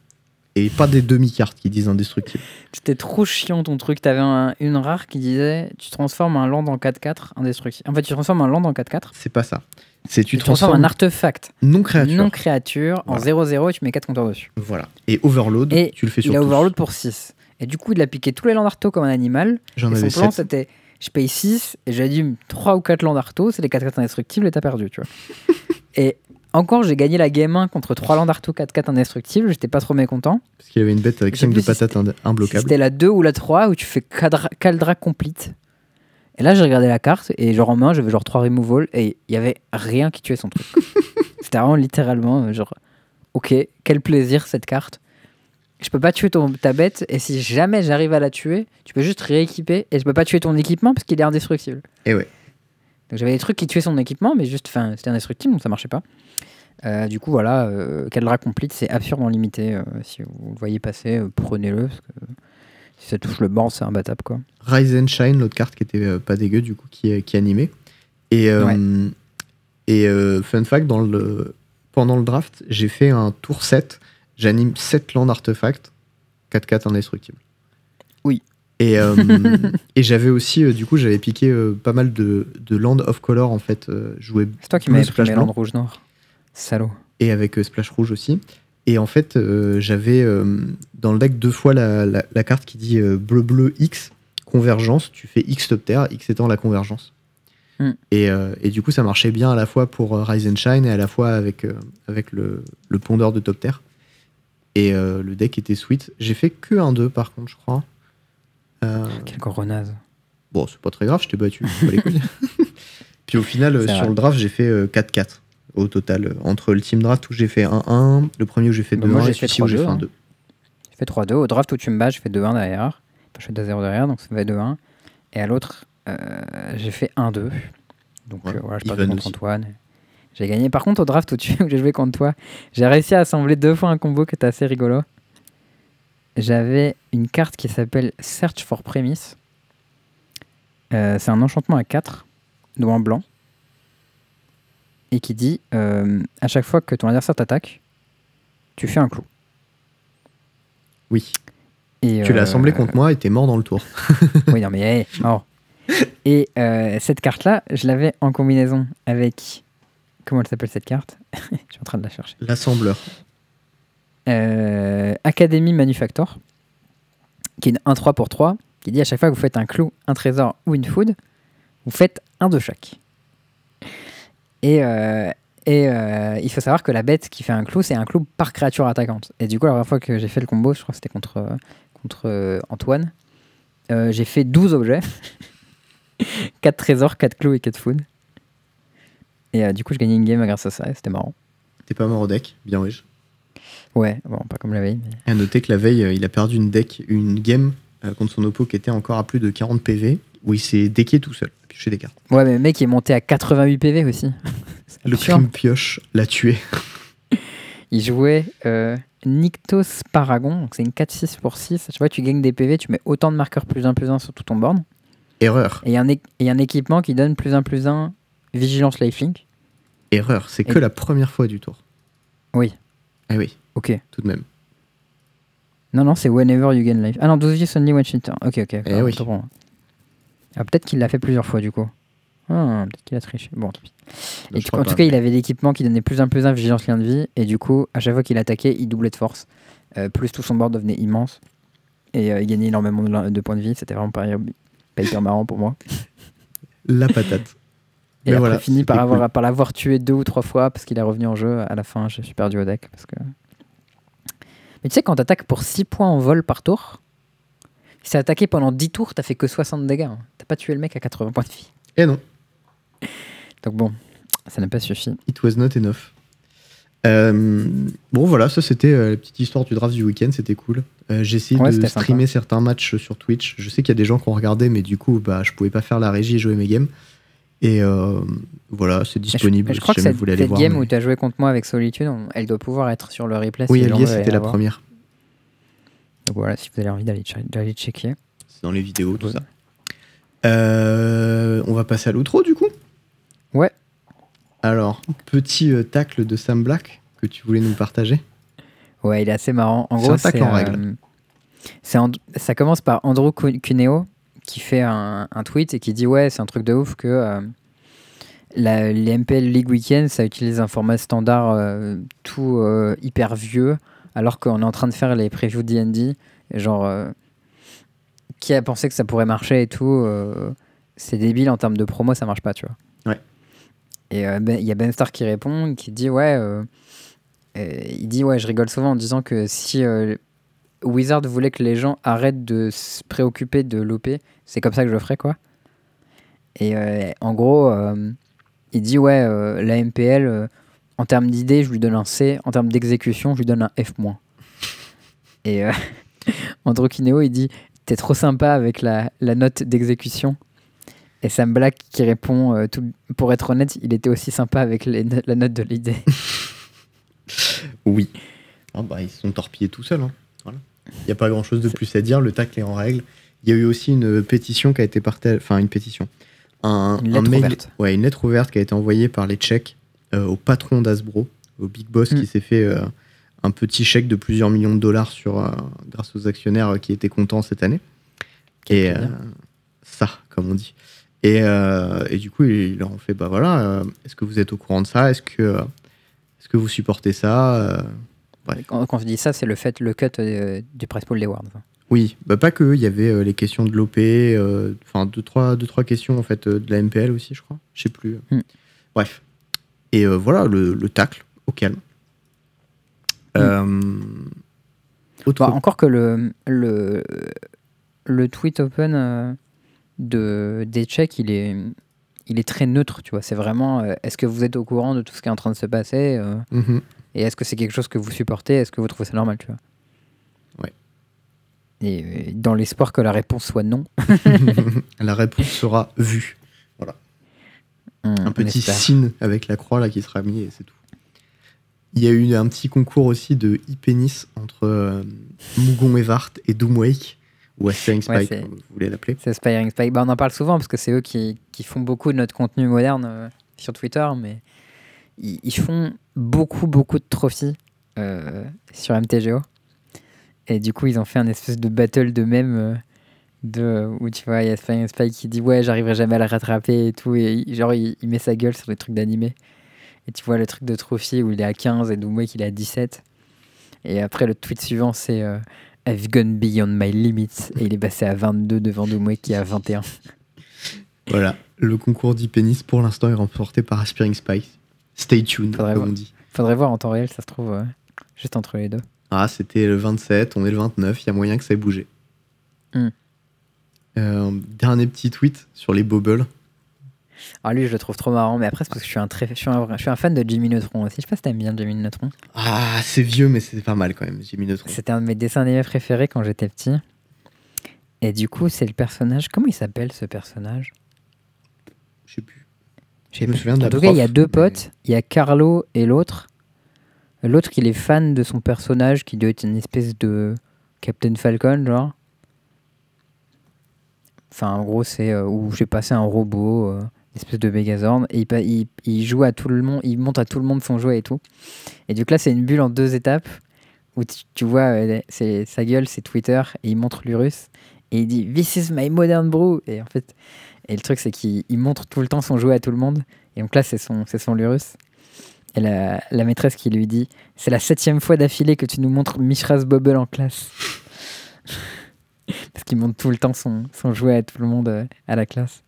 Et pas des demi-cartes qui disent indestructible. C'était trop chiant ton truc. T'avais un- une rare qui disait tu transformes un land en 4-4 indestructible. En fait, tu transformes un land en 4-4. C'est pas ça. C'est tu, Tu, transformes transformes un artefact non créature. non créature en Voilà. 0-0 et tu mets 4 compteurs dessus. Voilà. Et overload, Et tu le fais sur Il a overload pour 6. Et du coup, il a piqué tous les lands d'arto comme un animal. J'en et son avais plan, 7. c'était je paye 6 et j'ai dit 3 ou 4 lands d'arto, c'est les 4-4 indestructibles et t'as perdu, tu vois. <laughs> et encore, j'ai gagné la game 1 contre 3 lands d'arto 4-4 indestructibles, j'étais pas trop mécontent. Parce qu'il y avait une bête avec Je sais 5 de si patates imbloquables. C'était la 2 ou la 3 où tu fais Caldra, Caldra complete. Et là, j'ai regardé la carte et genre en main, j'avais genre 3 removal et il y avait rien qui tuait son truc. <laughs> C'était vraiment littéralement euh, genre, ok, quel plaisir cette carte. Je peux pas tuer ton, ta bête et si jamais j'arrive à la tuer, tu peux juste rééquiper et je peux pas tuer ton équipement parce qu'il est indestructible. Et ouais. Donc j'avais des trucs qui tuaient son équipement, mais juste, enfin, c'était indestructible donc ça marchait pas. Euh, du coup, voilà, euh, Caldra complete, c'est absurdement limité. euh, si vous le voyez passer, euh, prenez-le si ça touche le banc, c'est imbattable quoi. Rise and Shine, l'autre carte qui était pas dégueu, du coup, qui qui animée. Et, Ouais. et fun fact, dans le, pendant le draft, j'ai fait un tour 7. J'anime 7 lands d'artefacts, 4-4 indestructibles. Oui. Et, <laughs> et j'avais aussi, du coup, j'avais piqué pas mal de, de land of color, en fait. jouais C'est toi qui m'avais pris Splash mes blanc. Salaud. et avec euh, Splash Rouge aussi. Et en fait, euh, j'avais euh, dans le deck deux fois la, la- la carte qui dit euh, bleu-bleu X, convergence. Tu fais X top terre, X étant la convergence. Hmm. Et, et du coup, ça marchait bien à la fois pour Rise and Shine et à la fois avec, avec le, le pondeur de top terre. Et euh, le deck était sweet. J'ai fait que un 2 par contre, je crois. Euh, Quelle bon, c'est pas très grave, je t'ai battu. pas les couilles. <laughs> Puis au final, sur vrai. le draft, j'ai fait euh, 4-4 au total. euh, Entre le team draft où j'ai fait 1-1, le premier où j'ai fait 2-1 Bah, j'ai et fait celui-ci où j'ai 3-2, fait un hein. 2. Je fais 3-2. Au draft où tu me bats, je fais 2-1 derrière. Enfin, je fais 2-0 derrière, donc ça fait 2-1. Et à l'autre, euh, j'ai fait 1-2. Donc Ouais, euh, voilà, je passe even contre aussi. Antoine. J'ai gagné. Par contre, au draft où, tu- <laughs> où j'ai joué contre toi, j'ai réussi à assembler deux fois un combo qui était assez rigolo. J'avais une carte qui s'appelle Search for Premise. Euh, c'est un enchantement à 4, donc en blanc. Et qui dit euh, à chaque fois que ton adversaire t'attaque, tu fais un clou. Oui. Et, Tu l'as euh, assemblé contre moi et t'es mort dans le tour. <laughs> oui, non, mais hey, mort. Et euh, cette carte-là, je l'avais en combinaison avec. Comment elle s'appelle cette carte? <laughs> Je suis en train de la chercher. L'assembleur. Euh, Academy Manufactor, qui est une 1-3 pour 3, qui dit à chaque fois que vous faites un clou, un trésor ou une food, vous faites un de chaque. Et, euh, et euh, il faut savoir que la bête qui fait un clou, c'est un clou par créature attaquante. Et du coup, la première fois que j'ai fait le combo, je crois que c'était contre, contre euh, Antoine, euh, j'ai fait 12 objets. <laughs> 4 trésors, 4 clous et 4 food. Et du coup, je gagnais une game grâce à ça, et c'était marrant. T'es pas mort au deck, bien riche. Ouais, bon, pas comme la veille, mais... Et à noter que la veille, il a perdu une deck, une game contre son oppo qui était encore à plus de 40 PV, où il s'est decké tout seul, à piocher des cartes. Ouais, mais le mec est monté à 88 PV aussi. Le crime pioche l'a tué. <laughs> Il jouait euh, Nyctos Paragon, donc c'est une 4-6 pour 6. Je vois, tu gagnes des PV, tu mets autant de marqueurs plus 1 plus 1 sur tout ton board. Erreur. Et il y, a un équipement qui donne plus 1 plus 1 Vigilance Lifelink. Erreur. C'est Et- que la première fois du tour. Oui, Eh oui, ok. tout de même. Non, non, c'est Whenever You Gain Life. Ah non, 12 use only cheater. Ok, ok. Eh oui. Ah, Peut-être qu'il l'a fait plusieurs fois du coup. Ah, peut-être qu'il a triché. Bon, tant pis. Et du coup, en pas, tout cas, mais- il avait l'équipement qui donnait plus en plus un vigilance lien de vie. Et du coup, à chaque fois qu'il attaquait, il doublait de force. Euh, plus tout son board devenait immense. Et euh, il gagnait énormément de, de points de vie. C'était vraiment pas, pas hyper marrant pour moi. <laughs> La patate. Et Mais après, voilà, fini par avoir cool. par l'avoir tué deux ou trois fois parce qu'il est revenu en jeu. À la fin, je suis perdu au deck. Parce que... Mais tu sais, quand t'attaques pour 6 points en vol par tour, si t'as attaqué pendant 10 tours, t'as fait que 60 dégâts. hein. T'as pas tué le mec à 80 points de vie. Et non, Donc bon, ça n'a pas suffi. it was not enough. Euh, bon voilà, ça c'était euh, la petite histoire du draft du week-end, c'était cool. Euh, J'ai essayé Ouais, de sympa. streamer certains matchs sur Twitch. Je sais qu'il y a des gens qui ont regardé, mais du coup, bah, je pouvais pas faire la régie et jouer mes games. Et euh, voilà, c'est je- disponible. mais Je, crois si que cette, cette voir. game mais- où tu as joué contre moi avec Solitude, on- elle doit pouvoir être sur le replay. Oui, si elle y est, c'était la première. Donc voilà, si vous avez envie d'aller che- d'aller checker. C'est dans les vidéos, tout Ouais. ça. Euh, on va passer à l'outro du coup? Ouais. Alors, petit euh, tacle de Sam Black que tu voulais nous partager. Ouais, il est assez marrant. En C'est gros, un tacle c'est, en euh, règle. c'est And- ça commence par Andrew Cu- Cuneo qui fait un, un tweet et qui dit ouais, c'est un truc de ouf que euh, la, les MPL League Weekend, ça utilise un format standard euh, tout euh, hyper vieux, alors qu'on est en train de faire les previews D&D. Genre, euh, qui a pensé que ça pourrait marcher et tout euh, C'est débile en termes de promo, ça marche pas, tu vois. Ouais. Et euh, ben- il y a Ben Star qui répond, qui dit ouais. il dit ouais, je rigole souvent en disant que si Wizard voulait que les gens arrêtent de se préoccuper de l'OP, c'est comme ça que je le ferais quoi. Et en gros, il dit ouais, la MPL, en termes d'idées, je lui donne un C, en termes d'exécution, je lui donne un F-. Et euh, <laughs> Andrew Kineo, il dit T'es trop sympa avec la, la note d'exécution. Et Sam Black qui répond euh, tout- Pour être honnête, il était aussi sympa avec les la note de l'idée. <laughs> Oui. Ah bah, ils se sont torpillés tout seuls. hein. Voilà. Il n'y a pas grand chose de plus à dire. Le tacle est en règle. Il y a eu aussi une pétition qui a été partagée. Enfin, une pétition. Un, Une un lettre mail- ouverte. Ouais, une lettre ouverte qui a été envoyée par les Tchèques au patron d'Asbro, au Big Boss, Mm. qui s'est fait euh, un petit chèque de plusieurs millions de dollars sur, euh, grâce aux actionnaires euh, qui étaient contents cette année. Et euh, ça, comme on dit. Et, euh, et du coup, ils leur ont fait bah voilà, euh, est-ce que vous êtes au courant de ça? Est-ce que, euh, est-ce que vous supportez ça? Euh. Quand, quand je dis ça, c'est le fait, le cut euh, du Price Pool des. Oui, bah pas que, il y avait euh, les questions de l'OP, euh, enfin deux, trois, deux, trois questions en fait euh, de la MPL aussi, je crois. Je sais plus. Hmm. Bref. Et euh, voilà, le, le tacle, au calme. Euh, autre- Bah, encore que le, le, le tweet open euh, de, des Tchèques, il est, il est très neutre, tu vois. C'est vraiment, euh, est-ce que vous êtes au courant de tout ce qui est en train de se passer euh, Mhm. Et est-ce que c'est quelque chose que vous supportez Est-ce que vous trouvez ça normal, tu vois Ouais. Et euh, dans l'espoir que la réponse soit non. <laughs> <laughs> la réponse sera vue. On- Un petit signe avec la croix là qui sera mis et c'est tout. Il y a eu un petit concours aussi de e-pénis entre euh, Mougon Evart et Doomwake, ou Aspiring Ouais, Spike, c'est- comme vous voulez l'appeler. C'est Aspiring Spike. Bah, on en parle souvent parce que c'est eux qui, qui font beaucoup de notre contenu moderne euh, sur Twitter, mais ils, ils font beaucoup, beaucoup de trophies euh, sur MTGO. Et du coup, ils ont fait un espèce de battle de même euh, de, où tu vois, il y a Aspiring Spike qui dit Ouais, j'arriverai jamais à le rattraper et tout. Et il- genre, il, il met sa gueule sur des trucs d'animé. Et tu vois le truc de trophy où il est à 15 et Doomwake il est à 17. Et après, le tweet suivant, c'est euh, I've gone beyond my limits. Et il est passé à 22 devant Doomwake qui est à 21. <laughs> Voilà, le concours d'e-pénis pour l'instant est remporté par Aspiring Spike. Stay tuned, Faudrait comme on dit. Faudrait voir en temps réel, ça se trouve euh, juste entre les deux. Ah, c'était le 27, on est le 29, il y a moyen que ça ait bougé. Hmm. Euh, dernier petit tweet sur les bobbles. Alors lui, je le trouve trop marrant, mais après, c'est parce que je suis un, très, je suis un, je suis un fan de Jimmy Neutron aussi. Je sais pas si t'aimes bien Jimmy Neutron. Ah, c'est vieux, mais c'est pas mal quand même, Jimmy Neutron. C'était un de mes dessins animés préférés quand j'étais petit. Et du coup, c'est le personnage. Comment il s'appelle ce personnage? Je sais plus. Je sais Je me plus. souviens de la En tout cas, il y a deux potes. Il y a Carlo et l'autre. L'autre, qui est fan de son personnage, qui doit être une espèce de Captain Falcon, genre. Enfin, en gros, c'est euh, où j'ai passé un robot, euh, une espèce de Megazord, et il, il, il joue à tout le monde, il montre à tout le monde son jouet et tout. Et du coup, là, c'est une bulle en deux étapes, où tu, tu vois, euh, c'est, sa gueule, c'est Twitter, et il montre l'Urus, Et il dit This is my modern brew. Et en fait, et le truc, c'est qu'il il montre tout le temps son jouet à tout le monde. Et donc là, c'est son, son Lurus. Et la, la maîtresse qui lui dit C'est la septième fois d'affilée que tu nous montres Mishra's Bubble en classe. <laughs> Parce qu'il montre tout le temps son, son jouet à tout le monde euh, à la classe.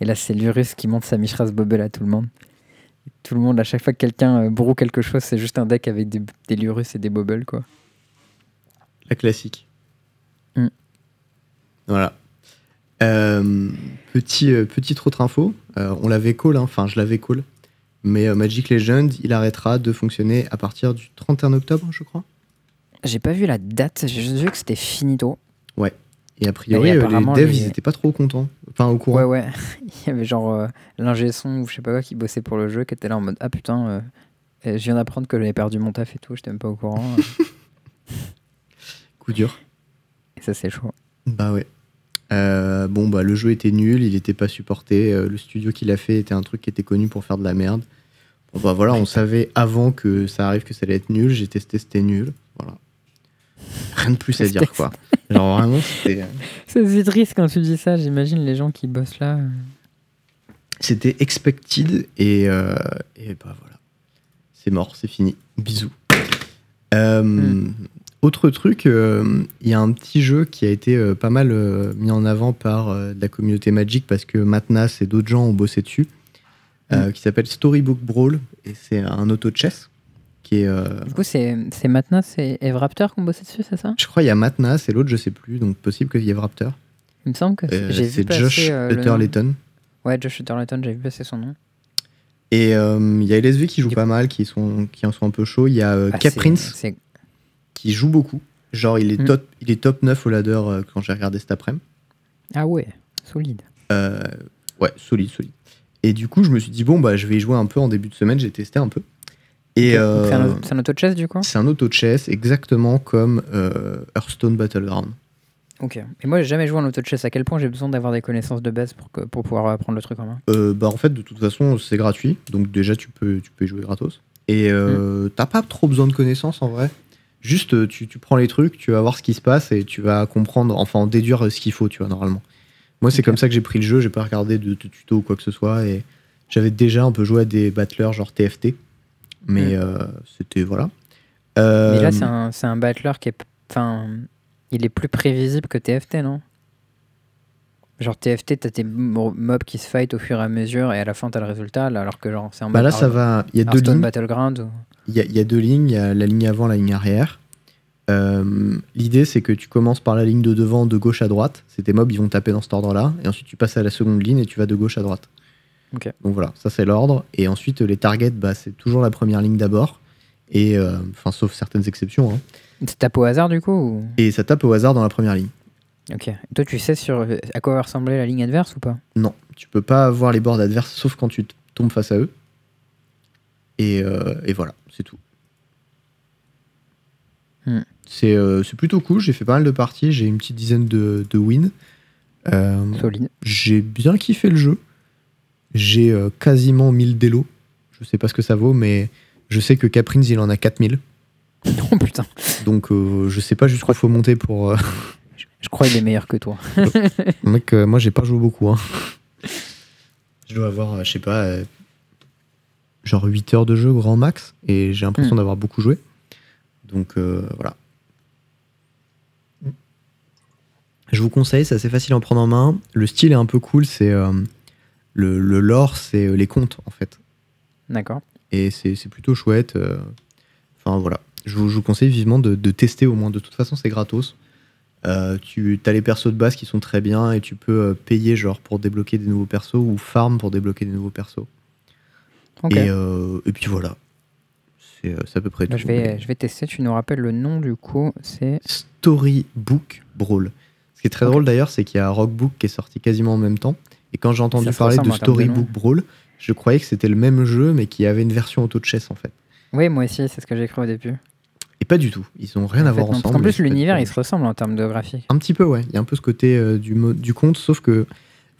Et là, c'est Lurus qui montre sa Mishra's Bubble à tout le monde. Tout le monde, à chaque fois que quelqu'un euh, broue quelque chose, c'est juste un deck avec des, des Lurus et des Bubbles, quoi. La classique. Mm. Voilà. Euh, petit, euh, petite autre info, euh, on l'avait call, hein, enfin je l'avais call, mais euh, Magic Legend, il arrêtera de fonctionner à partir du 31 octobre, je crois. J'ai pas vu la date, j'ai juste vu que c'était finito. Et a priori, Et euh, les devs, les- ils étaient pas trop contents. Enfin, au courant. Ouais, ouais. <laughs> Il y avait genre euh, l'ingé son ou je sais pas quoi qui bossait pour le jeu qui était là en mode Ah putain, euh, je viens d'apprendre que j'avais perdu mon taf et tout, j'étais même pas au courant. euh. <laughs> Coup dur. et ça, c'est chaud. Bah ouais. Euh, bon, bah le jeu était nul, il était pas supporté. le studio qui l'a fait était un truc qui était connu pour faire de la merde. Bon, bah voilà, on savait avant que ça arrive que ça allait être nul. J'ai testé, c'était nul. Voilà. Rien de plus à dire, quoi. Genre vraiment, c'était. C'est c'est triste quand tu dis ça, j'imagine les gens qui bossent là. euh. C'était expected et, euh, et bah voilà. C'est mort, c'est fini. Bisous. Euh, Hmm. Autre truc, euh, il y a un petit jeu qui a été euh, pas mal euh, mis en avant par euh, la communauté Magic parce que Matnas et d'autres gens ont bossé dessus, euh, qui s'appelle Storybook Brawl et c'est un auto-chess qui est. euh, Du coup, c'est c'est maintenant, c'est Eve Raptor qu'on bossait dessus, c'est ça? Je crois il y a Matnas et l'autre je sais plus, donc possible qu'il y ait Raptor. Il me semble que c'est- Euh, j'ai vu c'est passer Josh euh, le. Ouais, Josh Utterlayton, j'ai vu passer son nom. Et euh, il y a LSV qui joue pas mal, qui, sont, qui en sont un peu chauds. Il y a euh, Ah, c'est- c'est- qui joue beaucoup. Genre, il est, Mm. top, il est top 9 au ladder quand j'ai regardé cet après-midi. Ah ouais, solide. Ouais, solide, solide. Et du coup, je me suis dit, bon, bah, je vais y jouer un peu en début de semaine. J'ai testé un peu. Et C'est un, euh, auto- c'est un auto-chess du coup? c'est un auto-chess exactement comme euh, Hearthstone Battleground. Ok. Et moi, j'ai jamais joué en auto-chess. À quel point j'ai besoin d'avoir des connaissances de base pour, que, pour pouvoir euh, prendre le truc en main? Euh, bah, en fait, de toute façon, c'est gratuit. Donc, déjà, tu peux, tu peux y jouer gratos. Et euh, Mm. t'as pas trop besoin de connaissances en vrai. Juste, tu, tu prends les trucs, tu vas voir ce qui se passe et tu vas comprendre, enfin, en déduire ce qu'il faut, tu vois, normalement. Moi, c'est comme ça que j'ai pris le jeu. J'ai pas regardé de, de tuto ou quoi que ce soit. Et j'avais déjà un peu joué à des battlers genre TFT. Mais Mm. euh, c'était, voilà. Euh, Mais là, c'est un, un battler qui est. Enfin, il est plus prévisible que TFT, non? Genre TFT, t'as tes mo- mobs qui se fight au fur et à mesure et à la fin t'as le résultat, là, alors que genre c'est un bah là, ça va. Il y a deux lignes. Battleground. ou- Il y, a- il y a deux lignes, il y a la ligne avant, la ligne arrière. Euh, L'idée, c'est que tu commences par la ligne de devant, de gauche à droite. C'est tes mobs, ils vont taper dans cet ordre-là. Et ensuite, tu passes à la seconde ligne et tu vas de gauche à droite. Donc voilà, ça c'est l'ordre. Et ensuite, les targets, bah, c'est toujours la première ligne d'abord. Et euh, enfin, sauf certaines exceptions. hein. Tu tapes au hasard du coup ou... Et ça tape au hasard dans la première ligne. Ok. Et toi, tu sais sur à quoi va ressembler la ligne adverse ou pas? Non, tu peux pas avoir les boards adverses sauf quand tu tombes face à eux. Et, euh, et voilà, c'est tout. Hmm. C'est euh, c'est plutôt cool, j'ai fait pas mal de parties, j'ai une petite dizaine de, de wins. Solide. j'ai bien kiffé le jeu. J'ai euh, quasiment 1000 délos. Je sais pas ce que ça vaut, mais je sais que Caprins il en a 4000. <laughs> oh putain. Donc euh, je sais pas jusqu'où faut monter pour. euh, Je crois qu'il est meilleur que toi. <laughs> Mec, euh, moi j'ai pas joué beaucoup. hein. Je dois avoir, je sais pas, euh, genre 8 heures de jeu grand max, et j'ai l'impression Hmm. d'avoir beaucoup joué. Donc euh, voilà. Je vous conseille, c'est assez facile à en prendre en main. Le style est un peu cool, c'est euh, le, le lore, c'est euh, les contes en fait. D'accord. Et c'est plutôt chouette. euh. Enfin voilà, je vous, je vous conseille vivement de, de tester au moins. De toute façon, c'est gratos. Euh, tu as les persos de base qui sont très bien et tu peux payer genre pour débloquer des nouveaux persos ou farm pour débloquer des nouveaux persos. Ok. Et, euh, et puis voilà. C'est à peu près Bah, tout. je, vais, je vais tester. Tu nous rappelles le nom du coup C'est. Storybook Brawl. Ce qui est très drôle d'ailleurs, c'est qu'il y a Rockbook qui est sorti quasiment en même temps. Et quand j'ai entendu parler de en Storybook Brawl, je croyais que c'était le même jeu mais qu'il y avait une version auto de chess en fait. Oui, moi aussi, c'est ce que j'ai cru au début. Et pas du tout. Ils ont rien En à fait, voir non, parce ensemble. qu'en plus, l'univers, il se ressemble en termes de graphique. Un petit peu, ouais. Il y a un peu ce côté euh, du, conte, sauf que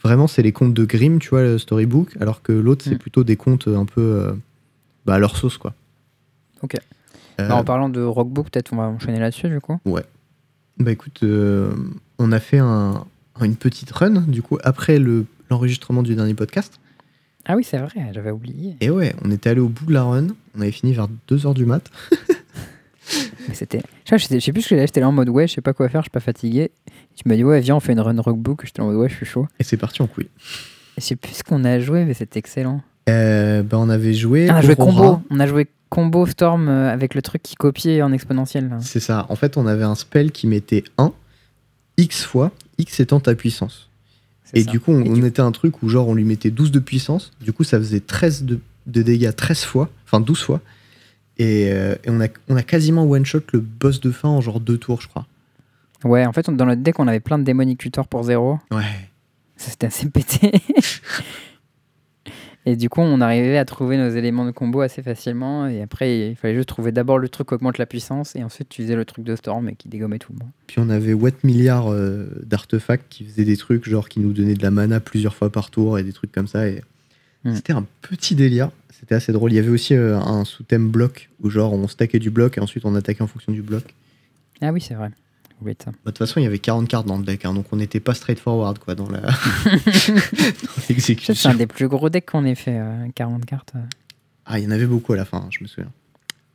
vraiment, c'est les contes de Grimm, tu vois, le storybook, alors que l'autre, c'est Mm. plutôt des contes un peu euh, bah, à leur sauce, quoi. Ok. Euh, Bah, en parlant de Rockbook, peut-être on va enchaîner là-dessus du coup. bah écoute, euh, on a fait un- une petite run, du coup, après le- l'enregistrement du dernier podcast. Ah oui, c'est vrai, j'avais oublié. Et ouais, on était allé au bout de la run. On avait fini vers 2h du mat. <laughs> Mais c'était. Je sais, plus ce que j'avais, j'étais là en mode ouais, je sais pas quoi faire, je suis pas fatigué. Tu m'as dit ouais, viens, on fait une run rockbook. J'étais en mode ouais, je suis chaud. Et c'est parti en couille. Je sais plus ce qu'on a joué, mais c'était excellent. Euh, bah, on avait joué. Ah, on a joué Aurora. combo. On a joué combo Storm euh, avec le truc qui copiait en exponentiel. C'est ça. En fait, on avait un spell qui mettait 1, x fois, x étant ta puissance. Et ça. du coup, on, Et on du- était un truc où genre on lui mettait 12 de puissance. Du coup, ça faisait 13 de, de dégâts 13 fois, enfin 12 fois. Et, euh, et on, a, on a quasiment one-shot le boss de fin en genre deux tours, je crois. Ouais, en fait, on- dans notre deck, on avait plein de démonic tutor pour zéro. Ouais. Ça, c'était assez pété. <laughs> Et du coup, on arrivait à trouver nos éléments de combo assez facilement. Et après, il fallait juste trouver d'abord le truc qui augmente la puissance. Et ensuite, tu faisais le truc de Storm et qui dégommait tout le monde. Puis on avait what milliard euh, d'artefacts qui faisaient des trucs genre qui nous donnaient de la mana plusieurs fois par tour et des trucs comme ça. Et Hmm. c'était un petit délire. C'était assez drôle. Il y avait aussi euh, un sous-thème bloc où genre on stackait du bloc et ensuite on attaquait en fonction du bloc. Ah oui, c'est vrai. De. Bah, De toute façon, il y avait 40 cartes dans le deck, hein, donc on n'était pas straightforward quoi dans la <laughs> que C'est l'exécution. un des plus gros decks qu'on ait fait, euh, 40 cartes. euh. Ah, il y en avait beaucoup à la fin, hein, je me souviens.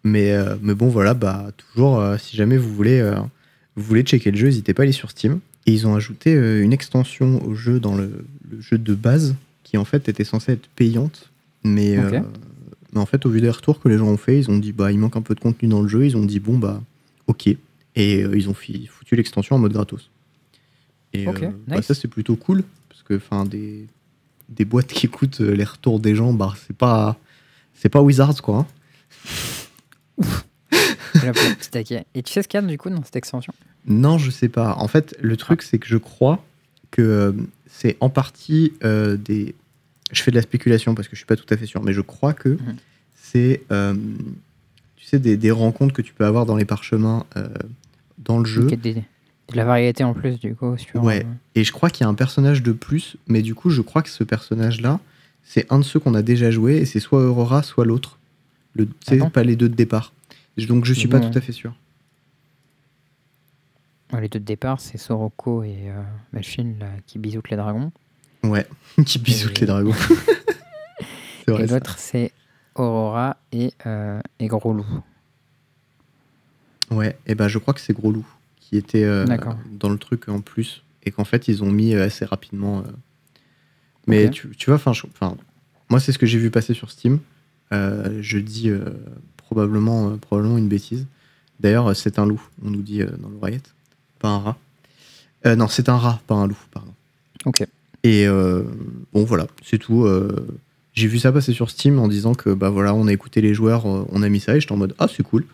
Mais, euh, mais bon, voilà, bah toujours, euh, si jamais vous voulez, vous voulez checker le jeu, n'hésitez pas à aller sur Steam. Et ils ont ajouté une extension au jeu dans le, le jeu de base qui en fait était censée être payante, mais, mais en fait, au vu des retours que les gens ont fait, ils ont dit bah il manque un peu de contenu dans le jeu. Ils ont dit bon bah ok, et euh, ils ont foutu l'extension en mode gratos. Et euh, bah, nice. ça c'est plutôt cool parce que enfin des des boîtes qui écoutent euh, les retours des gens, bah c'est pas c'est pas Wizards quoi. hein. <laughs> Et tu sais ce qu'il y a du coup dans cette extension? Non, je sais pas. En fait, le truc, c'est que je crois que c'est en partie euh, des. Je fais de la spéculation parce que je suis pas tout à fait sûr, mais je crois que Mhm. c'est. euh, tu sais, des, des rencontres que tu peux avoir dans les parchemins euh, dans le jeu. Des- De la variété en plus, du coup. Sur, Ouais. euh, Et je crois qu'il y a un personnage de plus, mais du coup, je crois que ce personnage-là, c'est un de ceux qu'on a déjà joué, et c'est soit Aurora, soit l'autre. Le, sais, Attends. pas les deux de départ. Donc je suis pas tout à fait sûr. les deux de départ, c'est Soroko et euh, Machine là, qui bisoutent les dragons. Ouais, <laughs> qui bisoute Et- les dragons. <laughs> c'est vrai. et l'autre, c'est Aurora et, euh, et Gros Loup. Ouais, et ben je crois que c'est Gros Loup qui était euh, dans le truc en plus et qu'en fait ils ont mis euh, assez rapidement. euh. Mais Ok. tu, tu vois, enfin, moi c'est ce que j'ai vu passer sur Steam. Euh, je dis probablement, probablement une bêtise. D'ailleurs, c'est un loup, on nous dit dans l'oreillette, pas un rat. Non, c'est un rat, pas un loup, pardon. Ok. Et bon, voilà, c'est tout. j'ai vu ça passer sur Steam en disant que bah voilà, on a écouté les joueurs, on a mis ça et j'étais en mode ah c'est cool.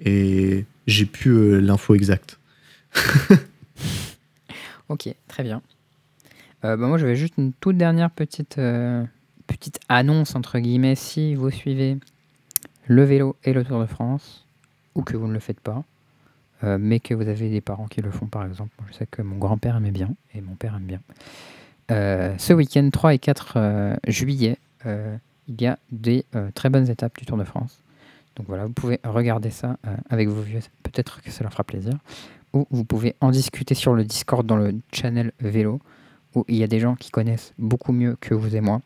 Et j'ai pu euh, l'info exacte. <laughs> Ok, très bien. Euh, bah, moi, j'avais juste une toute dernière petite, euh, petite annonce, entre guillemets, si vous suivez le vélo et le Tour de France, ou que vous ne le faites pas, euh, mais que vous avez des parents qui le font, par exemple. Je sais que mon grand-père aimait bien, et mon père aime bien. Ce week-end, 3 et 4 euh, juillet, il y a des très bonnes étapes du Tour de France. Donc voilà, vous pouvez regarder ça euh, avec vos vieux, peut-être que ça leur fera plaisir ou vous pouvez en discuter sur le Discord dans le channel vélo, où il y a des gens qui connaissent beaucoup mieux que vous et moi,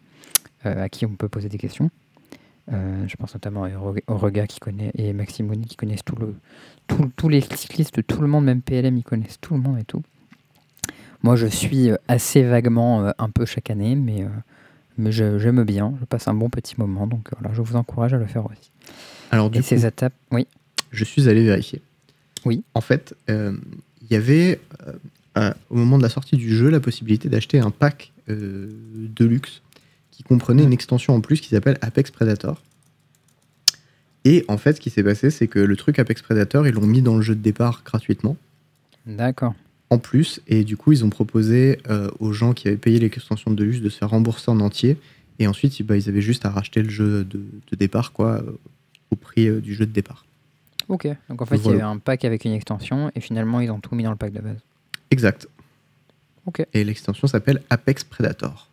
euh, à qui on peut poser des questions. Euh, je pense notamment à Orega qui connaît et Maximouni qui connaissent tous les cyclistes, tout le monde, même PLM, ils connaissent tout le monde et tout. Moi, je suis assez vaguement un peu chaque année, mais, mais j'aime bien, je passe un bon petit moment, donc voilà, je vous encourage à le faire aussi. Alors du et coup, ces étapes, oui, je suis allé vérifier. Oui. En fait, euh, il y avait euh, euh, au moment de la sortie du jeu la possibilité d'acheter un pack euh, de luxe qui comprenait une extension en plus qui s'appelle Apex Predator. Et en fait, ce qui s'est passé, c'est que le truc Apex Predator, ils l'ont mis dans le jeu de départ gratuitement. d'accord. en plus. Et du coup, ils ont proposé euh, aux gens qui avaient payé l'extension de luxe de se faire rembourser en entier. Et ensuite, bah, ils avaient juste à racheter le jeu de, de départ quoi, euh, au prix euh, du jeu de départ. Ok, donc en fait, Voilà. il y avait un pack avec une extension, et finalement, ils ont tout mis dans le pack de base. Exact. Ok. Et l'extension s'appelle Apex Predator.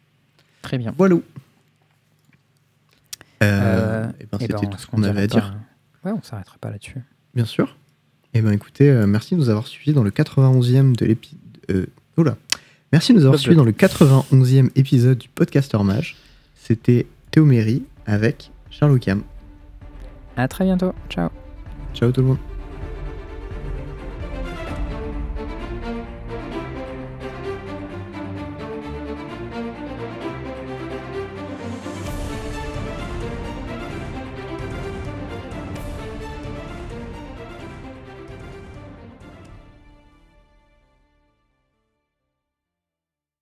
Très bien. Voilà. Euh, Euh, et ben, Eh C'était ben, tout ce qu'on avait à dire, pas- Ouais, on s'arrêtera pas là-dessus. bien sûr. Et ben écoutez, euh, merci de nous avoir suivis dans le 91e de l'épi- euh, oula. Merci de nous avoir suivis dans le 91e épisode du Podcaster Mage. C'était Théo Méry avec Charles Cam. À très bientôt. Ciao. Ciao tout le monde.